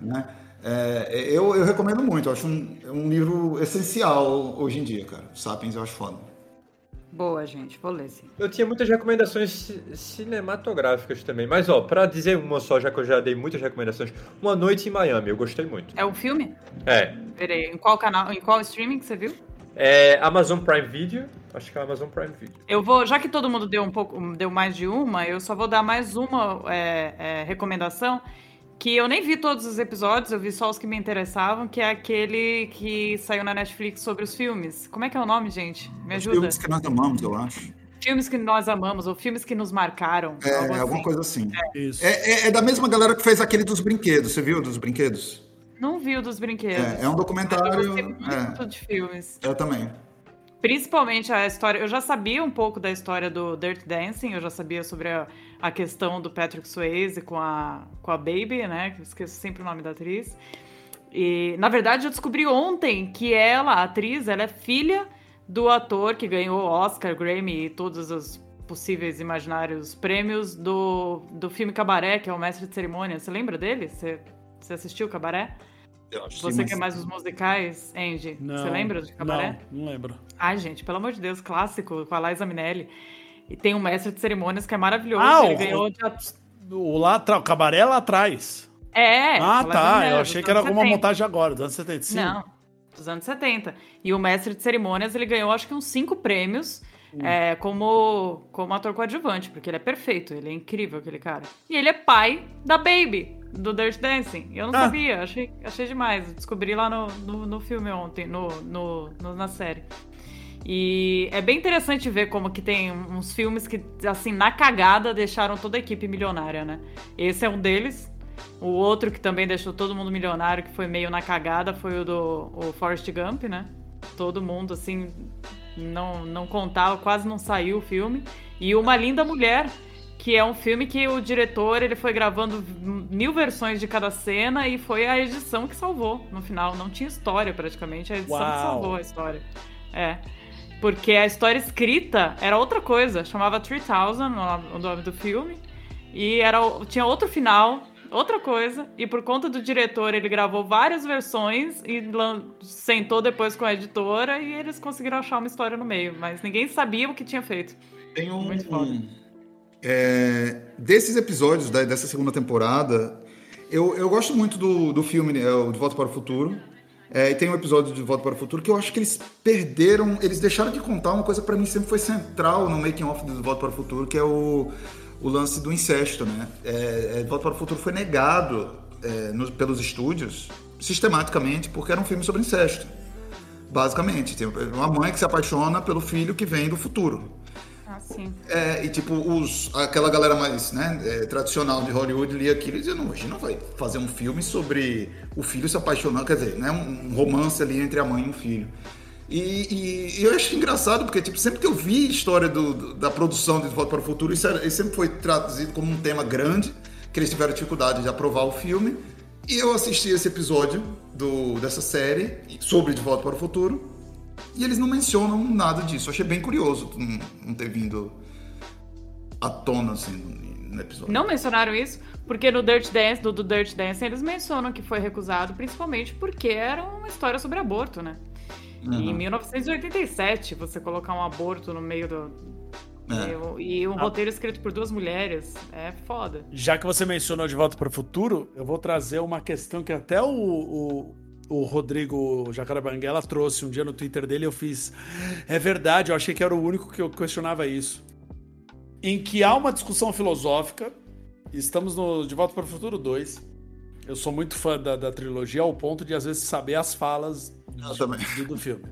Né? É, eu, eu recomendo muito, eu acho um, um livro essencial hoje em dia, cara. Sapiens eu acho foda. Boa, gente, vou ler sim. Eu tinha muitas recomendações cinematográficas também, mas ó, pra dizer uma só, já que eu já dei muitas recomendações, Uma Noite em Miami, eu gostei muito. É um filme? É. Peraí, em qual canal, em qual streaming que você viu? É Amazon Prime Video, acho que é Amazon Prime Video. Eu vou, já que todo mundo deu um pouco, deu mais de uma, eu só vou dar mais uma é, é, recomendação que eu nem vi todos os episódios, eu vi só os que me interessavam, que é aquele que saiu na Netflix sobre os filmes. Como é que é o nome, gente? Me ajuda. Os filmes que nós amamos, eu acho. Filmes que nós amamos, ou filmes que nos marcaram. É, assim. alguma coisa assim. É. Isso. É, é, é, da mesma galera que fez aquele dos brinquedos, você viu dos brinquedos? Não vi o dos brinquedos. É, é um documentário. Eu muito é. de filmes. Eu também. Principalmente a história. Eu já sabia um pouco da história do Dirt Dancing, eu já sabia sobre a, a questão do Patrick Swayze com a, com a Baby, né? Que esqueço sempre o nome da atriz. E, na verdade, eu descobri ontem que ela, a atriz, ela é filha do ator que ganhou Oscar, Grammy e todos os possíveis imaginários prêmios do, do filme Cabaré, que é o mestre de cerimônia. Você lembra dele? Você, você assistiu Cabaré? Você que é mais os musicais, Andy? Não, você lembra de Cabaré? Não, não lembro. Ai, gente, pelo amor de Deus, clássico, com a Liza Minelli. E tem um mestre de cerimônias que é maravilhoso. Ah, ele o, ganhou de... o, lá atrás, o cabaré lá atrás. É. Ah, tá. Minelli, eu achei que era 70. alguma montagem agora, dos anos 75. Não, dos anos 70. E o mestre de cerimônias, ele ganhou acho que uns cinco prêmios. Hum. É, como, como ator coadjuvante, porque ele é perfeito, ele é incrível, aquele cara. E ele é pai da Baby, do Dirt Dancing. Eu não ah. sabia, achei, achei demais. Descobri lá no, no, no filme ontem, no, no, no, na série. E é bem interessante ver como que tem uns filmes que, assim, na cagada, deixaram toda a equipe milionária, né? Esse é um deles. O outro que também deixou todo mundo milionário, que foi meio na cagada, foi o do o Forrest Gump, né? Todo mundo, assim, não, não contava, quase não saiu o filme. E Uma Linda Mulher, que é um filme que o diretor ele foi gravando mil versões de cada cena e foi a edição que salvou no final. Não tinha história praticamente, a edição Uau. que salvou a história. É. Porque a história escrita era outra coisa, chamava 3000, o nome do filme, e era, tinha outro final, outra coisa, e por conta do diretor ele gravou várias versões e sentou depois com a editora e eles conseguiram achar uma história no meio, mas ninguém sabia o que tinha feito. Tem um, Muito foda. É, desses episódios da, dessa segunda temporada, eu, eu gosto muito do, do filme né, De Volta para o Futuro. É, e tem um episódio de Volta para o Futuro que eu acho que eles perderam, eles deixaram de contar uma coisa para mim sempre foi central no making off de Volta para o Futuro, que é o, o lance do incesto, né? É, é Volta para o Futuro foi negado é, pelos estúdios sistematicamente porque era um filme sobre incesto, basicamente. Tem uma mãe que se apaixona pelo filho que vem do futuro. Sim. É, e tipo, os, aquela galera mais né, é, tradicional de Hollywood lia aquilo e dizia, não, a gente não vai fazer um filme sobre o filho se apaixonando, quer dizer, né, um, romance ali entre a mãe e o filho. E, e, e, eu acho engraçado, porque tipo, sempre que eu vi história do, do, da produção de Volta para o Futuro, isso, era, isso sempre foi traduzido como um tema grande, que eles tiveram dificuldade de aprovar o filme. E eu assisti esse episódio do, dessa série sobre De Volta para o Futuro. E eles não mencionam nada disso. Eu achei bem curioso não, ter vindo à tona, assim, no episódio. Não mencionaram isso, porque no Dirt Dance, do, do Dirt Dance, eles mencionam que foi recusado principalmente porque era uma história sobre aborto, né? Uhum. Em 1987, você colocar um aborto no meio do. É. E um ah. roteiro escrito por duas mulheres é foda. Já que você mencionou De Volta para o Futuro, eu vou trazer uma questão que até o, o, o Rodrigo Jacarabanguela trouxe um dia no Twitter dele. Eu fiz. É verdade, eu achei que era o único que eu questionava isso. Em que há uma discussão filosófica. Estamos no De Volta para o Futuro 2. Eu sou muito fã da, da trilogia, ao ponto de às vezes saber as falas do, do filme.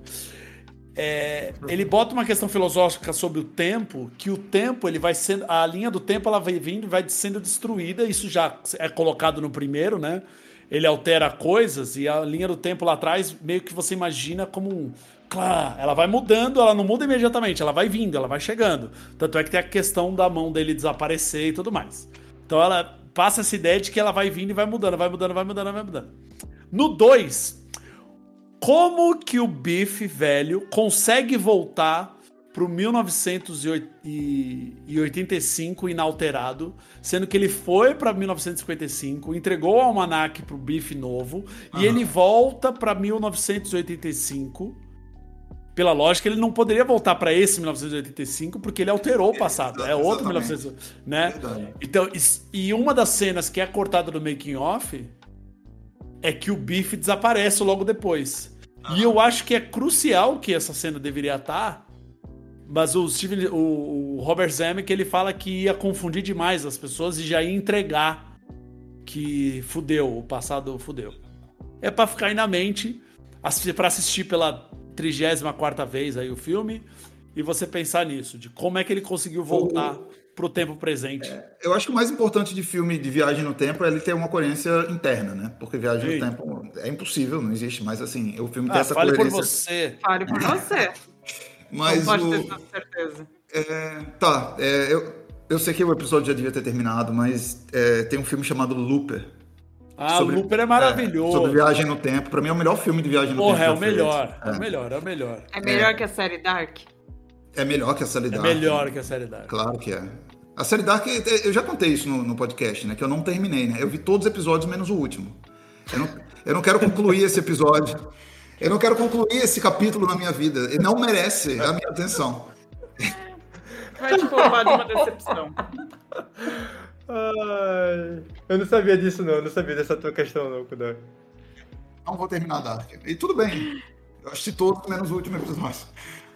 É, ele bota uma questão filosófica sobre o tempo, que o tempo ele vai sendo, a linha do tempo ela vai vindo, vai sendo destruída. Isso já é colocado no primeiro, né? Ele altera coisas e a linha do tempo lá atrás meio que você imagina como um, claro, ela vai mudando, ela não muda imediatamente, ela vai vindo, ela vai chegando. Tanto é que tem a questão da mão dele desaparecer e tudo mais. Então ela passa essa ideia de que ela vai vindo e vai mudando, vai mudando, vai mudando, vai mudando. No 2, como que o Biff velho consegue voltar pro 1985 inalterado, sendo que ele foi para 1955, entregou o almanac pro Biff novo uhum. e ele volta para 1985. Pela lógica, ele não poderia voltar para esse 1985 porque ele alterou o passado. É, é outro 1985, né? Então, e uma das cenas que é cortada do making off é que o Biff desaparece logo depois. Ah. E eu acho que é crucial que essa cena deveria estar. Mas o, Steven, o, o Robert Zemeck ele fala que ia confundir demais as pessoas e já ia entregar que fudeu, o passado fudeu. É para ficar aí na mente, para assistir pela 34 vez aí o filme e você pensar nisso, de como é que ele conseguiu voltar para o tempo presente. É, eu acho que o mais importante de filme de viagem no tempo é ele ter uma coerência interna, né? Porque viagem no tempo é impossível, não existe. Mas assim, o filme ah, tem essa fale coerência. por você. Fale por você. mas não pode o... ter certeza. É, tá, é, eu, eu sei que o episódio já devia ter terminado, mas é, tem um filme chamado Looper. Ah, sobre, Looper é maravilhoso. É, sobre viagem no tempo. Para mim é o melhor filme de viagem no Porra, tempo. É o melhor, é. é o melhor, é o melhor. É melhor que a série Dark? É melhor que a série Dark. É melhor que a série Dark. Claro que é. A série Dark, eu já contei isso no, no, podcast, né? Que eu não terminei, né? Eu vi todos os episódios menos o último. Eu não, eu não quero concluir esse episódio. Eu não quero concluir esse capítulo na minha vida. Ele não merece a minha atenção. Vai te formar de uma decepção. Ai, eu não sabia disso, não. Eu não sabia dessa tua questão, não, Kudar. Não vou terminar Dark. E tudo bem. Eu assisti todos menos o último episódio.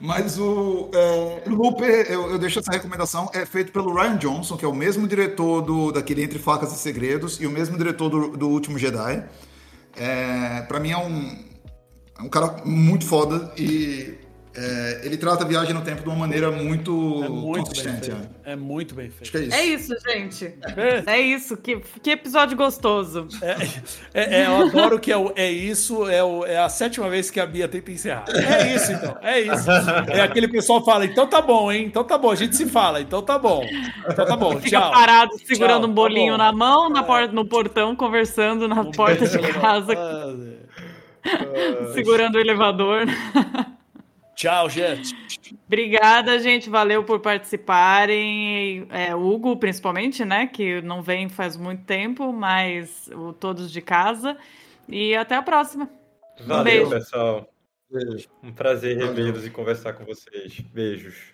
Mas o é, Looper, eu, eu, deixo essa recomendação, é feito pelo Ryan Johnson, que é o mesmo diretor do, daquele Entre Facas e Segredos e o mesmo diretor do, do Último Jedi. É, para mim é um, é um cara muito foda e é, ele trata a viagem no tempo de uma maneira muito, é muito consistente. É. é. muito bem feito. É isso. é isso. gente. É, é isso. Que, que episódio gostoso. É, é, eu adoro que é, é isso. É, o, é a sétima vez que a Bia tenta encerrar. É isso, então. É isso. É aquele pessoal que fala, então tá bom, hein? Então tá bom. A gente se fala. Então tá bom. Então tá bom. Fica tchau. parado segurando tchau, um bolinho tá na mão, na porta, no portão, conversando na porta de casa. Segurando o elevador. Tchau, gente. Obrigada, gente. Valeu por participarem. É, Hugo, principalmente, né? Que não vem faz muito tempo, mas o, todos de casa. E até a próxima. Valeu, um pessoal. Beijo. Um prazer revê-los e conversar com vocês. Beijos.